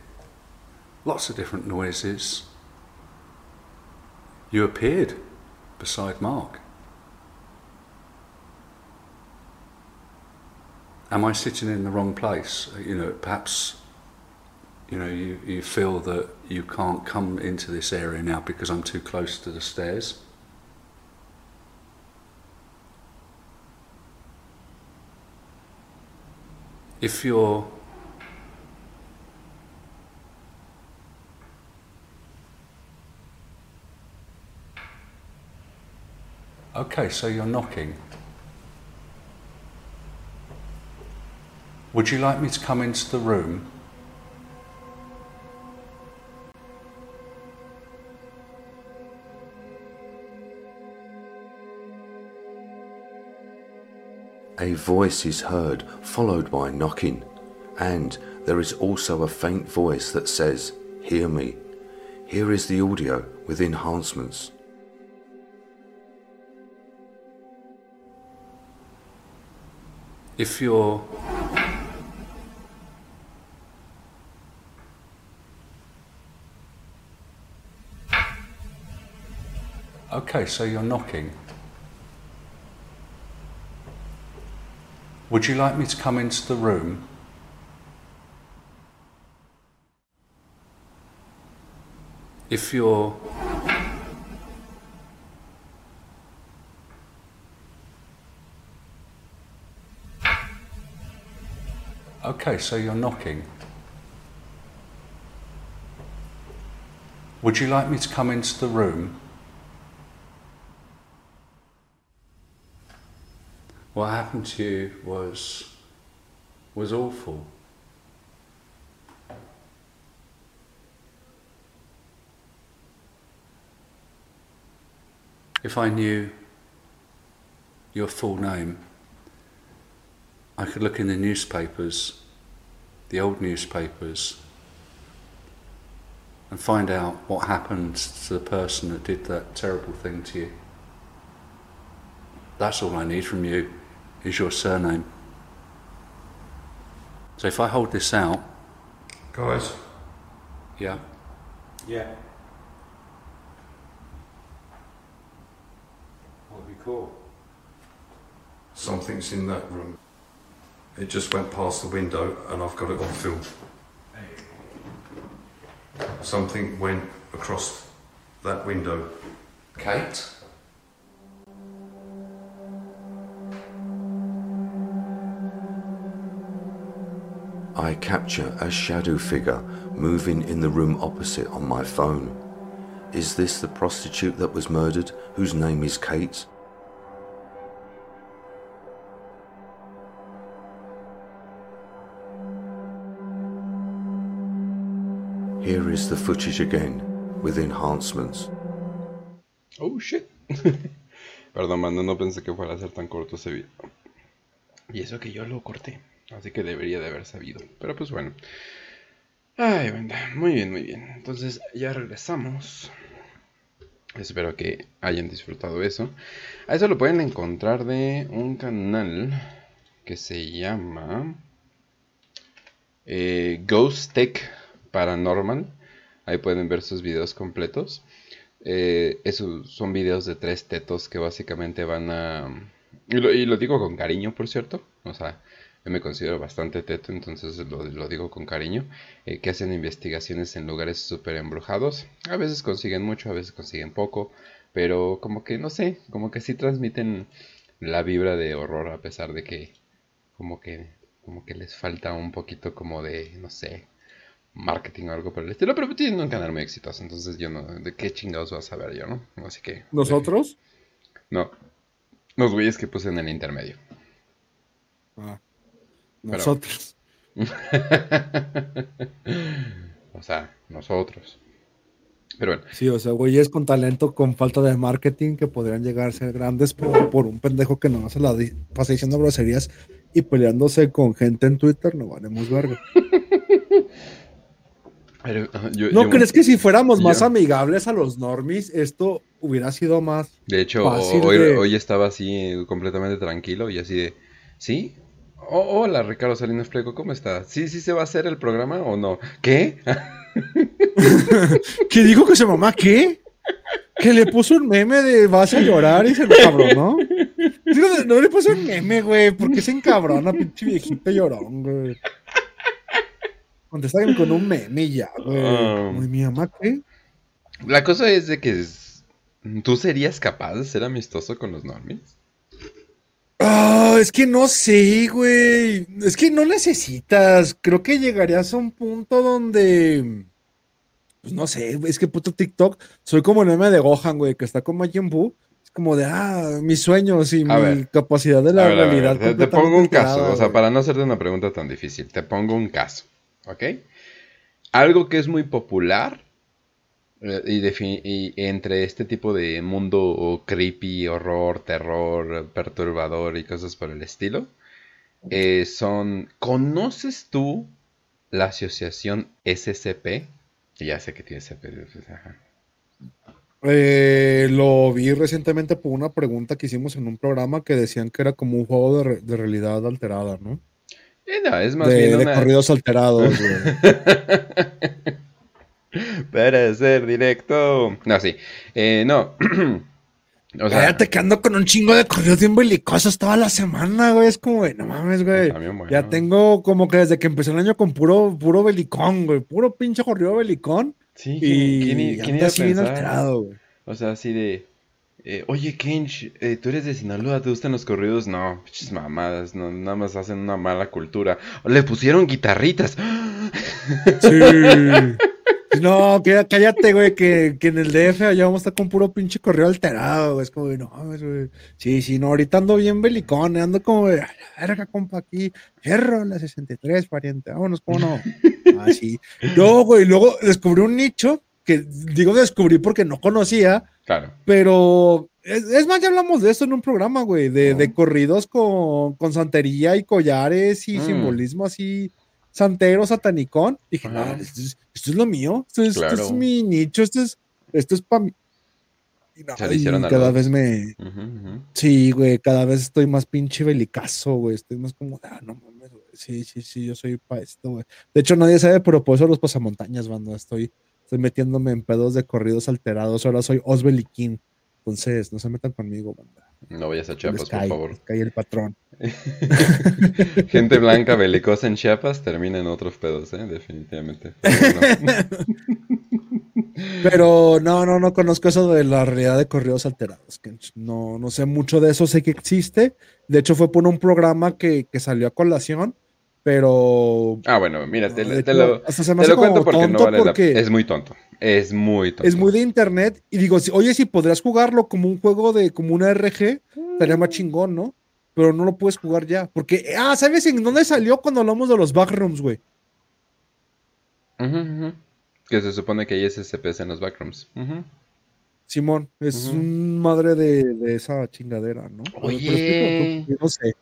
lots of different noises, you appeared beside Mark. Am I sitting in the wrong place? Uh, you know, perhaps you know you, you feel that you can't come into this area now because I'm too close to the stairs. If you're Okay, so you're knocking. Would you like me to come into the room? A voice is heard, followed by knocking, and there is also a faint voice that says, Hear me. Here is the audio with enhancements. If you're Okay, so you're knocking. Would you like me to come into the room? If you're Okay, so you're knocking. Would you like me to come into the room? What happened to you was was awful. If I knew your full name, I could look in the newspapers, the old newspapers, and find out what happened to the person that did that terrible thing to you. That's all I need from you is your surname. So if I hold this out. Guys, Yeah. Yeah. What would be cool? Something's in that room. It just went past the window and I've got it on film. Something went across that window. Kate? I capture a shadow figure moving in the room opposite on my phone. Is this the prostitute that was murdered, whose name is Kate? Here is the footage again, with enhancements. Oh shit. Perdón, mano, no pensé que fuera a ser tan corto ese video. Y eso que yo lo corté. Así que debería de haber sabido. Pero pues bueno. Ay, venga. Muy bien, muy bien. Entonces ya regresamos. Espero que hayan disfrutado eso. A eso lo pueden encontrar de un canal que se llama eh, Ghost Tech Paranormal. Ahí pueden ver sus videos completos. Eh, esos son videos de tres tetos que básicamente van a... Y lo, digo con cariño, por cierto. O sea, yo me considero bastante teto, entonces lo, lo digo con cariño. eh, que hacen investigaciones en lugares súper embrujados. A veces consiguen mucho, a veces consiguen poco. Pero como que, no sé, como que sí transmiten la vibra de horror a pesar de que como que como que les falta un poquito como de, no sé, marketing o algo por el estilo, pero tienen un canal muy exitoso, entonces yo no, de qué chingados vas a ver yo, ¿no? Así que... ¿Nosotros? No, los güeyes que puse en el intermedio. Ah, Pero- nosotros. o sea, nosotros. Pero bueno, Sí, o sea, güeyes con talento, con falta de marketing, que podrían llegar a ser grandes por, por un pendejo que no se la di- pasa diciendo groserías y peleándose con gente en Twitter, no valemos verga. pero, ajá, yo- ¿No yo- crees que si fuéramos más amigables a los normies, esto hubiera sido más? De hecho, fácil hoy, de- hoy estaba así eh, completamente tranquilo y así de, ¿sí? Oh, hola Ricardo Salinas Pliego, ¿cómo estás? ¿Sí, sí se va a hacer el programa o no? ¿Qué? ¿Qué dijo que su mamá qué? Que le puso un meme de vas a llorar y se encabronó. Digo, no le puso un meme, güey, porque se encabrona, pinche viejito llorón, güey. Contestan con un meme ya, güey. Muy, mi mamá qué? La cosa es de que tú serías capaz de ser amistoso con los normies. Ah, es que no sé, güey. Es que no necesitas. Creo que llegarías a un punto donde. Pues no sé, es que puto TikTok. Soy como el meme de Gohan, güey, que está con Majin Buu. Es como de, ah, mis sueños y A mi ver. capacidad de la ver, ver, realidad. te, pongo un caso, o sea, para no hacerte una pregunta tan difícil, te pongo un caso, ¿ok? Algo que es muy popular eh, y, entre este tipo de mundo creepy, horror, terror, perturbador y cosas por el estilo, eh, son, ¿conoces tú la asociación SCP? Ya sé que tiene SCP, pues, ajá. Eh, lo vi recientemente por una pregunta que hicimos en un programa que decían que era como un juego de, re- de realidad alterada, ¿no? No, es más De, bien de corridos alterados. Para ser directo. No, sí. Eh, no. o sea, Cállate que ando con un chingo de corridos bien belicosos toda la semana, güey. Es como, güey, no mames, güey. bueno. Ya tengo como que desde que empezó el año con puro, puro belicón, güey. Puro pinche corrido belicón. Sí, Y ¿quién, quién, i- quién anda iba a pensar? alterado, güey. O sea, así de. Eh, Oye, Kench, eh, tú eres de Sinaloa, ¿te gustan los corridos? No, pinches mamadas, no, nada más hacen una mala cultura. Le pusieron guitarritas. Sí. No, cállate, güey, que, que en el DF allá vamos a estar con puro pinche correo alterado, güey. Es como, no güey. Sí, sí, no, ahorita ando bien belicón, eh, ando como, de, a la verga, compa, aquí, fierro, la 63, pariente, vámonos, ¿cómo no? Ah, sí. No, güey, luego descubrí un nicho que, digo, descubrí porque no conocía, Claro. pero es, es más, ya hablamos de eso en un programa, güey, de, de corridos con, con santería y collares y Mm. simbolismo así santero, satanicón. Dije, no, esto es, esto es lo mío, esto es, esto Claro. es mi nicho, esto es, esto es para mí. Y no, Se le hicieron y a cada vez me, sí, güey, cada vez estoy más pinche belicazo, güey, estoy más como, ah, no mames, güey. Sí, sí, sí, yo soy para esto, güey. De hecho, nadie sabe, pero por eso los pasamontañas, banda. Estoy, estoy metiéndome en pedos de corridos alterados. Ahora soy Osbel y King. Entonces, no se metan conmigo, banda. No vayas a Chiapas, por favor. cae el patrón. Gente blanca belicosa en Chiapas termina en otros pedos, ¿eh? Definitivamente. Pero bueno. Pero no, no, no conozco eso de la realidad de corridos alterados. No, no sé mucho de eso, sé que existe. De hecho, fue por un programa que, que salió a colación, pero Ah, bueno, mira, te, hecho, lo, hasta se me te hace lo cuento porque no vale la porque- Es muy tonto. Es muy tonto. es muy de internet. Y digo, si- oye, si podrías jugarlo como un juego de, como una RG, estaría más chingón, ¿no? Pero no lo puedes jugar ya. Porque, ah, ¿sabes en dónde salió cuando hablamos de los backrooms, güey? Que se supone que hay SCPs en los backrooms. Simón, es un madre de, de esa chingadera, ¿no? Ver, pero no sé.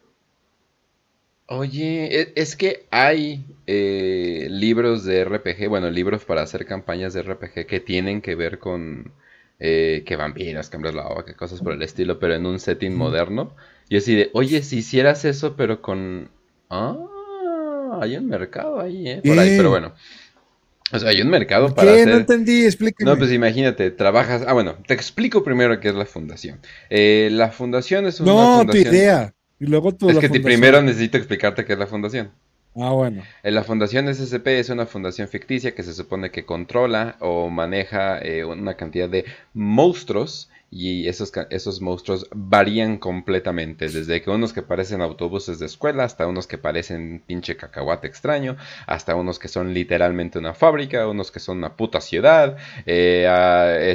Oye, e- es que hay eh, libros de RPG, bueno, libros para hacer campañas de RPG que tienen que ver con eh, que vampiros, que hombres lobo, que cosas por el estilo, pero en un setting moderno. Y así de, oye, si hicieras eso, pero con... Ah, hay un mercado ahí, ¿eh? Por ahí, ¿Qué? pero bueno. O sea, hay un mercado para ¿Qué? hacer... No entendí, explíqueme. No, pues imagínate, trabajas... Ah, bueno, te explico primero qué es la fundación. Eh, la fundación es una No, tu idea. Y luego tú Es la que fundación. primero necesito explicarte qué es la fundación. Ah, bueno. Eh, La Fundación SCP es una fundación ficticia que se supone que controla o maneja eh, una cantidad de monstruos y esos, esos monstruos varían completamente, desde que unos que parecen autobuses de escuela hasta unos que parecen pinche cacahuate extraño, hasta unos que son literalmente una fábrica, unos que son una puta ciudad, eh,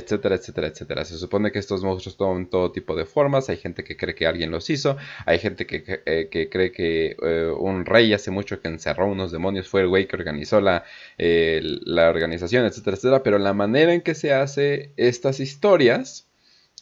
etcétera, etcétera, etcétera. Se supone que estos monstruos toman todo tipo de formas, hay gente que cree que alguien los hizo, hay gente que, eh, que cree que eh, un rey hace mucho que encerró unos demonios, fue el güey que organizó la, la organización, etcétera, etcétera. Pero la manera en que se hace estas historias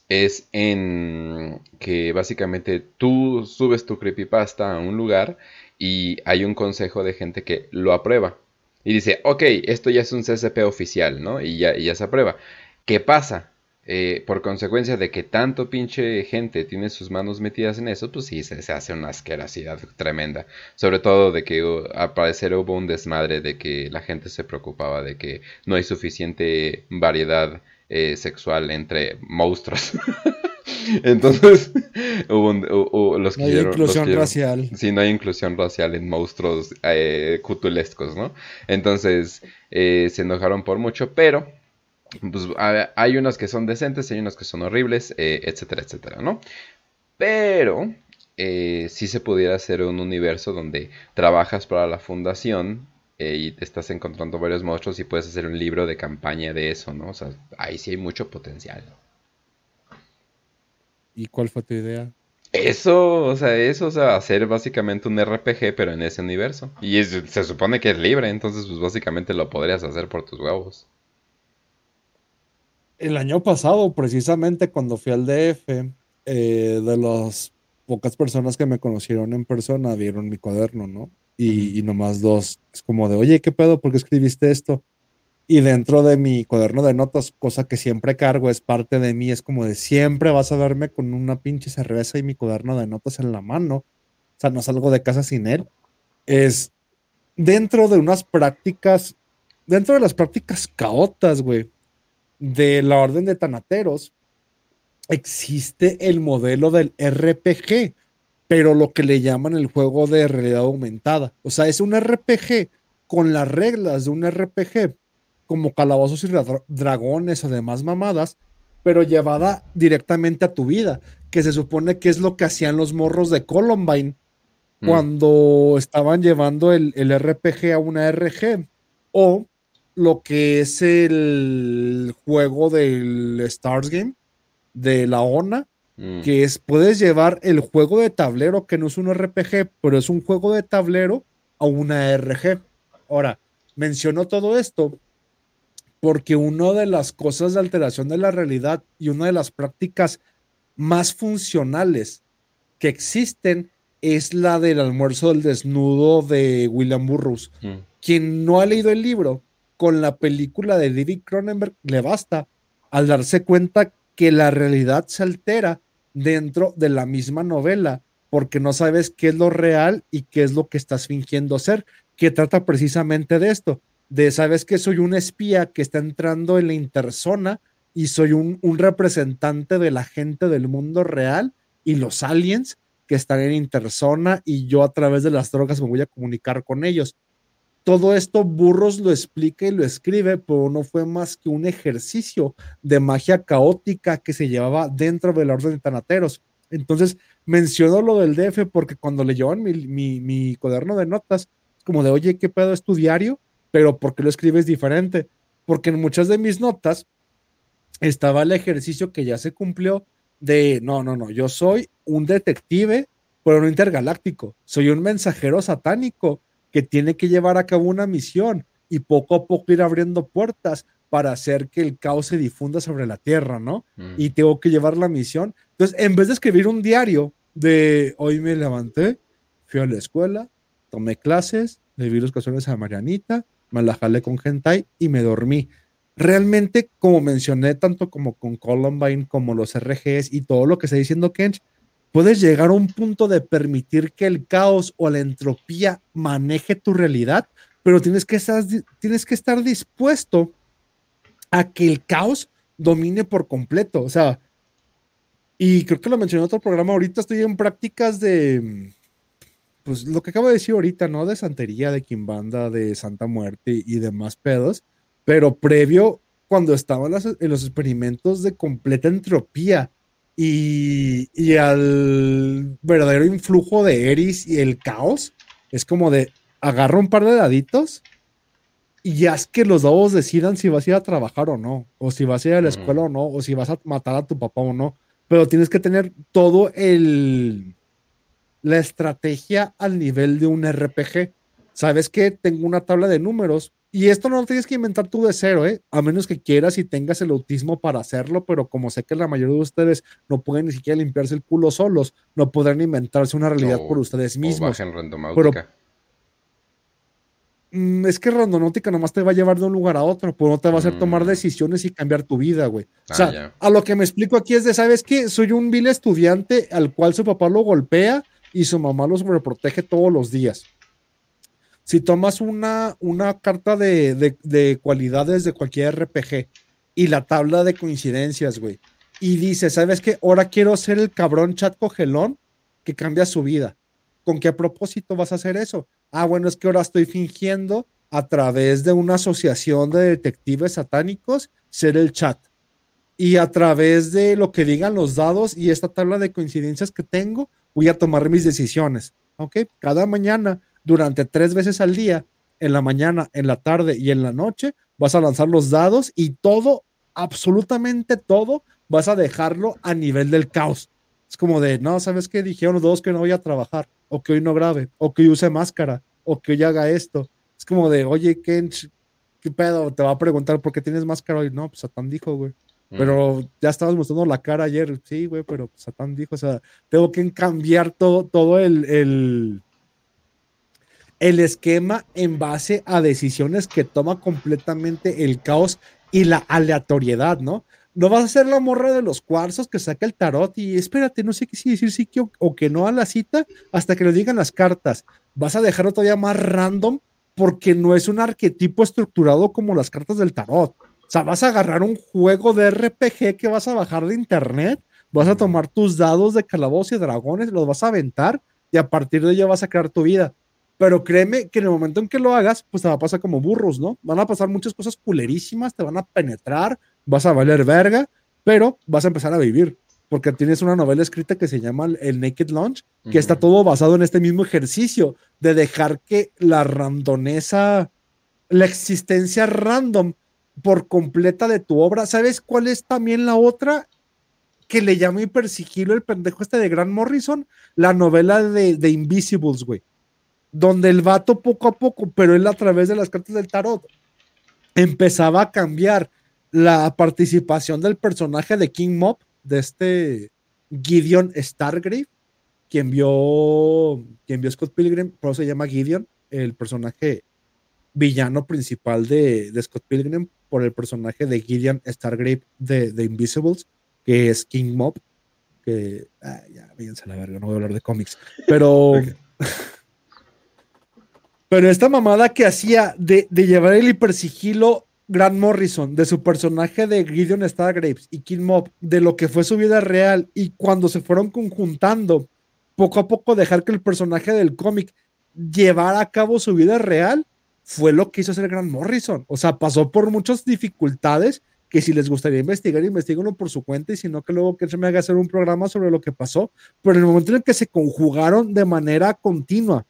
es en que básicamente tú subes tu creepypasta a un lugar y hay un consejo de gente que lo aprueba. Y dice, ok, esto ya es un CCP oficial, ¿no? Y ya, y ya se aprueba. ¿Qué pasa? Eh, por consecuencia de que tanto pinche gente tiene sus manos metidas en eso, pues sí, se, se hace una asquerosidad tremenda. Sobre todo de que uh, al parecer hubo un desmadre de que la gente se preocupaba de que no hay suficiente variedad eh, sexual entre monstruos. Entonces, hubo un- los No hay quisieron- los inclusión racial. Sí, no hay inclusión racial en monstruos eh, cutulescos, ¿no? Entonces, eh, se enojaron por mucho, pero pues, a- hay unos que son decentes, hay unos que son horribles, eh, etcétera, etcétera, ¿no? Pero eh, sí se pudiera hacer un universo donde trabajas para la fundación eh, y te estás encontrando varios monstruos y puedes hacer un libro de campaña de eso, ¿no? O sea, ahí sí hay mucho potencial. ¿Y cuál fue tu idea? Eso, o sea, eso, o sea, hacer básicamente un RPG, pero en ese universo. Y es- se supone que es libre, entonces, pues básicamente lo podrías hacer por tus huevos. El año pasado, precisamente cuando fui al DF, eh, de las pocas personas que me conocieron en persona, vieron mi cuaderno, ¿no? Y, y nomás dos. Es como de, oye, ¿qué pedo? ¿Por qué escribiste esto? Y dentro de mi cuaderno de notas, cosa que siempre cargo, es parte de mí, es como de siempre vas a verme con una pinche cerveza y mi cuaderno de notas en la mano. O sea, no salgo de casa sin él. Es dentro de unas prácticas, dentro de las prácticas caotas, güey, de la orden de tanateros, existe el modelo del RPG, pero lo que le llaman el juego de realidad aumentada. O sea, es un RPG con las reglas de un RPG, como calabozos y dra- dragones o demás mamadas, pero llevada directamente a tu vida, que se supone que es lo que hacían los morros de Columbine Mm. cuando estaban llevando el, el RPG a una RG o lo que es el juego del Stars Game de la ONA, Mm. que es puedes llevar el juego de tablero que no es un RPG, pero es un juego de tablero a una RG. Ahora, menciono todo esto porque una de las cosas de alteración de la realidad y una de las prácticas más funcionales que existen es la del almuerzo del desnudo de William Burroughs. Mm. Quien no ha leído el libro, con la película de David Cronenberg le basta al darse cuenta que la realidad se altera dentro de la misma novela porque no sabes qué es lo real y qué es lo que estás fingiendo ser, que trata precisamente de esto, de sabes que soy un espía que está entrando en la interzona y soy un, un representante de la gente del mundo real y los aliens que están en interzona y yo a través de las drogas me voy a comunicar con ellos. Todo esto Burros lo explica y lo escribe, pero no fue más que un ejercicio de magia caótica que se llevaba dentro de la orden de Tanateros. Entonces, menciono lo del DF porque cuando le llevan mi, mi, mi cuaderno de notas, como de, oye, ¿qué pedo es tu diario? Pero ¿por qué lo escribes diferente? Porque en muchas de mis notas estaba el ejercicio que ya se cumplió de, no, no, no, yo soy un detective, pero no intergaláctico, soy un mensajero satánico que tiene que llevar a cabo una misión y poco a poco ir abriendo puertas para hacer que el caos se difunda sobre la Tierra, ¿no? Mm. Y tengo que llevar la misión. Entonces, en vez de escribir un diario de hoy me levanté, fui a la escuela, tomé clases, le vi los canciones a Marianita, me la jalé con Gentai y me dormí. Realmente, como mencioné, tanto como con Columbine, como los RGs y todo lo que está diciendo Kench, puedes llegar a un punto de permitir que el caos o la entropía maneje tu realidad, pero tienes que estar, tienes que estar dispuesto a que el caos domine por completo. O sea, y creo que lo mencioné en otro programa, ahorita estoy en prácticas de, pues lo que acabo de decir ahorita, ¿no? De santería, de quimbanda, de santa muerte y demás pedos, pero previo, cuando estaban en los experimentos de completa entropía y, y al verdadero influjo de Eris y el caos, es como de agarra un par de daditos y ya es que los dados decidan si vas a ir a trabajar o no, o si vas a ir a la escuela o no, o si vas a matar a tu papá o no, pero tienes que tener todo el la estrategia al nivel de un RPG. Sabes que tengo una tabla de números y esto no lo tienes que inventar tú de cero, ¿eh? A menos que quieras y tengas el autismo para hacerlo, pero como sé que la mayoría de ustedes no pueden ni siquiera limpiarse el culo solos, no podrán inventarse una realidad O- por ustedes O mismos. en randomáutica. Mm, es que Randonáutica nomás te va a llevar de un lugar a otro, pero no te va a hacer tomar Mm. decisiones y cambiar tu vida, güey. Ah, o sea, ya. a lo que me explico aquí es de, ¿sabes qué? Soy un vil estudiante al cual su papá lo golpea y su mamá lo sobreprotege todos los días. Si tomas una, una carta de, de- de cualidades de cualquier RPG y la tabla de coincidencias, güey, y dice, ¿sabes qué? Ahora quiero ser el cabrón chat cogelón que cambia su vida. ¿Con qué propósito vas a hacer eso? Ah, bueno, es que ahora estoy fingiendo a través de una asociación de detectives satánicos ser el chat. Y a través de lo que digan los dados y esta tabla de coincidencias que tengo, voy a tomar mis decisiones. ¿Ok? Cada mañana, durante tres veces al día, en la mañana, en la tarde y en la noche, vas a lanzar los dados y todo, absolutamente todo, vas a dejarlo a nivel del caos. Es como de, no, ¿sabes qué? Dijeron los dos que no voy a trabajar, o que hoy no grabe, o que hoy use máscara, o que hoy haga esto. Es como de, oye, Kench, ¿qué pedo? Te va a preguntar por qué tienes máscara hoy. No, pues Satán dijo, güey. Mm. Pero ya estabas mostrando la cara ayer. Sí, güey, pero Satán dijo, o sea, tengo que cambiar todo, todo el, el, el esquema en base a decisiones que toma completamente el caos y la aleatoriedad, ¿no? No vas a ser la morra de los cuarzos que saca el tarot y espérate, no sé qué sí decir sí que o, que no a la cita hasta que le digan las cartas. Vas a dejarlo todavía más random porque no es un arquetipo estructurado como las cartas del tarot. O sea, vas a agarrar un juego de RPG que vas a bajar de internet, vas a tomar tus dados de calabozos y dragones, los vas a aventar y a partir de ello vas a crear tu vida. Pero créeme que en el momento en que lo hagas, pues te va a pasar como burros, ¿no? Van a pasar muchas cosas culerísimas, te van a penetrar, vas a valer verga, pero vas a empezar a vivir. Porque tienes una novela escrita que se llama El Naked Launch, que está todo basado en este mismo ejercicio de dejar que la randonesa, la existencia random por completa de tu obra. ¿Sabes cuál es también la otra? Que le llama hipersigilo el pendejo este de Grant Morrison, la novela de, de Invisibles, güey. Donde el vato poco a poco, pero él a través de las cartas del tarot, empezaba a cambiar la participación del personaje de King Mob, de este Gideon Stargrave, quien vio, quien vio Scott Pilgrim, por eso se llama Gideon, el personaje villano principal de, de Scott Pilgrim, por el personaje de Gideon Stargrave de, de Invisibles, que es King Mob, que, ah, ya, váyanse a la verga, no voy a hablar de cómics, pero... Pero esta mamada que hacía de, llevar el hipersigilo Grant Morrison, de su personaje de Gideon Stargraves y King Mob, de lo que fue su vida real, y cuando se fueron conjuntando, poco a poco dejar que el personaje del cómic llevara a cabo su vida real, fue lo que hizo hacer Grant Morrison. O sea, pasó por muchas dificultades que si les gustaría investigar, investiguenlo por su cuenta y si no, que luego que se me haga hacer un programa sobre lo que pasó. Pero en el momento en el que se conjugaron de manera continua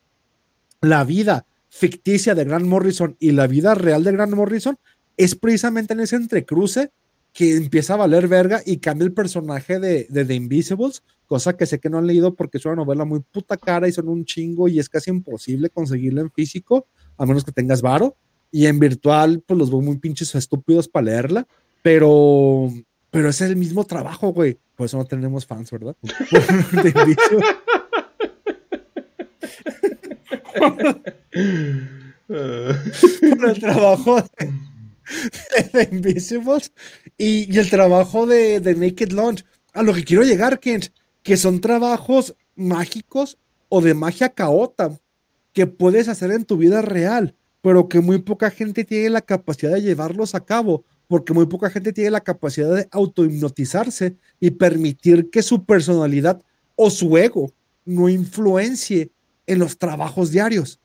la vida ficticia de Grant Morrison y la vida real de Grant Morrison, es precisamente en ese entrecruce que empieza a valer verga y cambia el personaje de, de The Invisibles, cosa que sé que no han leído porque es una novela muy puta cara y son un chingo y es casi imposible conseguirla en físico, a menos que tengas varo. Y en virtual, pues los veo muy pinches estúpidos para leerla, pero, pero es el mismo trabajo, güey. Por eso no tenemos fans, ¿verdad? Por el trabajo de, de Invisibles y, y el trabajo de, de, Naked Launch. A lo que quiero llegar, Kent, que son trabajos mágicos o de magia caota que puedes hacer en tu vida real, pero que muy poca gente tiene la capacidad de llevarlos a cabo, porque muy poca gente tiene la capacidad de autohipnotizarse y permitir que su personalidad o su ego no influencie en los trabajos diarios.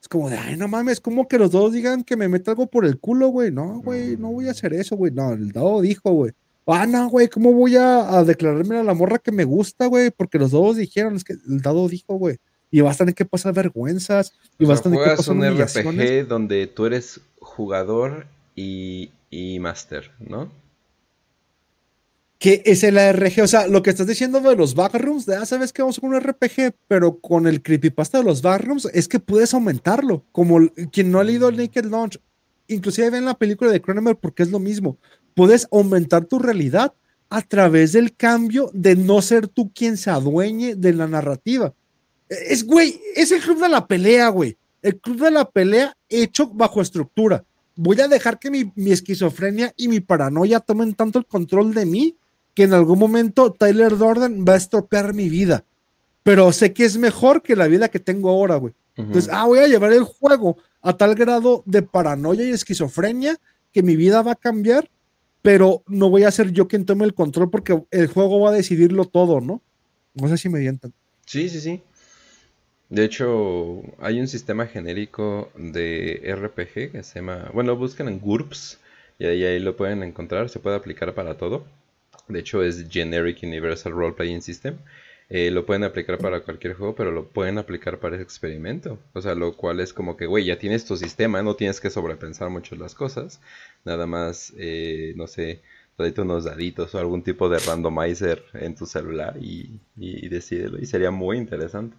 Es como de, ay, no mames, como que los dos digan que me meto algo por el culo, güey. No, güey, no voy a hacer eso, güey. No, el dado dijo, güey. Ah, no, güey, ¿cómo voy a, a, declararme a la morra que me gusta, güey? Porque los dos dijeron, es que el dado dijo, güey. Y vas a tener que pasar vergüenzas. Y O vas a tener que pasar un. RPG donde tú eres jugador y, y máster, ¿no? Que es el ARG, o sea, lo que estás diciendo de los backrooms, de, ah, sabes que vamos con un RPG, pero con el creepypasta de los backrooms es que puedes aumentarlo, como quien no ha leído el Naked Launch, inclusive ven la película de Cronenberg porque es lo mismo, puedes aumentar tu realidad a través del cambio de no ser tú quien se adueñe de la narrativa. Es, güey, es el club de la pelea, güey. El club de la pelea hecho bajo estructura. Voy a dejar que mi, mi esquizofrenia y mi paranoia tomen tanto el control de mí que en algún momento Tyler Durden va a estropear mi vida. Pero sé que es mejor que la vida que tengo ahora, güey. Entonces, ah, voy a llevar el juego a tal grado de paranoia y esquizofrenia que mi vida va a cambiar, pero no voy a ser yo quien tome el control porque el juego va a decidirlo todo, ¿no? No sé si me dientan. Sí, sí, sí. De hecho, hay un sistema genérico de RPG que se llama, bueno, buscan en GURPS y ahí, ahí lo pueden encontrar, se puede aplicar para todo. De hecho, es Generic Universal Role Playing System. Eh, lo pueden aplicar para cualquier juego, pero lo pueden aplicar para ese experimento. O sea, lo cual es como que, güey, ya tienes tu sistema, no tienes que sobrepensar mucho las cosas. Nada más, eh, no sé, tráete unos daditos o algún tipo de randomizer en tu celular y, y, decídelo. Y sería muy interesante.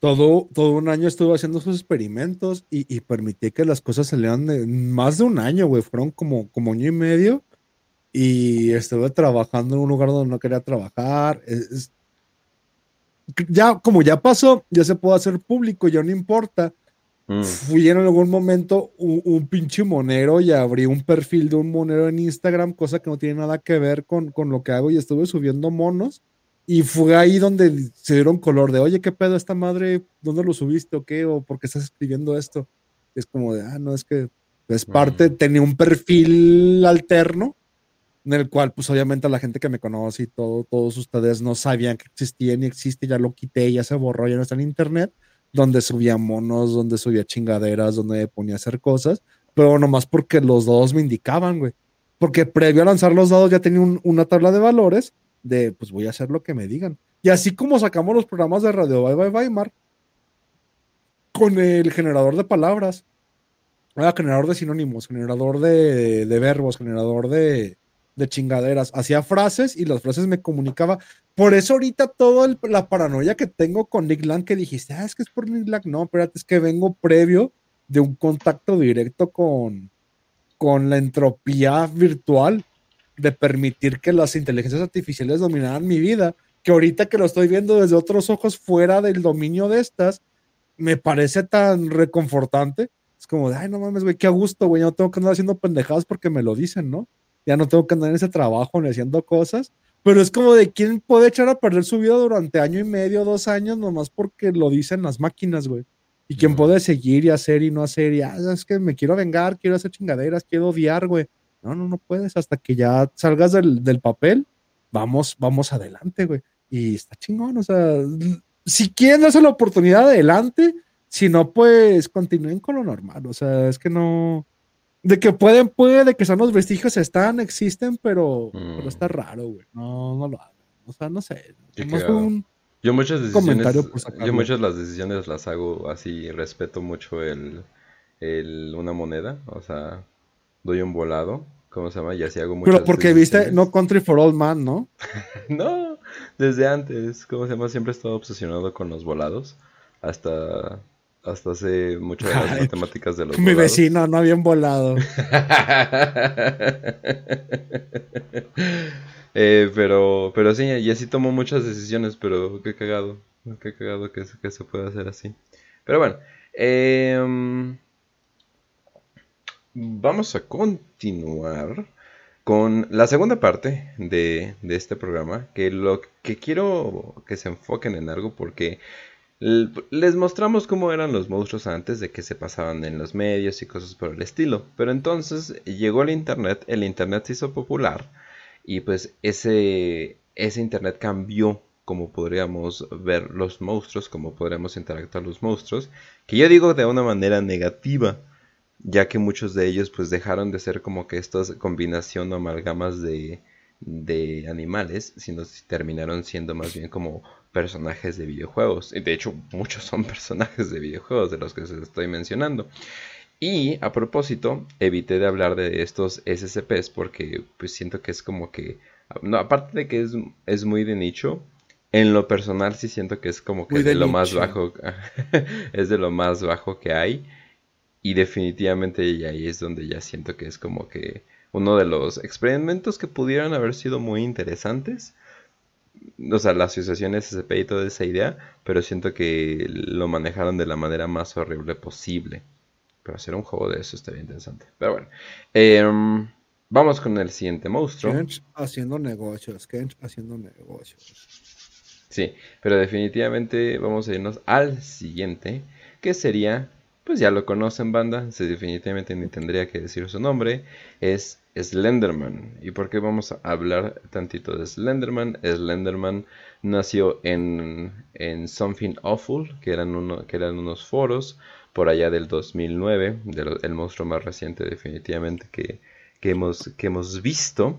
Todo, todo un año estuve haciendo sus experimentos y, y permití que las cosas salieran de más de un año, güey. Fueron como, como año y medio. Y estuve trabajando en un lugar donde no quería trabajar. Es- es- ya, como ya pasó, ya se puede hacer público, ya no importa. Mm. Fui en algún momento un, un pinche monero y abrí un perfil de un monero en Instagram, cosa que no tiene nada que ver con, con lo que hago y estuve subiendo monos. Y fue ahí donde se dieron color de, oye, ¿qué pedo esta madre? ¿Dónde lo subiste o qué? ¿O por qué estás escribiendo esto? Es como de, ah, no, es que es parte, Mm. tenía un perfil alterno en el cual, pues obviamente la gente que me conoce y todo, todos ustedes no sabían que existía ni existe, ya lo quité, ya se borró, ya no está en internet, donde subía monos, donde subía chingaderas, donde ponía a hacer cosas, pero nomás porque los dados me indicaban, güey. Porque previo a lanzar los dados ya tenía un- una tabla de valores de, pues voy a hacer lo que me digan. Y así como sacamos los programas de Radio Bye Bye Weimar, con el generador de palabras, era generador de sinónimos, generador de, de verbos, generador de, de chingaderas. Hacía frases y las frases me comunicaba. Por eso ahorita toda la paranoia que tengo con Nick Lang que dijiste, ah, es que es por Nick Lang. No, espérate, es que vengo previo de un contacto directo con, con la entropía virtual de permitir que las inteligencias artificiales dominaran mi vida, que ahorita que lo estoy viendo desde otros ojos fuera del dominio de estas, me parece tan reconfortante. Es como ay, no mames, güey, qué gusto, güey, no tengo que andar haciendo pendejadas porque me lo dicen, ¿no? Ya no tengo que andar en ese trabajo ni haciendo cosas, Pero es como de quién puede echar a perder su vida durante año y medio, dos años, nomás porque lo dicen las máquinas, güey. Y quién puede seguir y hacer y no hacer. Y ah, es que me quiero vengar, quiero hacer chingaderas, quiero odiar, güey. No, no, no puedes. Hasta que ya salgas del, del papel, vamos, vamos adelante, güey. Y está chingón. O sea, si quieren darse la oportunidad, adelante. Si no, pues continúen con lo normal. O sea, es que no. De que pueden, puede, de que son los vestigios, están, existen, pero, Mm. pero está raro, güey. No, no lo hagan. O sea, no sé. Un- Yo muchas decisiones, yo muchas las decisiones las hago así, respeto mucho el, el una moneda, o sea, doy un volado, ¿cómo se llama? Y así hago muchas Pero porque viste. No Country for Old Man, ¿no? No, desde antes, ¿cómo se llama? Siempre he estado obsesionado con los volados, hasta, hasta hace mucho de las matemáticas de los Mi volados. vecino no habían volado. Eh, pero, pero sí, y así tomo muchas decisiones, pero qué cagado, qué cagado que, se- que se pueda hacer así. Pero bueno, em, vamos a continuar con la segunda parte de, de este programa, que lo que quiero que se enfoquen en algo porque les mostramos cómo eran los monstruos antes de que se pasaban en los medios y cosas por el estilo. Pero entonces llegó el internet, el internet se hizo popular y pues ese, ese internet cambió como podríamos ver los monstruos, como podríamos interactuar los monstruos, que yo digo de una manera negativa, ya que muchos de ellos pues dejaron de ser como que estas combinación o amalgamas de, de animales, sino si terminaron siendo más bien como personajes de videojuegos. Y de hecho muchos son personajes de videojuegos de los que se estoy mencionando. Y a propósito, evité de hablar de estos SCPs porque pues siento que es como que, no, aparte de que es, es muy de nicho, en lo personal sí siento que es como que Muy de, de lo más bajo, es de lo más bajo que hay. Y definitivamente ahí es donde ya siento que es como que uno de los experimentos que pudieran haber sido muy interesantes. O sea, la asociación SCP y toda esa idea, pero siento que lo manejaron de la manera más horrible posible. Pero hacer un juego de eso estaría interesante. Pero bueno, em, vamos con el siguiente monstruo. Kench haciendo negocios, Kench haciendo negocios. Sí, pero definitivamente vamos a irnos al siguiente, que sería, pues ya lo conocen banda, se definitivamente ni tendría que decir su nombre, es Slenderman. ¿Y por qué vamos a hablar tantito de Slenderman? Slenderman nació en, en Something Awful, que eran, que eran unos foros por allá del 2009, de lo- el monstruo más reciente definitivamente que, que hemos, que hemos visto.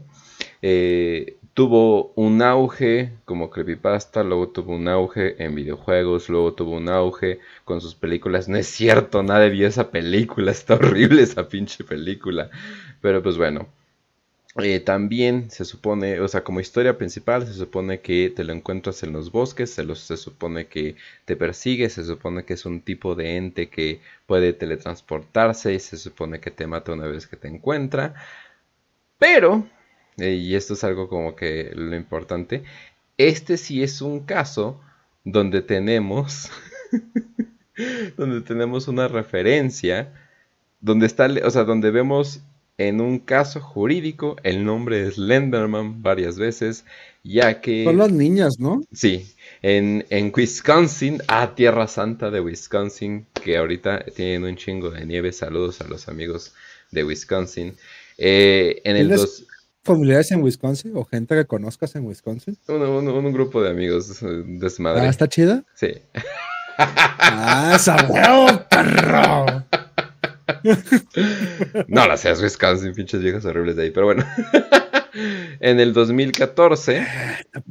Eh, tuvo un auge como creepypasta, luego tuvo un auge en videojuegos, luego tuvo un auge con sus películas. No es cierto, nadie vio esa película, está horrible esa pinche película. Pero pues bueno. Eh, también se supone, o sea, como historia principal, se supone que te lo encuentras en los bosques, se, los- se supone que te persigue, se supone que es un tipo de ente que puede teletransportarse y se supone que te mata una vez que te encuentra. Pero, eh, y esto es algo como que lo importante, este sí es un caso donde tenemos, donde tenemos una referencia, donde está, o sea, donde vemos en un caso jurídico el nombre de Slenderman varias veces, ya que... Son las niñas, ¿no? Sí, en, en Wisconsin, a Tierra Santa de Wisconsin, que ahorita tienen un chingo de nieve. Saludos a los amigos de Wisconsin. Eh, en el ¿Tienes dos, familiares en Wisconsin o gente que conozcas en Wisconsin? un, un- un grupo de amigos eh, desmadre. Ah, ¿está chida? Sí. Ah, esa huevo, perro. No las seas Wisconsin, pinches viejas horribles de ahí. Pero bueno. en el 2014.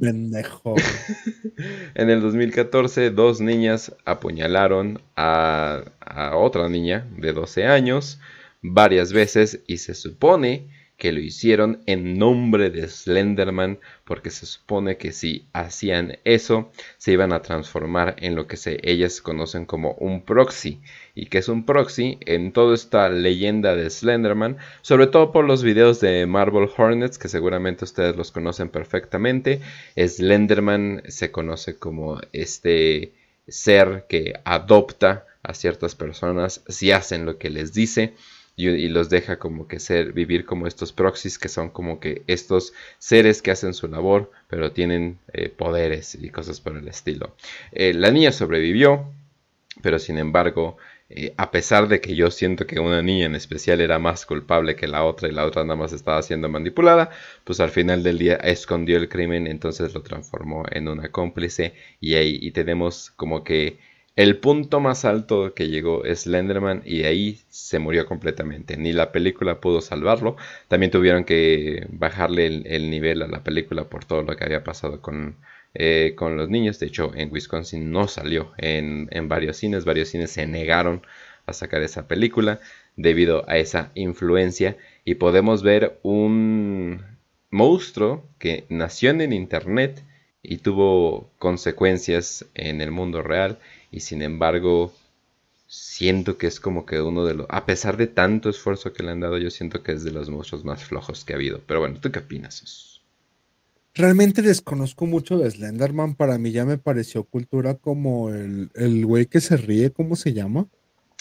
Pendejo. En el 2014, dos niñas apuñalaron a, a otra niña de 12 años varias veces y se supone que lo hicieron en nombre de Slenderman porque se supone que si hacían eso se iban a transformar en lo que se, ellas conocen como un proxy. Y que es un proxy en toda esta leyenda de Slenderman sobre todo por los videos de Marvel Hornets que seguramente ustedes los conocen perfectamente Slenderman se conoce como este ser que adopta a ciertas personas si hacen lo que les dice y, los deja como que ser, vivir como estos proxies que son como que estos seres que hacen su labor, pero tienen eh, poderes y cosas por el estilo. Eh, la niña sobrevivió, pero sin embargo, eh, a pesar de que yo siento que una niña en especial era más culpable que la otra y la otra nada más estaba siendo manipulada, pues al final del día escondió el crimen, entonces lo transformó en una cómplice y ahí y tenemos como que el punto más alto que llegó es Slenderman y ahí se murió completamente. Ni la película pudo salvarlo. También tuvieron que bajarle el, el nivel a la película por todo lo que había pasado con, eh, con los niños. De hecho, en Wisconsin no salió en, en varios cines. Varios cines se negaron a sacar esa película debido a esa influencia. Y podemos ver un monstruo que nació en el internet y tuvo consecuencias en el mundo real y sin embargo siento que es como que uno de los a pesar de tanto esfuerzo que le han dado yo siento que es de los monstruos más flojos que ha habido pero bueno tú qué opinas? Realmente desconozco mucho de Slenderman. Para mí ya me pareció cultura como el, el güey que se ríe, ¿cómo se llama?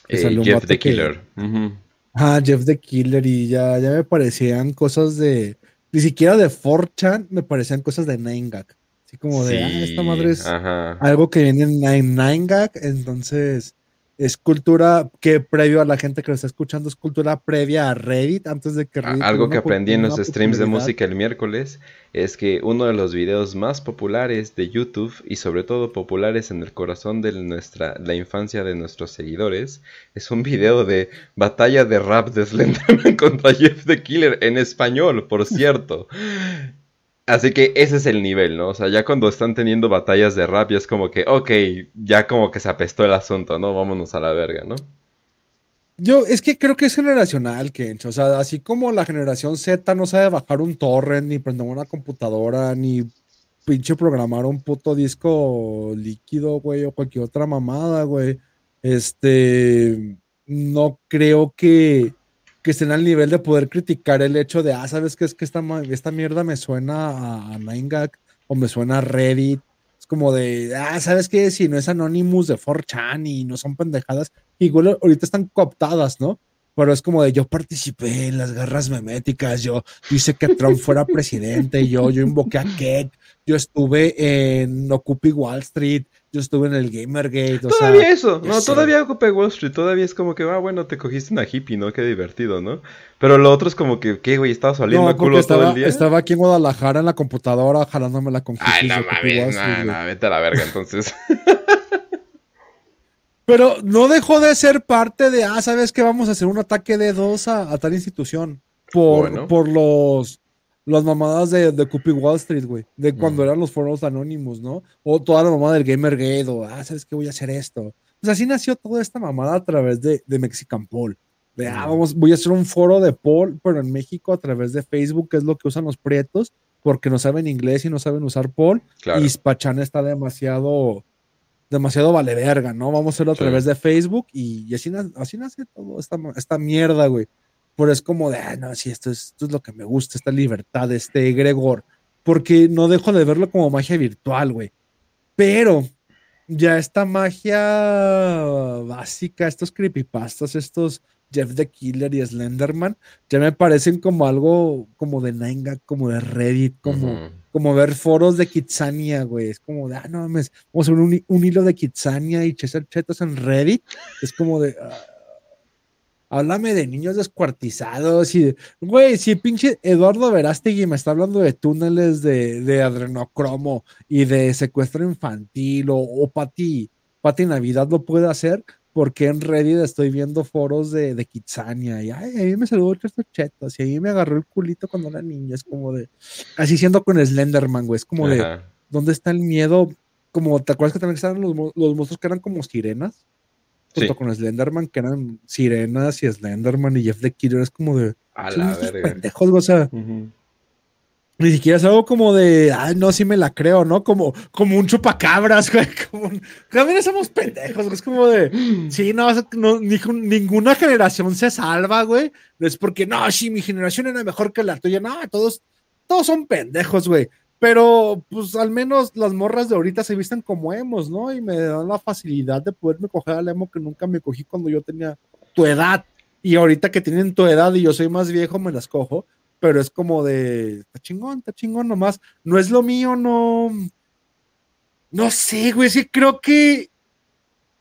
Que Eh, Jeff the que- Killer Ujú. Ah, Jeff the Killer y ya, ya me parecían cosas de, ni siquiera de 4chan, me parecían cosas de 9gag. Así como de, ah, esta madre es ajá. algo que viene en 9gag, entonces es cultura que previo a la gente que lo está escuchando, es cultura previa a Reddit, antes de que Reddit Algo que aprendí en los streams de música el miércoles es que uno de los videos más populares de YouTube y sobre todo populares en el corazón de nuestra la infancia de nuestros seguidores es un video de batalla de rap de Slenderman contra Jeff the Killer en español, por cierto. Así que ese es el nivel, ¿no? O sea, ya cuando están teniendo batallas de rap ya es como que, ok, ya como que se apestó el asunto, ¿no? Vámonos a la verga, ¿no? Yo, es que creo que es generacional, Kench. O sea, así como la generación Z no sabe bajar un torrent, ni prender una computadora, ni pinche programar un puto disco líquido, güey, o cualquier otra mamada, güey. Este, no creo que, que estén al nivel de poder criticar el hecho de, ah, ¿sabes qué? Es que esta, esta mierda me suena a, a 9gag o me suena a Reddit. Es como de, ah, ¿sabes qué? Si no es Anonymous de 4chan y no son pendejadas, igual ahorita están cooptadas, ¿no? Pero es como de yo participé en las guerras meméticas, yo hice que Trump fuera presidente, yo, yo invoqué a Keck, yo estuve en Occupy Wall Street, yo estuve en el Gamergate, o Todavía sea, eso, no, todavía ocupé Wall Street, todavía es como que, ah, bueno, te cogiste una hippie, ¿no? Qué divertido, ¿no? Pero lo otro es como que, ¿qué, güey? ¿Estabas saliendo no, culo todo estaba, el día? estaba aquí en Guadalajara en la computadora jalándome la con Ay, no mames, no, no, vete a la verga, entonces. Pero no dejó de ser parte de, ah, ¿sabes qué? Vamos a hacer un ataque de dos a, a tal institución. Por, Bueno. por los las mamadas de, de Wall Street, güey. De cuando Mm. eran los foros anónimos, ¿no? O toda la mamada del Gamergate, o, ah, ¿sabes qué? Voy a hacer esto. Pues así nació toda esta mamada a través de, de Mexican Poll. De, ah, vamos, voy a hacer un foro de Poll, pero en México a través de Facebook, que es lo que usan los prietos, porque no saben inglés y no saben usar. Claro. Y Spachan está demasiado, demasiado vale verga, ¿no? Vamos a hacerlo a Sí. través de Facebook y, y así, así nace todo esta, esta mierda, güey. Pero es como de, ah, no, sí, esto es, esto es lo que me gusta, esta libertad, este egregor. Porque no dejo de verlo como magia virtual, güey. Pero ya esta magia básica, estos creepypastas, estos Jeff the Killer y Slenderman, ya me parecen como algo como de Nine como de Reddit, como, como ver foros de Kitsania, güey. Es como de, ah, no mames, vamos a ver un, un hilo de Kitsania y Chester Chetos en Reddit. Es como de, ah, háblame de niños descuartizados y de, güey, si pinche Eduardo Verástegui me está hablando de túneles de, de adrenocromo y de secuestro infantil o, o Pati, Pati Navidad lo puede hacer. Porque en Reddit estoy viendo foros de, de Kitsania y ay, a mí me saludó Chester Chetos y a mí me agarró el culito cuando era niño. Es como de, así siendo con Slenderman, güey. Es como de. ¿dónde está el miedo? Como, ¿te acuerdas que también estaban los, los monstruos que eran como sirenas? Junto Sí. con Slenderman, que eran sirenas y Slenderman y Jeff the Killer. Es como de, A la verga. pendejos, güey, o sea, ni siquiera es algo como de, ay, no, sí me la creo, ¿no? Como, como un chupacabras, güey. Como un- también somos pendejos, güey. Es como de, sí, no, no, ni- ninguna generación se salva, güey. Es porque, no, sí, mi generación era mejor que la tuya. No, todos, todos son pendejos, güey. Pero, pues, al menos las morras de ahorita se visten como emos, ¿no? Y me dan la facilidad de poderme coger al emo que nunca me cogí cuando yo tenía tu edad. Y ahorita que tienen tu edad y yo soy más viejo, me las cojo. Pero es como de, está chingón, está chingón nomás. No es lo mío, no. No sé, güey. Sí, creo que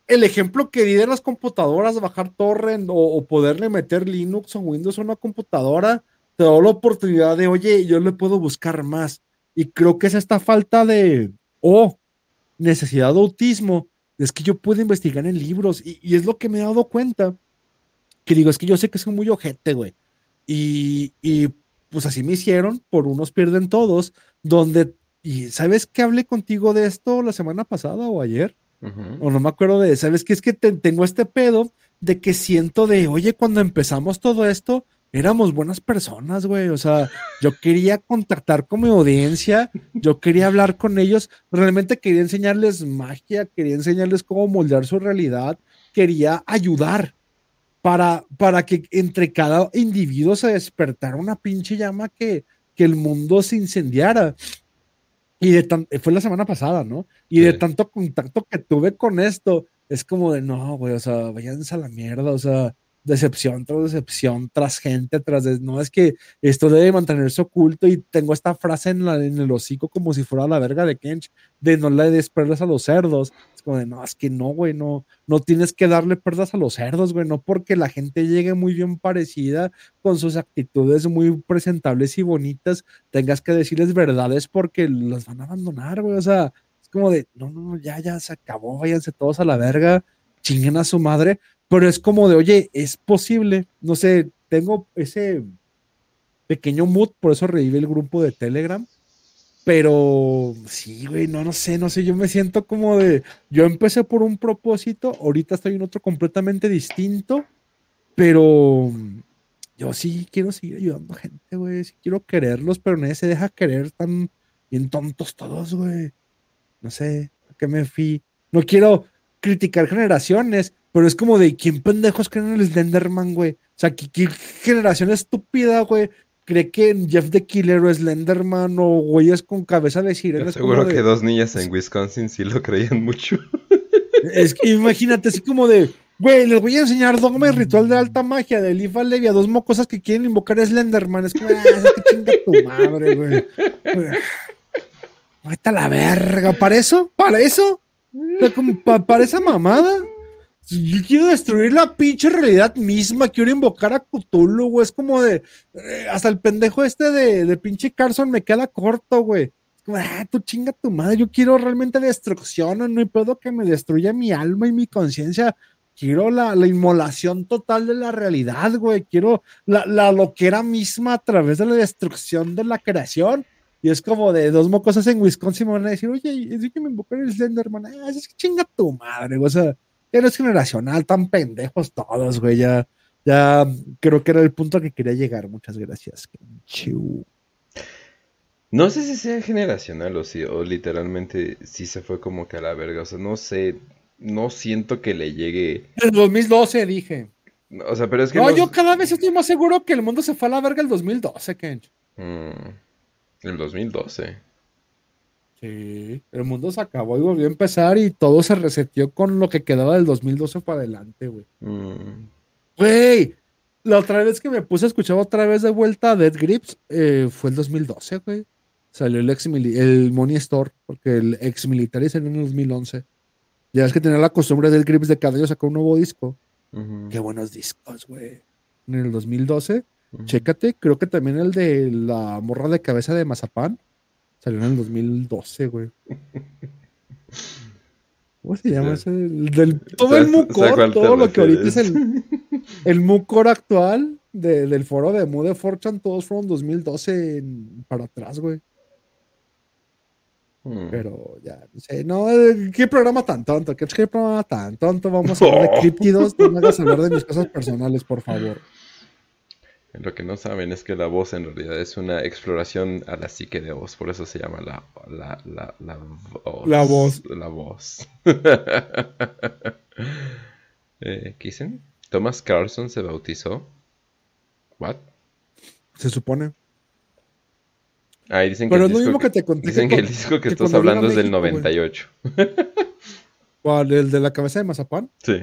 el ejemplo que di de las computadoras, bajar torrent o, o poderle meter Linux o Windows a una computadora, te da la oportunidad de, oye, yo le puedo buscar más. Y creo que es esta falta de, o necesidad de autismo, es que yo puedo investigar en libros y, y es lo que me he dado cuenta. Que digo, es que yo sé que soy muy ojete, güey. Y, y pues así me hicieron, por unos pierden todos, donde, y ¿sabes que hablé contigo de esto la semana pasada o ayer? Ujú. O no me acuerdo de, ¿sabes qué? Es que te- tengo este pedo de que siento de, oye, cuando empezamos todo esto, éramos buenas personas, güey. O sea, yo quería contactar con mi audiencia, yo quería hablar con ellos, realmente quería enseñarles magia, quería enseñarles cómo moldear su realidad, quería ayudar para, para que entre cada individuo se despertara una pinche llama que, que el mundo se incendiara. Y de tan, fue la semana pasada, ¿no? Y de tanto contacto que tuve con esto, es como de, no, güey, o sea, váyanse a la mierda, o sea, decepción tras decepción, tras gente, tras, de- no, es que esto debe mantenerse oculto y tengo esta frase en, la, en el hocico como si fuera la verga de Kench, de no le des perlas a los cerdos. Es como de, no, es que no, güey, no, no tienes que darle perdas a los cerdos, güey, no porque la gente llegue muy bien parecida, con sus actitudes muy presentables y bonitas, tengas que decirles verdades porque los van a abandonar, güey. O sea, es como de, no, no, ya, ya se acabó, váyanse todos a la verga, chinguen a su madre. Pero es como de, oye, es posible, no sé, tengo ese pequeño mood, por eso revive el grupo de Telegram. Pero sí, güey, no, no sé, no sé, yo me siento como de, yo empecé por un propósito, ahorita estoy en otro completamente distinto, pero yo sí quiero seguir ayudando a gente, güey, sí quiero quererlos, pero nadie se deja querer tan bien tontos todos, güey. No sé, ¿a qué me fui? No quiero criticar generaciones, pero es como de quién pendejos creen en el Slenderman, güey. O sea, ¿qué, qué generación estúpida, güey, cree que en Jeff the Killer o Slenderman o güeyes con cabeza de sirena. Seguro de- que dos niñas en Wisconsin sí lo creían mucho. Es que imagínate, así como de, güey, les voy a enseñar dogma y ritual de alta magia de Lifa Levi a dos mocosas que quieren invocar a Slenderman. Es como, ah, que chinga tu madre, güey. Vete a la verga. ¿Para eso? ¿Para eso? O sea, como pa- ¿Para esa mamada? Yo quiero destruir la pinche realidad misma, quiero invocar a Cthulhu, güey. Es como de, eh, hasta el pendejo este de, de pinche Carson me queda corto, güey. Es ah, tú chinga tu madre, yo quiero realmente destrucción, no hay pedo que me destruya mi alma y mi conciencia. Quiero la, la inmolación total de la realidad, güey. Quiero la, la loquera misma a través de la destrucción de la creación. Y es como de dos mocosas en Wisconsin me van a decir, oye, es que me invocar el Slenderman. Ah, es que chinga tu madre, güey. O sea, ya no es generacional, tan pendejos todos, güey. Ya, ya creo que era el punto al que quería llegar. Muchas gracias. Chiu. No sé si sea generacional o si, o literalmente sí se fue como que a la verga. O sea, no sé, no siento que le llegue. En el 2012 dije. O sea, pero es que No, yo cada vez estoy más seguro que el mundo se fue a la verga el 2012, Kench. Mm, el 2012. Sí, el mundo se acabó y volvió a empezar y todo se reseteó con lo que quedaba del 2012 para adelante, güey. Mm, Güey, la otra vez que me puse a escuchar otra vez de vuelta a Dead Grips eh, fue el 2012, güey. Salió el ex el Money Store, porque el ex militar salió en el 2011. Ya es que tenía la costumbre de Dead Grips de cada año sacar un nuevo disco. Qué buenos discos, güey. En el 2012, ujú. chécate, creo que también el de la morra de cabeza de Mazapán salió en el 2012, güey. ¿Cómo se llama ese? El del, todo el mucor, todo lo que ahorita es refieres. el, el mucor actual de- del foro de Mude Fortune, todos fueron 2012 en- para atrás, güey. Mm. Pero ya, no sé, no, eh, qué programa tan tonto, qué, qué programa tan tonto, vamos a hablar de críptidos, no me hagas hablar de mis cosas personales, por favor. Lo que no saben es que la voz en realidad es una exploración a la psique de voz, por eso se llama la, la, la, la voz. La voz. La voz. eh, ¿Qué dicen? Thomas Carlson se bautizó. ¿What? Se supone. Ah, y dicen Pero que el disco que te conté. Dicen que que el disco que, estás hablando es del México, güey. 98. ¿Cuál? ¿El de la cabeza de Mazapán? Sí.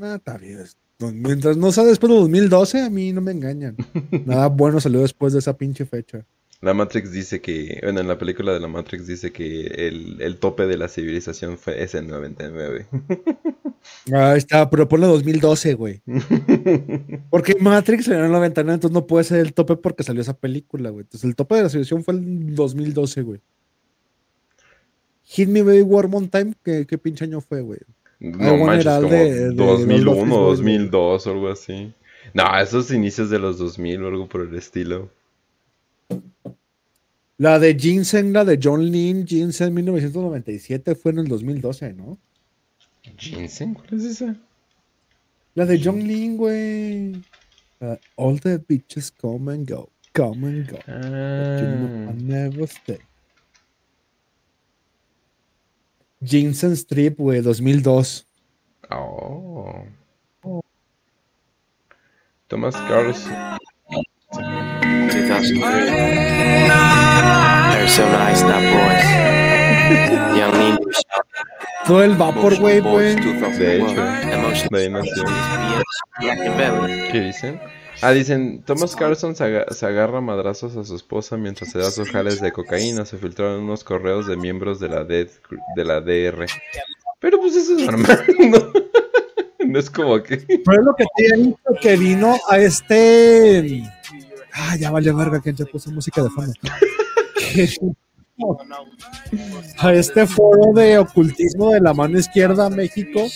Ah, está bien. Mientras no sea después de 2012, a mí no me engañan. Nada bueno salió después de esa pinche fecha. La Matrix dice que, bueno, en la película de la Matrix dice que el, el tope de la civilización fue ese en 99. Ahí está, pero ponle 2012, güey. Porque Matrix salió en el 99, entonces no puede ser el tope porque salió esa película, güey. Entonces el tope de la civilización fue el 2012, güey. Hit Me Baby One More Time, ¿qué, qué pinche año fue, güey? No manches, como de- de- de 2001, los Beastie Boys, 2002 o algo así. No, esos inicios de los 2000 o algo por el estilo. La de Ginseng, la de John Lynn, Ginseng 1997 fue en el 2012, ¿no? ¿Ginseng? ¿Cuál es esa? La de John Lynn, güey. Uh, all the bitches come and go, come and go. But you know I Ah, never stay. Ginseng Strip, güey, 2002. oh. Thomas Carlson. 2003. They're so nice, that boys. Young Lean Todo el Vapor, güey, güey. De hecho, de ahí nació. ¿Qué dicen? Ah, dicen, Thomas Carlson se, aga- se agarra a madrazos a su esposa mientras se da sus jales de cocaína. Se filtraron unos correos de miembros de la, D- de la DR. Pero pues eso es normal, ¿no? No es como que... Pero es lo que te dicho que vino a este. Ah, ya valió verga que ya puse música de fondo. a este foro de ocultismo de la mano izquierda México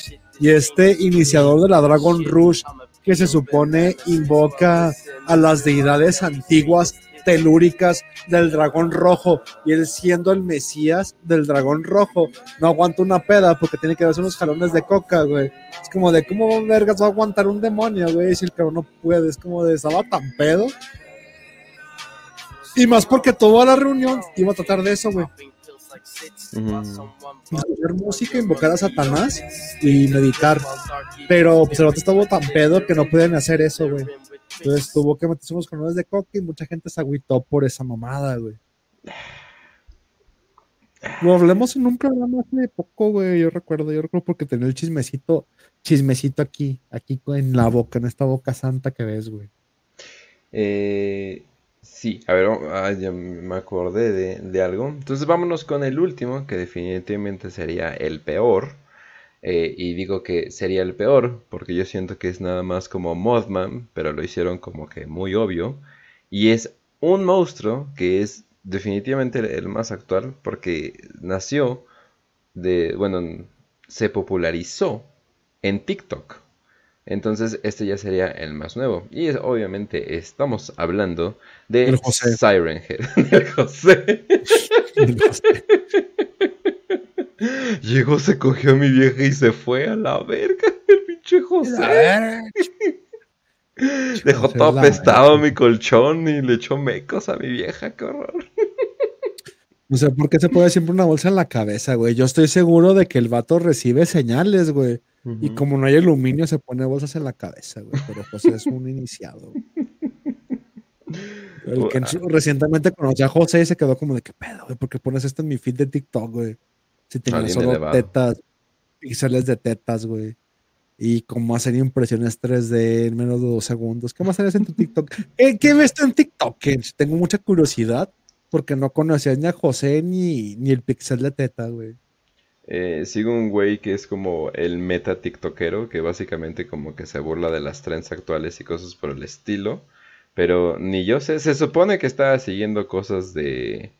y este iniciador de la Dragon Rush que se supone invoca a las deidades antiguas telúricas del dragón rojo y él siendo el mesías del dragón rojo no aguanta una peda porque tiene que darse unos jalones de coca, güey. Es como de cómo vergas va a aguantar un demonio, güey, si el cabrón no puede. Es como de estaba tan pedo. Y más porque toda la reunión iba a tratar de eso, güey. Mm. Escuchar música, invocar a Satanás y meditar. Pero pues el otro estaba tan pedo que no podían hacer eso, güey. Entonces tuvo que meterse unos jalones de coca y mucha gente se agüitó por esa mamada, güey. Lo hablemos en un programa hace poco, güey. Yo recuerdo, yo recuerdo porque tenía el chismecito, chismecito aquí, aquí en la boca, en esta boca santa que ves, güey. Eh, sí, a ver, vamos- ah, ya me acordé de, de algo. Entonces vámonos con el último, que definitivamente sería el peor. Eh, y digo que sería el peor, porque yo siento que es nada más como Mothman, pero lo hicieron como que muy obvio. Y es un monstruo que es definitivamente el, el más actual, porque nació de, bueno, se popularizó en TikTok. Entonces este ya sería el más nuevo. Y es, obviamente estamos hablando de El José. Siren Head. El José. Llegó, se cogió a mi vieja y se fue a la verga. El pinche José. Dejó José todo apestado mi colchón y le echó mecos a mi vieja. Qué horror. No sé por qué se pone siempre una bolsa en la cabeza, güey. Yo estoy seguro de que el vato recibe señales, güey. Y como no hay aluminio, se pone bolsas en la cabeza, güey. Pero José es un iniciado. güey. El que recientemente conoció a José y se quedó como de qué pedo, güey. ¿Por qué pones esto en mi feed de TikTok, güey? Si tenía solo elevado. tetas, píxeles de tetas, güey. Y cómo hacer impresiones 3D en menos de dos segundos. ¿Qué más harías en tu TikTok? ¿Qué, qué ves tú en TikTok? Kench? Tengo mucha curiosidad porque no conocías ni a José ni, ni el pixel de teta, güey. Eh, sigo un güey que es como el meta tiktokero, que básicamente como que se burla de las trends actuales y cosas por el estilo. Pero ni yo sé, se supone que estaba siguiendo cosas de,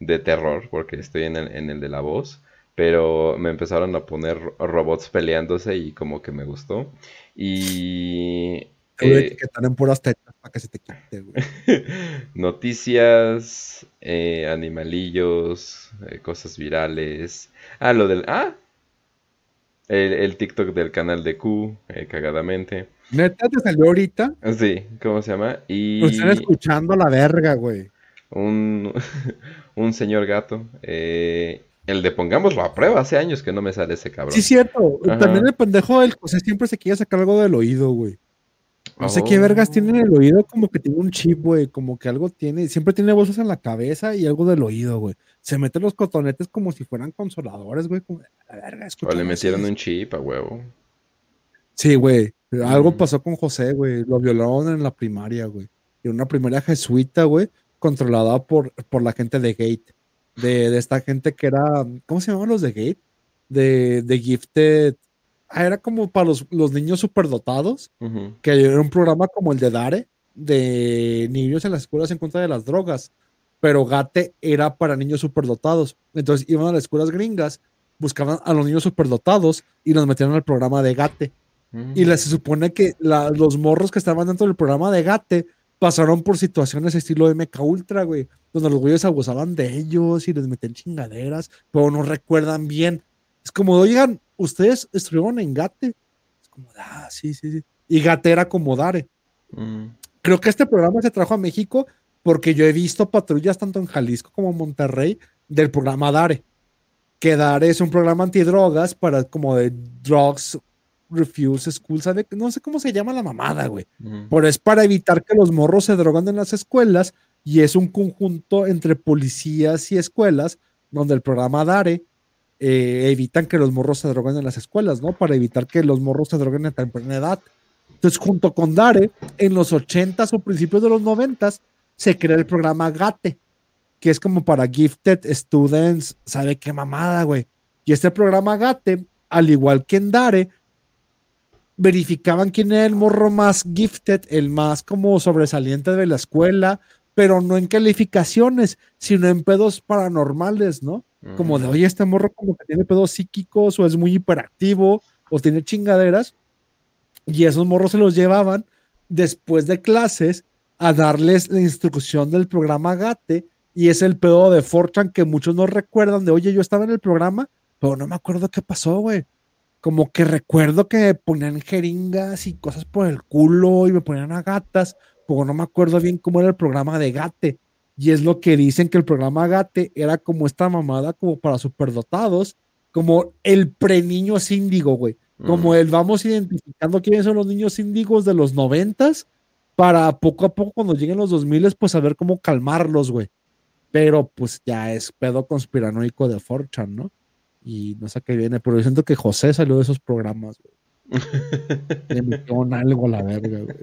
de terror, porque estoy en el, en el de la voz. Pero me empezaron a poner robots peleándose y como que me gustó. Y... Eh, etiquetar en puras tetas para que se te quite, güey. Noticias, eh, animalillos, eh, cosas virales. Ah, lo del... Ah, el, el TikTok del canal de Q, eh, cagadamente. Neta, te salió ahorita. Sí, ¿cómo se llama? Y están escuchando la verga, güey. un, un señor gato. eh, el de Pongámoslo a prueba, hace años que no me sale ese cabrón. Sí, cierto. Ajá. También el pendejo del José siempre se quiere sacar algo del oído, güey. No sé qué Oh. vergas tiene en el oído, como que tiene un chip, güey. Como que algo tiene. Siempre tiene bolsas en la cabeza y algo del oído, güey. Se mete los cotonetes como si fueran consoladores, güey. Como, de, "A la verga, O le metieron así". un chip a huevo. Sí, güey. Algo Mm. pasó con José, güey. Lo violaron en la primaria, güey. En una primaria jesuita, güey, controlada por, por la gente de Gate. De, de esta gente que era. ¿Cómo se llamaban los de Gate? De, de Gifted. Ah, era como para los, los niños superdotados. Que era un programa como el de Dare, de niños en las escuelas en contra de las drogas. Pero Gate era para niños superdotados. Entonces iban a las escuelas gringas, buscaban a los niños superdotados y los metían al programa de Gate. Y la- se supone que la- los morros que estaban dentro del programa de Gate pasaron por situaciones estilo MK Ultra, güey, donde los güeyes abusaban de ellos y les metían chingaderas, pero no recuerdan bien. Es como, oigan, ustedes estuvieron en Gate. Es como, ah, sí, sí, sí. Y Gate era como Dare. Mm. Creo que este programa se trajo a México porque yo he visto patrullas tanto en Jalisco como en Monterrey del programa Dare. Que Dare es un programa antidrogas para como de drugs refuse school, ¿sabe? No sé cómo se llama la mamada, güey. Ujú. Pero es para evitar que los morros se drogan en las escuelas y es un conjunto entre policías y escuelas donde el programa DARE eh, evitan que los morros se droguen en las escuelas, ¿no? Para evitar que los morros se droguen a temprana edad. Entonces, junto con DARE, en los 80s o principios de los 90s, se crea el programa GATE, que es como para Gifted Students, ¿sabe qué mamada, güey? Y este programa GATE, al igual que en DARE, verificaban quién era el morro más gifted, el más como sobresaliente de la escuela, pero no en calificaciones, sino en pedos paranormales, ¿no? Como de, oye, este morro como que tiene pedos psíquicos o es muy hiperactivo o tiene chingaderas. Y esos morros se los llevaban después de clases a darles la instrucción del programa GATE y es el pedo de Fortran que muchos no recuerdan de, oye, yo estaba en el programa, pero no me acuerdo qué pasó, güey como que recuerdo que me ponían jeringas y cosas por el culo y me ponían a gatas, pero no me acuerdo bien cómo era el programa de Gate. Y es lo que dicen que el programa Gate era como esta mamada como para superdotados, como el pre-niño síndigo, güey. Como Mm. el vamos identificando quiénes son los niños índigos de los noventas para poco a poco cuando lleguen los 2000 pues saber cómo calmarlos, güey. Pero pues ya es pedo conspiranoico de Forchan, ¿no? Y no sé qué viene, pero yo siento que José salió de esos programas, güey. Le metieron algo a la verga, güey.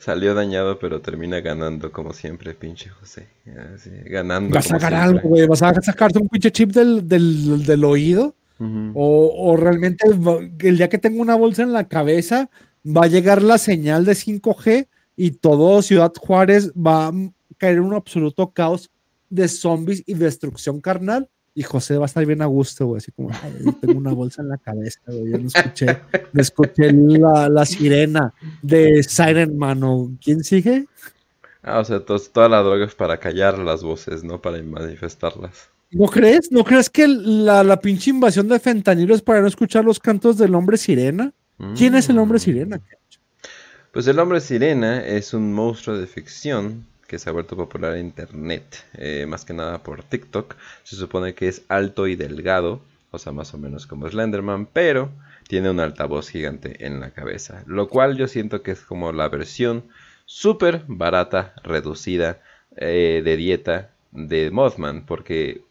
Salió dañado, pero termina ganando como siempre, pinche José. Así, ganando. Vas a siempre. algo, güey. Vas a sacarse un pinche chip del, del, del oído. O, o realmente el día que tengo una bolsa en la cabeza, va a llegar la señal de 5G y todo Ciudad Juárez va a caer en un absoluto caos de zombies y destrucción carnal. Y José va a estar bien a gusto, güey. Así como, "Ay, yo tengo una bolsa en la cabeza, güey. Yo no escuché, no escuché la, la sirena de Siren Man. ¿o ¿Quién sigue? Ah, o sea, tos- toda la droga es para callar las voces, no para manifestarlas. ¿No crees? ¿No crees que la, la pinche invasión de fentanilo es para no escuchar los cantos del hombre sirena? ¿Quién es el hombre Mm. sirena? Pues el hombre sirena es un monstruo de ficción que se ha vuelto popular en internet, eh, más que nada por TikTok. Se supone que es alto y delgado, o sea, más o menos como Slenderman, pero tiene un altavoz gigante en la cabeza, lo cual yo siento que es como la versión súper barata, reducida, eh, de dieta de Mothman, porque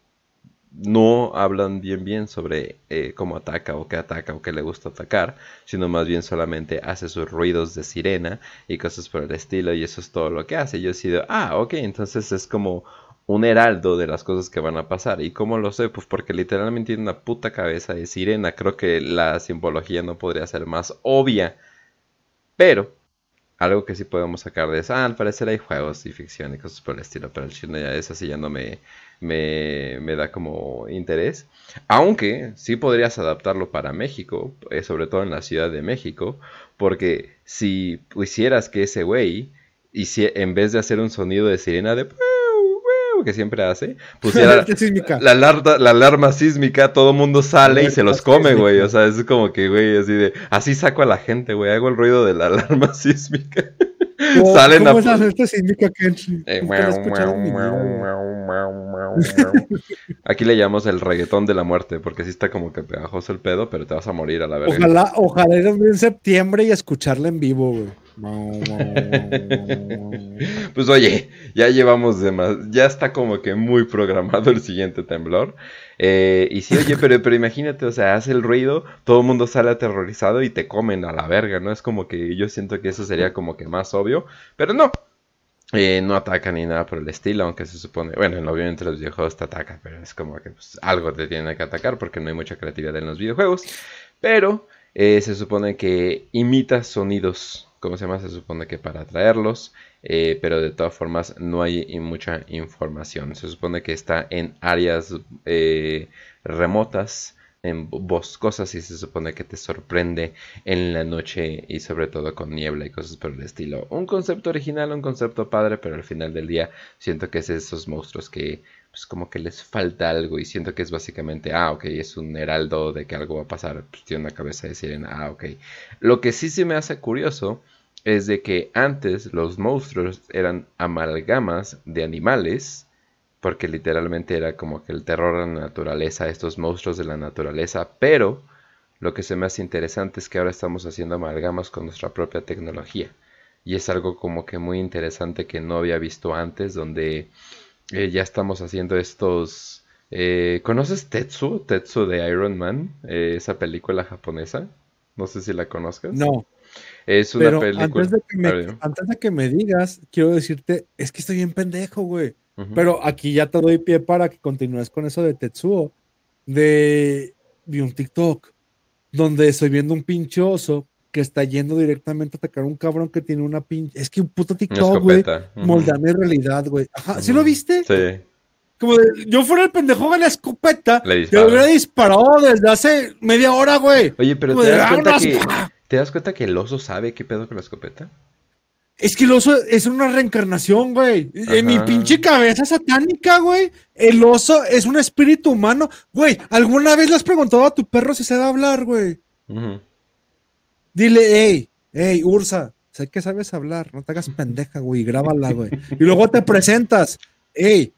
no hablan bien bien sobre eh, cómo ataca o qué ataca o qué le gusta atacar, sino más bien solamente hace sus ruidos de sirena y cosas por el estilo y eso es todo lo que hace. Yo he sido, ah, ok, entonces es como un heraldo de las cosas que van a pasar. ¿Y cómo lo sé? Pues porque literalmente tiene una puta cabeza de sirena. Creo que la simbología no podría ser más obvia. Pero algo que sí podemos sacar de eso, ah, al parecer hay juegos y ficción y cosas por el estilo, pero el chino ya es así, ya no me, me, me da como interés. Aunque sí podrías adaptarlo para México, eh, sobre todo en la Ciudad de México, porque si pusieras que ese güey, y si en vez de hacer un sonido de sirena de que siempre hace, pusiera sísmica. la alarma, la alarma sísmica, todo mundo sale y se los come, güey. sísmica. O sea, es como que, güey, así de, así saco a la gente, güey. Hago el ruido de la alarma sísmica. ¿Cómo, Salen ¿cómo a- es la alerta sísmica que Eh, la güey? Aquí le llamamos el reggaetón de la muerte, porque sí está como que pegajoso el pedo, pero te vas a morir a la verga. Ojalá, ojalá ir en septiembre y escucharla en vivo, güey. Pues oye, ya llevamos de más, ya está como que muy programado el siguiente temblor. Eh, y sí, oye, pero, pero imagínate, o sea, hace el ruido, todo el mundo sale aterrorizado y te comen a la verga, ¿no? Es como que yo siento que eso sería como que más obvio, pero no. Eh, no atacan ni nada por el estilo, aunque se supone, bueno, obviamente los videojuegos te atacan, pero es como que pues, algo te tiene que atacar porque no hay mucha creatividad en los videojuegos. Pero eh, se supone que imita sonidos, ¿cómo se llama? Se supone que para atraerlos, eh, pero de todas formas no hay mucha información. Se supone que está en áreas eh, remotas, en boscosas y se supone que te sorprende en la noche y sobre todo con niebla y cosas por el estilo. Un concepto original, un concepto padre, pero al final del día siento que es esos monstruos que pues como que les falta algo y siento que es básicamente, ah, ok, es un heraldo de que algo va a pasar, pues tiene una cabeza de sirena, ah, ok. Lo que sí se me hace curioso es de que antes los monstruos eran amalgamas de animales, porque literalmente era como que el terror a la naturaleza, estos monstruos de la naturaleza, pero lo que se me hace interesante es que ahora estamos haciendo amalgamas con nuestra propia tecnología. Y es algo como que muy interesante que no había visto antes, donde eh, ya estamos haciendo estos... Eh, ¿Conoces Tetsu? Tetsu de Iron Man, eh, esa película japonesa. No sé si la conozcas. No. Es una Pero película. antes de, que me, antes de que me digas, quiero decirte, es que estoy bien pendejo, güey. Pero aquí ya te doy pie para que continúes con eso de Tetsuo. De vi un TikTok donde estoy viendo un pinche oso que está yendo directamente a atacar a un cabrón que tiene una pinche. Es que un puto TikTok, güey. Ujú. Moldea mi realidad, güey. Ajá, ¿sí Ujú. lo viste? Sí. Como de, yo fuera el pendejo de la escopeta, Le te dispara. hubiera disparado desde hace media hora, güey. Oye, pero Como ¿te de, das, cuenta "Vámonos, que, pa". ¿te das cuenta que el oso sabe qué pedo con la escopeta? Es que el oso es una reencarnación, güey. En mi Ajá. pinche cabeza satánica, güey. El oso es un espíritu humano. Güey, ¿alguna vez le has preguntado a tu perro si sabe hablar, güey? Ujú. Dile, hey, hey, Ursa, sé que sabes hablar, no te hagas pendeja, güey, grábala, güey. Y luego te presentas, hey,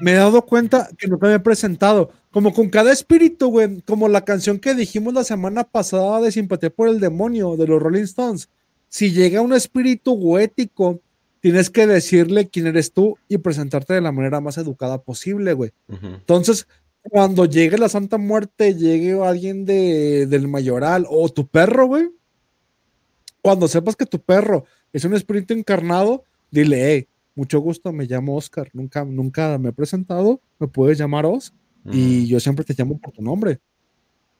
me he dado cuenta que no te había presentado. Como con cada espíritu, güey, como la canción que dijimos la semana pasada de Simpatía por el Demonio, de los Rolling Stones. Si llega un espíritu goético, tienes que decirle quién eres tú y presentarte de la manera más educada posible, güey. Entonces, cuando llegue la Santa Muerte, llegue alguien de, del mayoral o tu perro, güey. Cuando sepas que tu perro es un espíritu encarnado, dile, hey, mucho gusto, me llamo Oscar. Nunca, nunca me he presentado, me puedes llamar Os y yo siempre te llamo por tu nombre.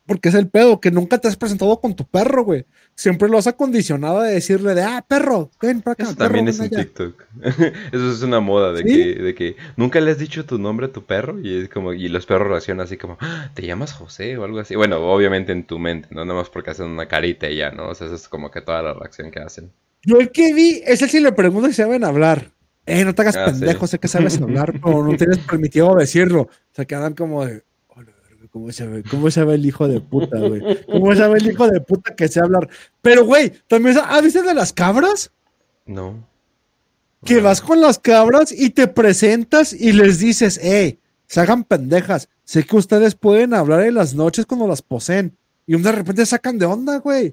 Porque es el pedo, que nunca te has presentado con tu perro, güey. Siempre lo has acondicionado de decirle de, ah, perro, ven para acá. Eso perro, también es allá". TikTok. Eso es una moda de, ¿Sí? que, de que nunca le has dicho tu nombre a tu perro y es como y los perros reaccionan así como, "Ah, ¿te llamas José o algo así? Bueno, obviamente en tu mente, no nada más porque hacen una carita y ya, ¿no? O sea, eso es como que toda la reacción que hacen. Yo el que vi es el si le preguntas si saben hablar. Eh, no te hagas Ah, pendejo, sí. sé que sabes hablar, pero no tienes permitido decirlo. Se quedan como de, "Hola, verga, ¿cómo sabe, ¿cómo sabe el hijo de puta, güey? ¿Cómo sabe el hijo de puta que sé hablar? Pero, güey, también, ¿has visto de las cabras? No. Que Ah. vas con las cabras y te presentas y les dices, eh, se hagan pendejas. Sé que ustedes pueden hablar en las noches cuando las poseen. Y de repente sacan de onda, güey.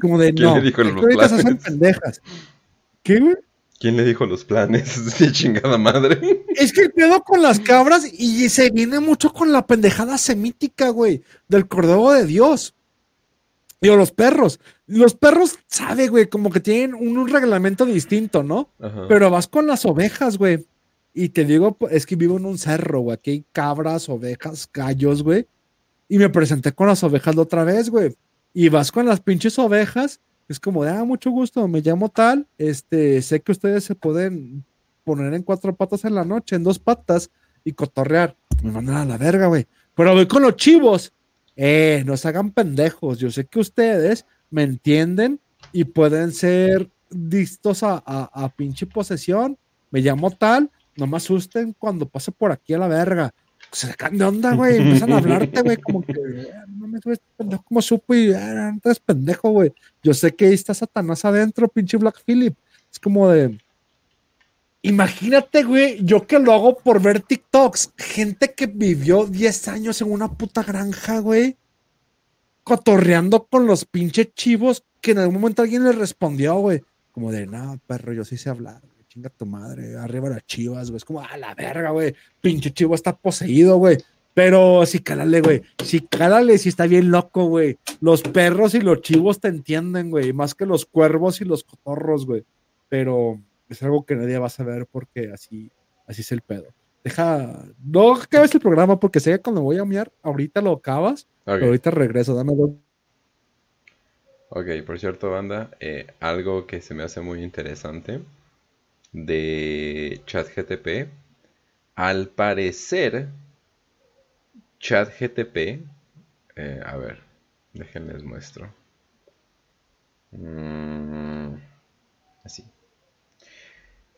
Como de, ¿Quién no, le dijo los ahorita se hacen pendejas. ¿Qué, güey? ¿Quién le dijo los planes? Sí, chingada madre. Es que el pedo con las cabras y se viene mucho con la pendejada semítica, güey, del cordero de Dios. Digo, los perros. Los perros, sabe, güey, como que tienen un, un reglamento distinto, ¿no? Ajá. Pero vas con las ovejas, güey. Y te digo, es que vivo en un cerro, güey. Aquí hay cabras, ovejas, gallos, güey. Y me presenté con las ovejas la otra vez, güey. Y vas con las pinches ovejas. Es como ah, mucho gusto, me llamo tal. Este, sé que ustedes se pueden poner en cuatro patas en la noche, en dos patas y cotorrear. Me mandan a la verga, güey. Pero voy con los chivos. Eh, no se hagan pendejos. Yo sé que ustedes me entienden y pueden ser distos a, a, a pinche posesión. Me llamo tal, no me asusten cuando pase por aquí a la verga. Se sacan de onda, güey. Empiezan a hablarte, güey, como que, "Eh, no me este pendejo, como supo y "Ah, no eres pendejo, güey. Yo sé que ahí está Satanás adentro, pinche Black Phillip. Es como de. Imagínate, güey, yo que lo hago por ver TikToks. Gente que vivió 10 años en una puta granja, güey. cotorreando con los pinches chivos que en algún momento alguien le respondió, güey. Como de, no, perro, yo sí sé hablar, chinga tu madre, arriba las chivas, güey. Es como, a la verga, güey, pinche chivo está poseído, güey. Pero sí, cálale, güey. Sí, cálale, sí está bien loco, güey. Los perros y los chivos te entienden, güey. Más que los cuervos y los cotorros, güey. Pero es algo que nadie va a saber porque así, así es el pedo. Deja, no acabes el programa porque sé que cuando voy a miar, ahorita lo acabas, pero ahorita regreso, dame dos. Ok, por cierto, banda, eh, algo que se me hace muy interesante de ChatGTP, al parecer, ChatGTP, eh, a ver, déjenles muestro. Mm, así.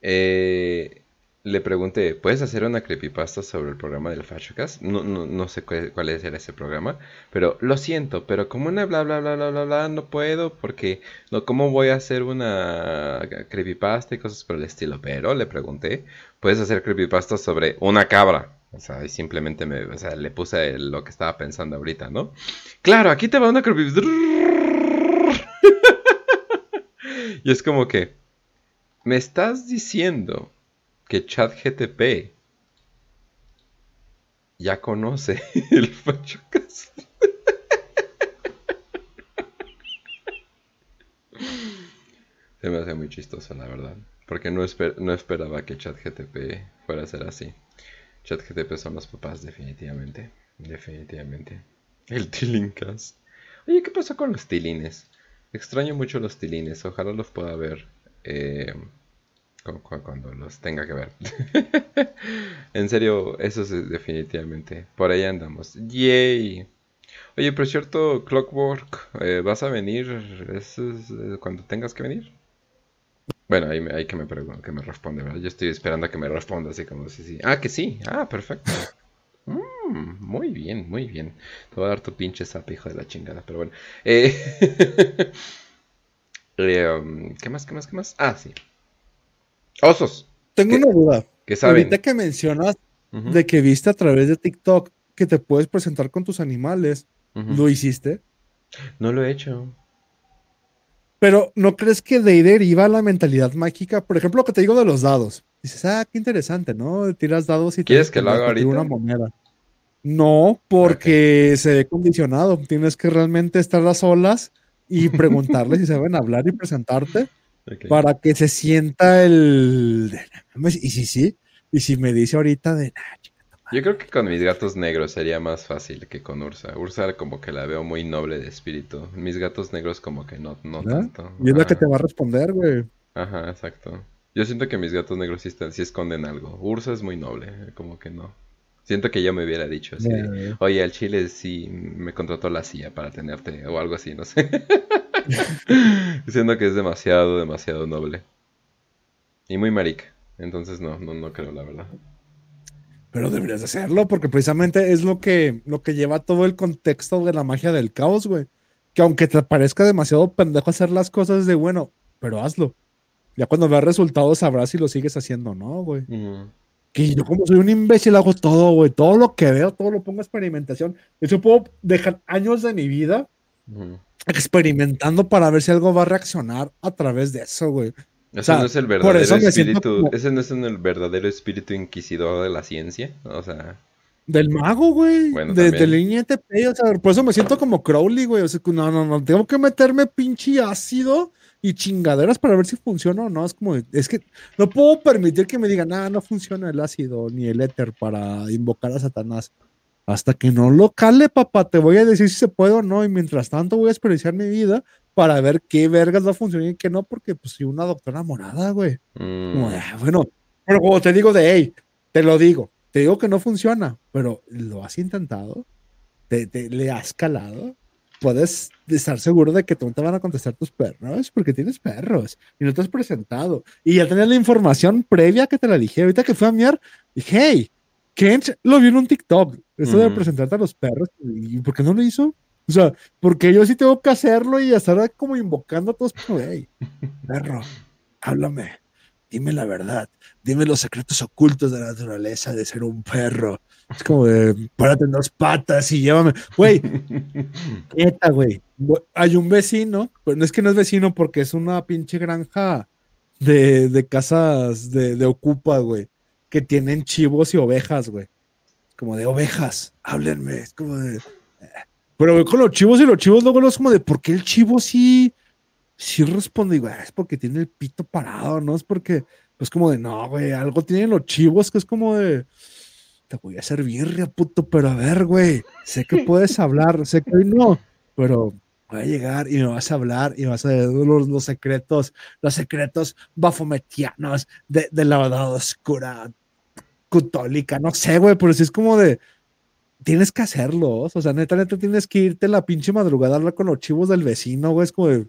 Eh, le pregunté, ¿puedes hacer una creepypasta sobre el programa del FashoCast? No, no, no sé cuál, era ese programa, pero lo siento, pero como una bla bla bla bla bla bla no puedo porque no, ¿cómo voy a hacer una creepypasta y cosas por el estilo? Pero le pregunté, ¿puedes hacer creepypasta sobre una cabra? O sea, y simplemente me, o sea, le puse lo que estaba pensando ahorita, ¿no? Claro, aquí te va una creepypasta. y es como que, ¿me estás diciendo que ChatGTP ya conoce el FashoCast? Se me hace muy chistoso, la verdad. Porque no, no esperaba que ChatGTP fuera a ser así. ChatGTP son los papás, definitivamente. Definitivamente. El Tilincast. Oye, ¿qué pasó con los tilines? Extraño mucho los tilines. Ojalá los pueda ver eh, cuando los tenga que ver. en serio, eso es definitivamente. Por ahí andamos. ¡Yay! Oye, por cierto, Clockwork, eh, ¿vas a venir ¿Eso es, eh, cuando tengas que venir? Bueno, ahí, que me que me responde, ¿verdad? Yo estoy esperando a que me responda así como si sí. Ah, que sí. Ah, perfecto. Mm, muy bien, muy bien. Te voy a dar tu pinche zap, hijo de la chingada, pero bueno. Eh, eh, um, ¿qué más, qué más, qué más? Ah, sí. Osos, Tengo ¿Qué? una duda. que saben. Ahorita que mencionas de que viste a través de TikTok que te puedes presentar con tus animales. ¿lo hiciste? No lo he hecho. Pero ¿no crees que de ahí deriva la mentalidad mágica? Por ejemplo, lo que te digo de los dados. Dices, ah, qué interesante, ¿no? Tiras dados y te ¿Quieres que lo haga te ahorita? una moneda. No, porque se ve condicionado. Tienes que realmente estar a solas y preguntarles si saben hablar y presentarte Para que se sienta el... Y si sí, y si me dice ahorita de... "Nah, chica, Yo creo que con mis gatos negros sería más fácil que con Ursa. Ursa como que la veo muy noble de espíritu. Mis gatos negros como que no, no tanto. Y es la que Ajá. te va a responder, güey. Ajá, exacto. Yo siento que mis gatos negros sí, están, sí esconden algo. Ursa es muy noble, como que no. Siento que ya me hubiera dicho así. de, Eh, Oye, al chile sí me contrató la CIA para tenerte o algo así, no sé. Siento que es demasiado, demasiado noble. Y muy marica. Entonces no, no, no creo, la verdad. Pero deberías de hacerlo porque precisamente es lo que, lo que lleva todo el contexto de la magia del caos, güey. Que aunque te parezca demasiado pendejo hacer las cosas de bueno, pero hazlo. Ya cuando veas resultados sabrás si lo sigues haciendo o no, güey. Que yo como soy un imbécil hago todo, güey. Todo lo que veo, todo lo pongo a experimentación. Hecho, puedo dejar años de mi vida. Experimentando para ver si algo va a reaccionar a través de eso, güey. Ese sea, no es el verdadero espíritu, como- ese no es el verdadero espíritu inquisidor de la ciencia, o sea, Del mago, güey. Bueno, de, del INTP, o sea, por eso me siento como Crowley, güey. O sea, no, no, no, tengo que meterme pinche ácido y chingaderas para ver si funciona o no. Es como, es que no puedo permitir que me digan, ah, no funciona el ácido ni el éter para invocar a Satanás. Hasta que no lo cale, papá, te voy a decir si se puede o no. Y mientras tanto voy a desperdiciar mi vida para ver qué vergas va a funcionar y qué no, porque pues soy una doctora morada, güey. Mm, "Ah, bueno, pero como te digo de, hey, te lo digo, te digo que no funciona, pero lo has intentado, te, te- le has calado, puedes estar seguro de que no te van a contestar tus perros, porque tienes perros y no te has presentado. Y ya tenías la información previa que te la dije. Ahorita que fui a miar, dije, hey, Kench lo vi en un TikTok, eso de presentarte a los perros, ¿y por qué no lo hizo? O sea, porque yo sí tengo que hacerlo y estar como invocando a todos, como, hey, perro, háblame, dime la verdad, dime los secretos ocultos de la naturaleza de ser un perro. Es como de, párate en dos patas y llévame. Güey, neta, güey. Hay un vecino, pues no es que no es vecino porque es una pinche granja de, de casas de, de ocupa, güey, que tienen chivos y ovejas, güey. Como de ovejas, háblenme. Es como de. Pero con los chivos y los chivos luego no es como de, ¿por qué el chivo sí, sí responde? Güey, es porque tiene el pito parado, ¿no? Es porque, pues como de, no, güey, algo tienen los chivos que es como de, te voy a hacer birria, puto, pero a ver, güey, sé que puedes hablar, sé que hoy no, pero voy a llegar y me vas a hablar y vas a ver los, los secretos, los secretos bafometianos de, de la verdad oscura, católica, no sé, güey, pero sí es como de, tienes que hacerlo, o sea, neta, neta, tienes que irte la pinche madrugada a hablar con los chivos del vecino, güey, es como de,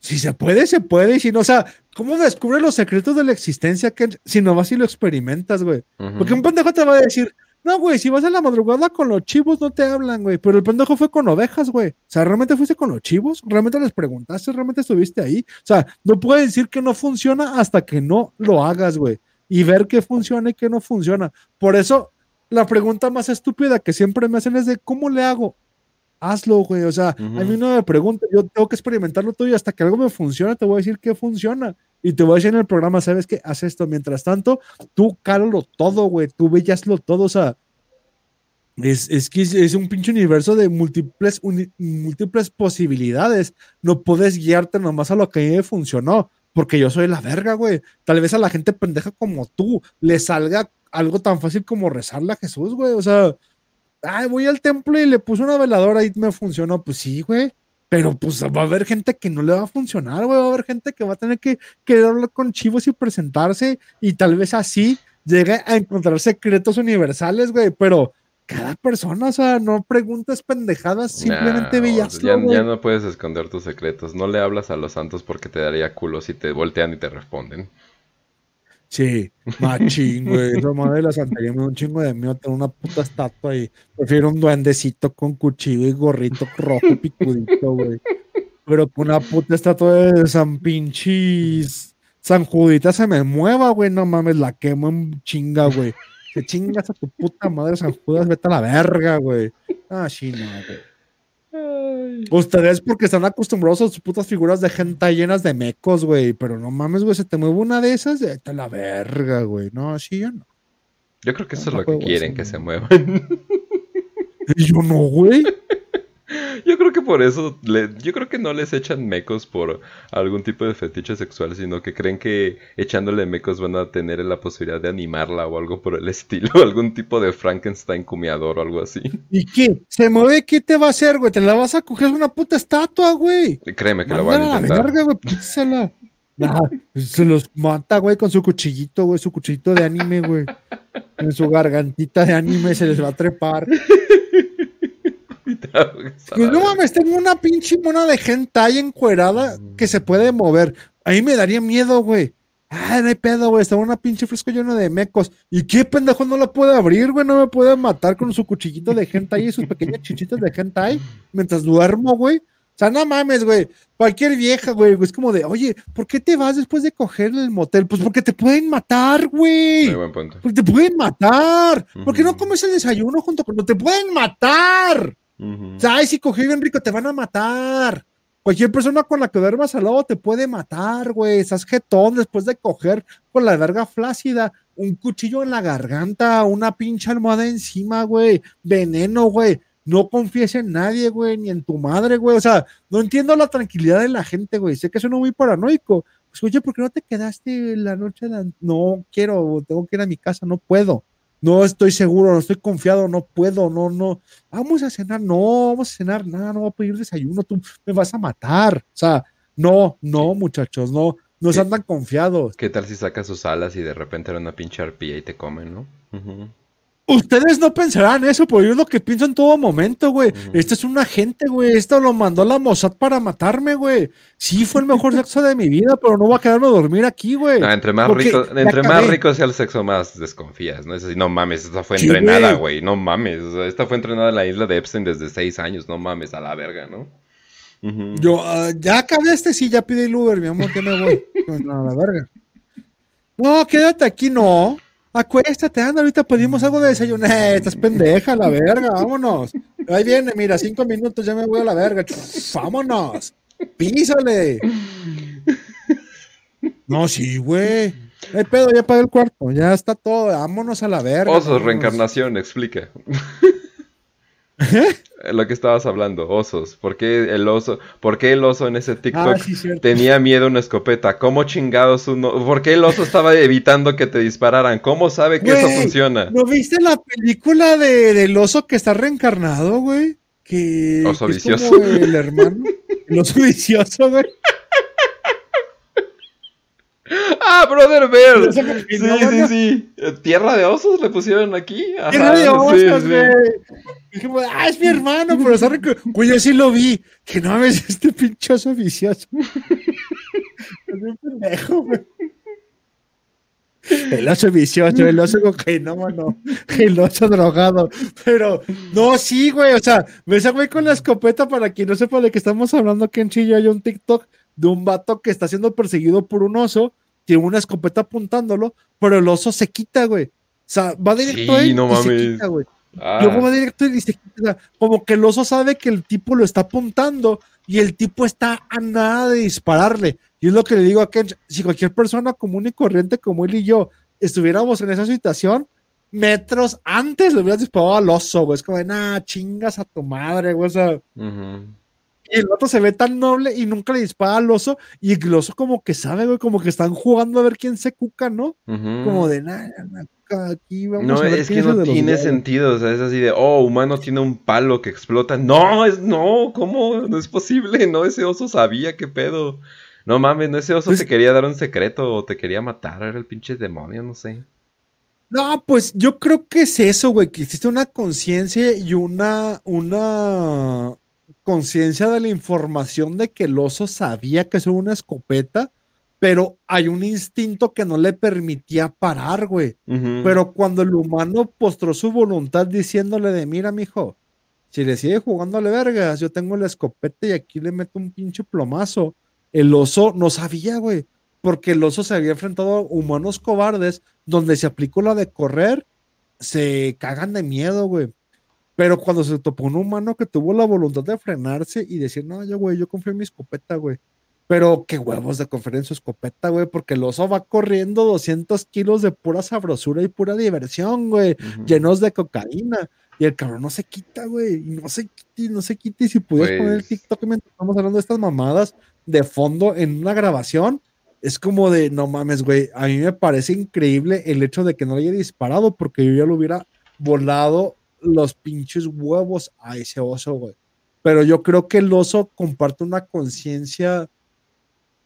si se puede, se puede, y si no, o sea, ¿cómo descubres los secretos de la existencia que, si no vas y lo experimentas, güey? Ujú. Porque un pendejo te va a decir, no, güey, si vas a la madrugada con los chivos no te hablan, güey. Pero el pendejo fue con ovejas, güey. O sea, ¿realmente fuiste con los chivos? ¿Realmente les preguntaste? ¿Realmente estuviste ahí? O sea, no puedes decir que no funciona hasta que no lo hagas, güey. Y ver qué funciona y qué no funciona. Por eso, la pregunta más estúpida que siempre me hacen es de, ¿cómo le hago? Hazlo, güey. O sea, Ujú. a mí no me pregunta, yo tengo que experimentarlo todo y hasta que algo me funcione, te voy a decir que funciona. Y te voy a decir en el programa, ¿sabes qué? Haz esto. Mientras tanto, tú cálalo todo, güey. Tú bellaslo todo. O sea, es, es que es, es un pinche universo de múltiples, uni- múltiples posibilidades. No puedes guiarte nomás a lo que a mí me funcionó. Porque yo soy la verga, güey. Tal vez a la gente pendeja como tú le salga algo tan fácil como rezarle a Jesús, güey. O sea, ay, voy al templo y le puse una veladora y me funcionó. Pues sí, güey. Pero pues va a haber gente que no le va a funcionar, güey. Va a haber gente que va a tener que hablar con chivos y presentarse y tal vez así llegue a encontrar secretos universales, güey. Pero cada persona, o sea, no preguntes pendejadas, simplemente Nah, ya, ya no puedes esconder tus secretos. No le hablas a los santos porque te daría culo si te voltean y te responden. Sí, machín, güey. Esa madre de la santería me da un chingo de miedo tener una puta estatua y prefiero un duendecito con cuchillo y gorrito rojo picudito, güey. Pero que una puta estatua de San Pinchis San Judita se me mueva, güey. No mames, la quemo en chinga, güey. Que chingas a tu puta madre, San Judas, vete a la verga, güey. Ah, sí, no, güey. Ustedes porque están acostumbrados a sus putas figuras de gente llenas de mecos, güey. Pero no mames, güey, se te mueve una de esas, a la verga, güey. No, sí, yo no. Yo creo que eso es lo que quieren que se muevan. Y yo no, güey. Yo creo que por eso, le- yo creo que no les echan mecos por algún tipo de fetiche sexual, sino que creen que echándole mecos van a tener la posibilidad de animarla o algo por el estilo, algún tipo de Frankenstein cumiador o algo así. ¿Y qué? ¿Se mueve? ¿Qué te va a hacer, güey? Te la vas a coger una puta estatua, güey. Créeme que van Mándala a a la intentar. verga, güey. písala. Nah, se los mata, güey, con su cuchillito, güey, su cuchillito de anime, güey. En su gargantita de anime se les va a trepar. Pues no mames, tengo una pinche mona de hentai encuerada que se puede mover. A mí me daría miedo, güey. Ah, no hay pedo, güey. Está una pinche fresco lleno de mecos. ¿Y qué pendejo no la puede abrir, güey? No me puede matar con su cuchillito de hentai y sus pequeñas chichitas de hentai mientras duermo, güey. O sea, no mames, güey. Cualquier vieja, güey. Es como de, oye, ¿por qué te vas después de coger el motel? Pues porque te pueden matar, güey. Muy buen punto. Porque te pueden matar. ¿Por qué no Ujú. comes el desayuno junto con... Te pueden matar. Ay, si cogí bien rico, te van a matar. Cualquier persona con la que duermas al lado te puede matar, güey. Estás jetón después de coger con la verga flácida, un cuchillo en la garganta, una pinche almohada encima, güey. Veneno, güey. No confíes en nadie, güey, ni en tu madre, güey. O sea, no entiendo la tranquilidad de la gente, güey. Sé que suena muy paranoico. Pues, oye, ¿por qué no te quedaste la noche? de No quiero, tengo que ir a mi casa, no puedo. No estoy seguro, no estoy confiado, no puedo, no, no. Vamos a cenar, no, vamos a cenar, nada, no voy a pedir desayuno, tú me vas a matar. O sea, no, no, muchachos, no, no sean tan confiados. ¿Qué tal si sacas sus alas y de repente era una pinche arpía y te comen, no? Ujú. Ustedes no pensarán eso, pero yo es lo que pienso en todo momento, güey. Ujú. Este es un agente, güey. Esto lo mandó la Mossad para matarme, güey. Sí, fue el mejor sexo de mi vida, pero no voy a quedarme a dormir aquí, güey. No, entre más Porque rico, entre más rico sea el sexo, más desconfías, ¿no? Es así, no mames, esta fue Sí, entrenada, güey. güey, no mames. o sea, esta fue entrenada en la isla de Epstein desde seis años, no mames, a la verga, ¿no? Yo, ah, ya acabé este, sí, ya pide el Uber, mi amor, que me voy. No, a la verga. No, quédate aquí, no. Acuéstate, anda, ahorita pedimos algo de desayuno. Eh, estás pendeja, la verga, vámonos. Ahí viene, mira, cinco minutos, ya me voy a la verga. Vámonos. Písale. No, sí, güey. El pedo, ya pagué el cuarto, ya está todo, vámonos a la verga. Osos, vámonos. reencarnación, explica. Lo que estabas hablando, osos. ¿Por qué el oso, por qué el oso en ese TikTok Ah, sí, cierto. tenía miedo a una escopeta? ¿Cómo chingados uno? ¿Por qué el oso estaba evitando que te dispararan? ¿Cómo sabe que eso funciona? ¿No viste la película de, del oso que está reencarnado, güey? Que, Oso que es vicioso. como el hermano. El oso vicioso, güey. ¡Ah, Brother Bear! Me Sí, sí, sí. ¿Tierra de osos le pusieron aquí? Ajá, Tierra de sí, osos, sí. güey. Dije, güey, ah, es mi hermano, pero está rico. Güey, yo sí lo vi. Que no ves este pinche oso vicioso. Es un pendejo, güey. El oso vicioso, el oso cocainómano, el oso drogado. Pero, no, sí, güey. O sea, ves a güey con la escopeta para quien no sepa de qué estamos hablando. Que en Chile hay un TikTok de un vato que está siendo perseguido por un oso. Tiene una escopeta apuntándolo, pero el oso se quita, güey. O sea, va directo Sí, a él no y se quita, güey. Ah, Luego va directo y se quita. O sea, Como que el oso sabe que el tipo lo está apuntando y el tipo está a nada de dispararle. Y es lo que le digo a Ken, si cualquier persona común y corriente como él y yo estuviéramos en esa situación, metros antes le hubieras disparado al oso, güey. Es como de, nah, chingas a tu madre, güey. O sea, ujú. Y el otro se ve tan noble y nunca le dispara al oso. Y el oso como que sabe, güey, como que están jugando a ver quién se cuca, ¿no? Como de, nah, cuca, aquí vamos No, a ver es que no tiene huevos". sentido, o sea, es así de, oh, humano tiene un palo que explota. No, es, no, ¿cómo? No es posible, no, ese oso sabía qué pedo. No mames, no, ese oso Pues- te quería dar un secreto o te quería matar, era el pinche demonio, no sé. No, pues yo creo que es eso, güey, que existe una conciencia y una, una conciencia de la información de que el oso sabía que eso era una escopeta, pero hay un instinto que no le permitía parar, güey. Pero cuando el humano postró su voluntad diciéndole de, mira, mijo, si le sigue jugándole vergas, yo tengo la escopeta y aquí le meto un pinche plomazo. El oso no sabía, güey, porque el oso se había enfrentado a humanos cobardes donde se aplicó la de correr, se cagan de miedo, güey. Pero cuando se topó un humano que tuvo la voluntad de frenarse y decir, no, yo, güey, yo confío en mi escopeta, güey. Pero qué huevos de confiar en su escopeta, güey, porque el oso va corriendo 200 kilos de pura sabrosura y pura diversión, güey, llenos de cocaína. Y el cabrón no se quita, güey, y no se quita, y no se quita. Y si pudieras poner el Pues- TikTok mientras estamos hablando de estas mamadas de fondo en una grabación, es como de, no mames, güey, a mí me parece increíble el hecho de que no le haya disparado, porque yo ya lo hubiera volado los pinches huevos a ese oso, güey. Pero yo creo que el oso comparte una conciencia,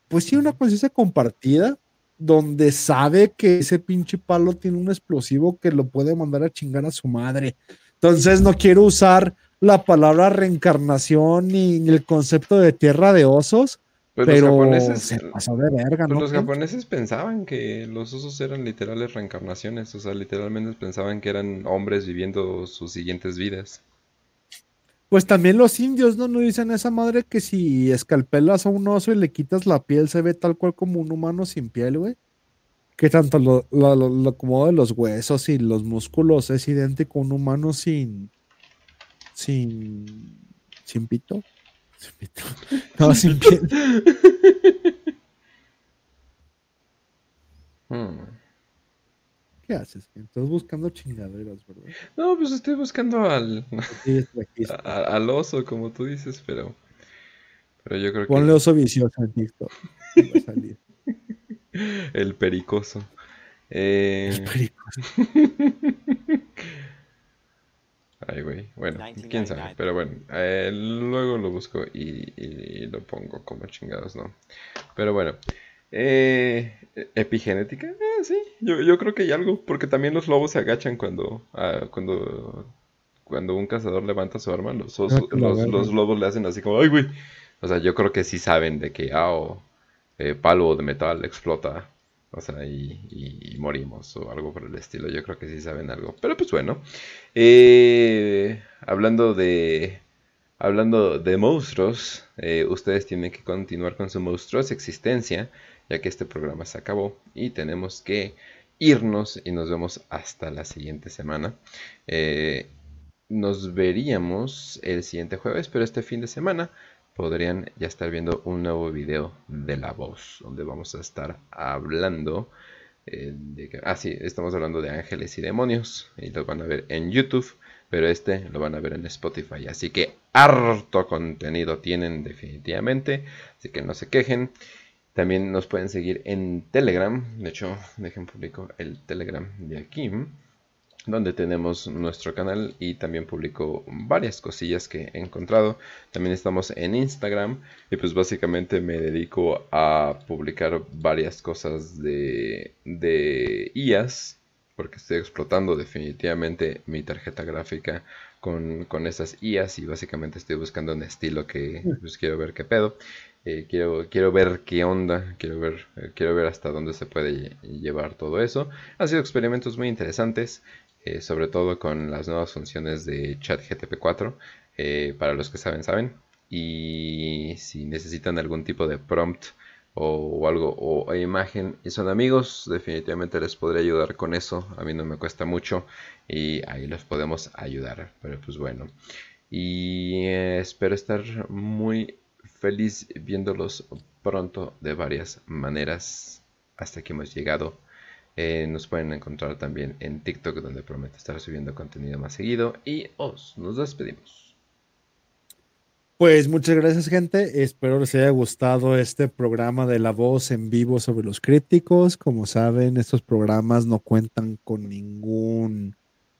pues sí, una conciencia compartida, donde sabe que ese pinche palo tiene un explosivo que lo puede mandar a chingar a su madre. Entonces no quiero usar la palabra reencarnación ni, ni el concepto de tierra de osos, Pues pero los japoneses, se pasó de verga, ¿no? los ¿Qué? japoneses pensaban que los osos eran literales reencarnaciones, o sea, literalmente pensaban que eran hombres viviendo sus siguientes vidas. Pues también los indios, ¿no? No dicen esa madre que si escalpelas a un oso y le quitas la piel, se ve tal cual como un humano sin piel, güey. Que tanto lo, lo, lo- lo acomodo de los huesos y los músculos es idéntico a un humano sin. sin. sin pito. No, sin piel. Hmm. ¿Qué haces? Estás buscando chingaderas, ¿verdad? No, pues estoy buscando al, a- al oso, como tú dices, pero, pero yo creo Ponle que oso vicioso en TikTok. va a salir. el pericoso. Eh, El perico. Ay, güey. Bueno, quién sabe. Pero bueno, eh, luego lo busco y, y lo pongo como chingados, ¿no? Pero bueno. Eh, ¿Epigenética? Eh, sí, yo, yo creo que hay algo. Porque también los lobos se agachan cuando, ah, cuando, cuando un cazador levanta su arma. Los, osos- Ah, los, los lobos le hacen así como, ¡ay, güey! O sea, yo creo que sí saben de que, ah, o, eh, palo de metal explota. O sea, y, morimos o algo por el estilo. Yo creo que sí saben algo. Pero pues bueno. Eh, hablando de hablando de monstruos, eh, ustedes tienen que continuar con su monstruosa existencia, ya que este programa se acabó y tenemos que irnos y nos vemos hasta la siguiente semana. Eh, nos veríamos el siguiente jueves, pero este fin de semana podrían ya estar viendo un nuevo video de la voz, donde vamos a estar hablando eh, de que, ah, sí, estamos hablando de ángeles y demonios, y lo van a ver en YouTube, pero este lo van a ver en Spotify, así que harto contenido tienen definitivamente, así que no se quejen. También nos pueden seguir en Telegram, de hecho, dejen público el Telegram de aquí donde tenemos nuestro canal y también publico varias cosillas que he encontrado. También estamos en Instagram y pues básicamente me dedico a publicar varias cosas de, de IAS porque estoy explotando definitivamente mi tarjeta gráfica con, con esas IAS y básicamente estoy buscando un estilo que pues quiero ver qué pedo. Eh, quiero, quiero ver qué onda, quiero ver, eh, quiero ver hasta dónde se puede llevar todo eso. Han sido experimentos muy interesantes. Eh, sobre todo con las nuevas funciones de ChatGTP 4. Eh, para los que saben, saben. Y si necesitan algún tipo de prompt o, algo o imagen y son amigos, definitivamente les podré ayudar con eso. A mí no me cuesta mucho y ahí los podemos ayudar. Pero pues bueno. Y eh, espero estar muy feliz viéndolos pronto de varias maneras. Hasta que hemos llegado eh, nos pueden encontrar también en TikTok, donde prometo estar subiendo contenido más seguido. Y os nos despedimos. Pues muchas gracias, gente. Espero les haya gustado este programa de La Voz en vivo sobre los críticos. Como saben, estos programas no cuentan con ningún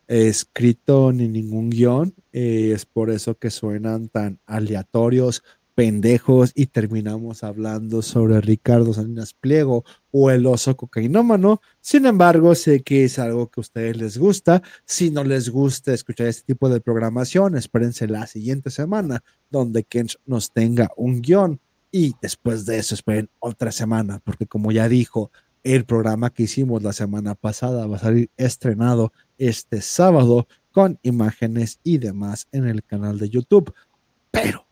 escrito ni ningún guion. Eh, es por eso que suenan tan aleatorios, pendejos y terminamos hablando sobre Ricardo Salinas Pliego o el oso cocainómano. Sin embargo, sé que es algo que a ustedes les gusta. Si no les gusta escuchar este tipo de programación, espérense la siguiente semana donde Kench nos tenga un guion y después de eso esperen otra semana, porque como ya dijo, el programa que hicimos la semana pasada va a salir estrenado este sábado con imágenes y demás en el canal de YouTube. Pero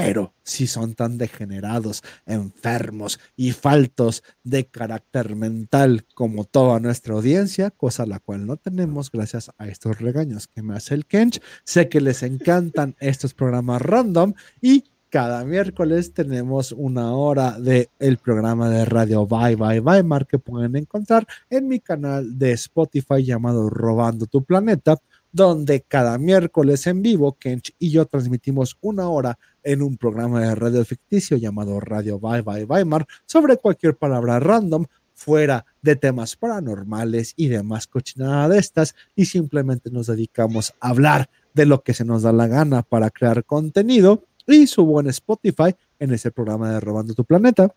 pero si son tan degenerados, enfermos y faltos de carácter mental como toda nuestra audiencia, cosa la cual no tenemos gracias a estos regaños que me hace el Kench, sé que les encantan estos programas random y cada miércoles tenemos una hora de el programa de radio Bye Bye Weimar que pueden encontrar en mi canal de Spotify llamado Robando tu Planeta, donde cada miércoles en vivo Kench y yo transmitimos una hora en un programa de radio ficticio llamado Radio Bye Bye Weimar sobre cualquier palabra random fuera de temas paranormales y demás cochinada de estas y simplemente nos dedicamos a hablar de lo que se nos da la gana para crear contenido y subo en Spotify en ese programa de Robando tu Planeta.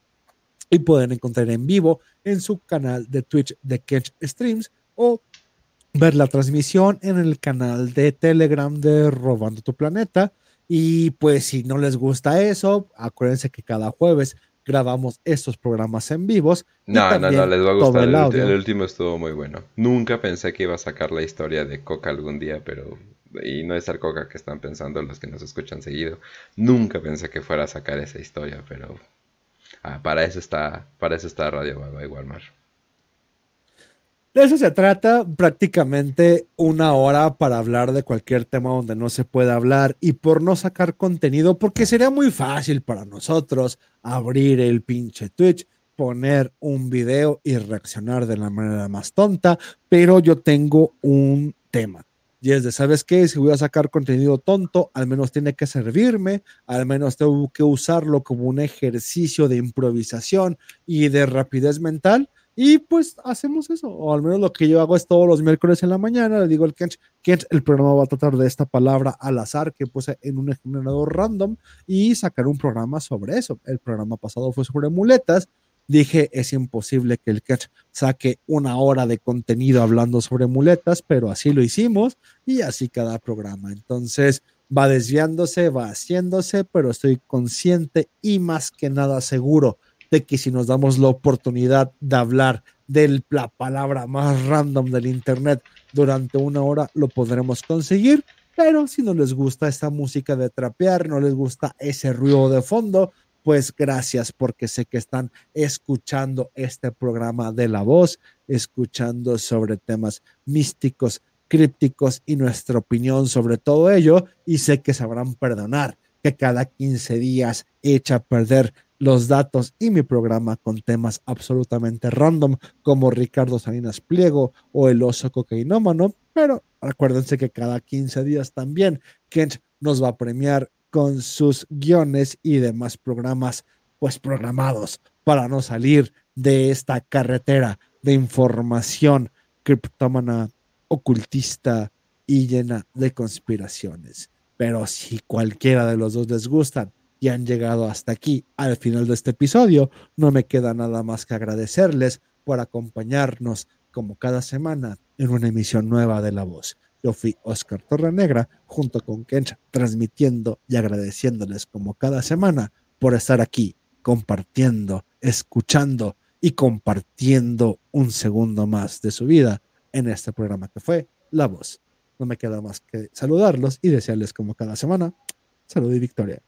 Y pueden encontrar en vivo en su canal de Twitch de Catch Streams o ver la transmisión en el canal de Telegram de Robando tu Planeta y pues si no les gusta eso, acuérdense que cada jueves grabamos estos programas en vivos. No, no, no, les va a gustar. El, el, último estuvo muy bueno. Nunca pensé que iba a sacar la historia de Coca algún día, pero... Y no es el Coca que están pensando los que nos escuchan seguido. Nunca pensé que fuera a sacar esa historia, pero... Ah, para eso está, para eso está Radio Baba y Walmart. De eso se trata prácticamente una hora para hablar de cualquier tema donde no se pueda hablar y por no sacar contenido, porque sería muy fácil para nosotros abrir el pinche Twitch, poner un video y reaccionar de la manera más tonta, pero yo tengo un tema. Y es de, ¿sabes qué? Si voy a sacar contenido tonto, al menos tiene que servirme, al menos tengo que usarlo como un ejercicio de improvisación y de rapidez mental y pues hacemos eso, o al menos lo que yo hago es todos los miércoles en la mañana, le digo al Kench, Kench, el programa va a tratar de esta palabra al azar que puse en un generador random y sacar un programa sobre eso. El programa pasado fue sobre muletas. Dije, es imposible que el Kench saque una hora de contenido hablando sobre muletas, pero así lo hicimos y así cada programa. Entonces va desviándose, va haciéndose, pero estoy consciente y más que nada seguro de que si nos damos la oportunidad de hablar de la palabra más random del Internet durante una hora, lo podremos conseguir. Pero si no les gusta esta música de trapear, no les gusta ese ruido de fondo, pues gracias porque sé que están escuchando este programa de la voz, escuchando sobre temas místicos, crípticos y nuestra opinión sobre todo ello y sé que sabrán perdonar que cada 15 días echa a perder los datos y mi programa con temas absolutamente random como Ricardo Salinas Pliego o el oso cocainómano, pero acuérdense que cada 15 días también Kent nos va a premiar con sus guiones y demás programas pues programados para no salir de esta carretera de información criptómana, ocultista y llena de conspiraciones. Pero si cualquiera de los dos les gustan y han llegado hasta aquí al final de este episodio, no me queda nada más que agradecerles por acompañarnos como cada semana en una emisión nueva de La Voz. Yo fui Oscar Torrenegra junto con Kench transmitiendo y agradeciéndoles como cada semana por estar aquí compartiendo, escuchando y compartiendo un segundo más de su vida en este programa que fue La Voz. No me queda más que saludarlos y desearles como cada semana salud y victoria.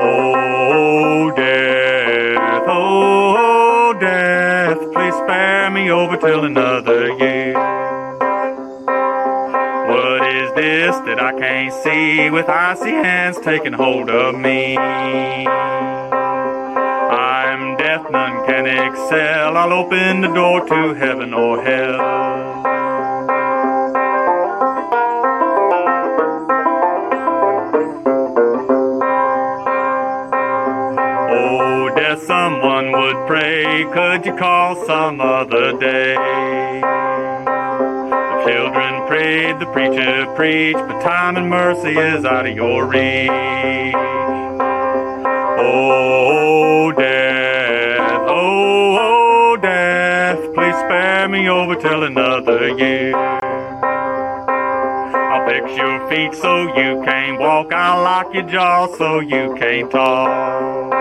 Oh, death, oh, death, please spare me over till another year. What is this that I can't see with icy hands taking hold of me? Excel. I'll open the door to heaven or hell. Oh, death, someone would pray. Could you call some other day? The children prayed, the preacher preached, but time and mercy is out of your reach. Oh, death, me over till another year. I'll fix your feet so you can't walk. I'll lock your jaw so you can't talk.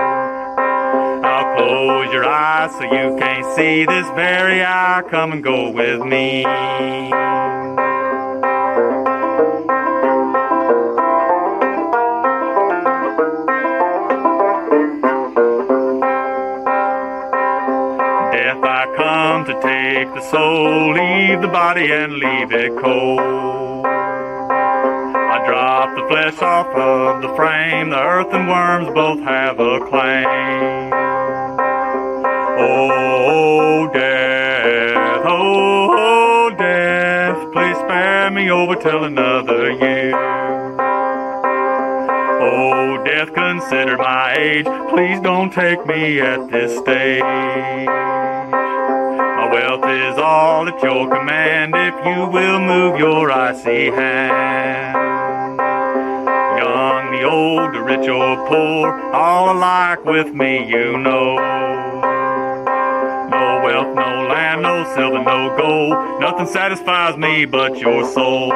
I'll close your eyes so you can't see this very hour. Come and go with me. Take the soul, leave the body and leave it cold. I drop the flesh off of the frame, the earth and worms both have a claim. Oh, death, oh, oh, death, please spare me over till another year. Oh, death, consider my age. Please don't take me at this stage. Wealth is all at your command if you will move your icy hand. Young, the old, the rich or poor, all alike with me, you know. No wealth, no land, no silver, no gold. Nothing satisfies me but your soul.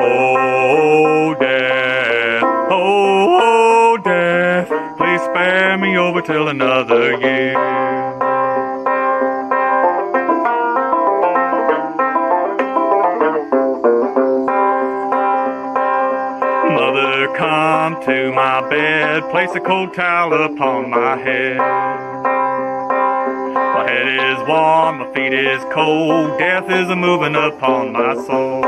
Oh, death, oh, oh, death, please spare me over till another year. Come to my bed, place a cold towel upon my head. My head is warm, my feet is cold, death is a moving upon my soul.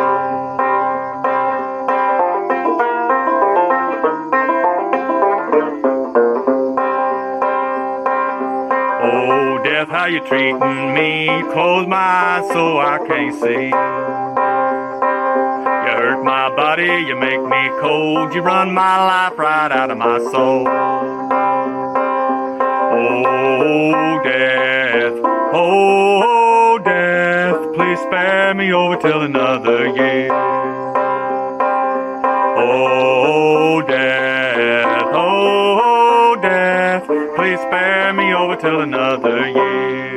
Oh, death, how you treating me? Close my eyes so I can't see. Hurt my body, you make me cold, you run my life right out of my soul. Oh, death, oh, death, please spare me over till another year. Oh, death, oh, death, please spare me over till another year.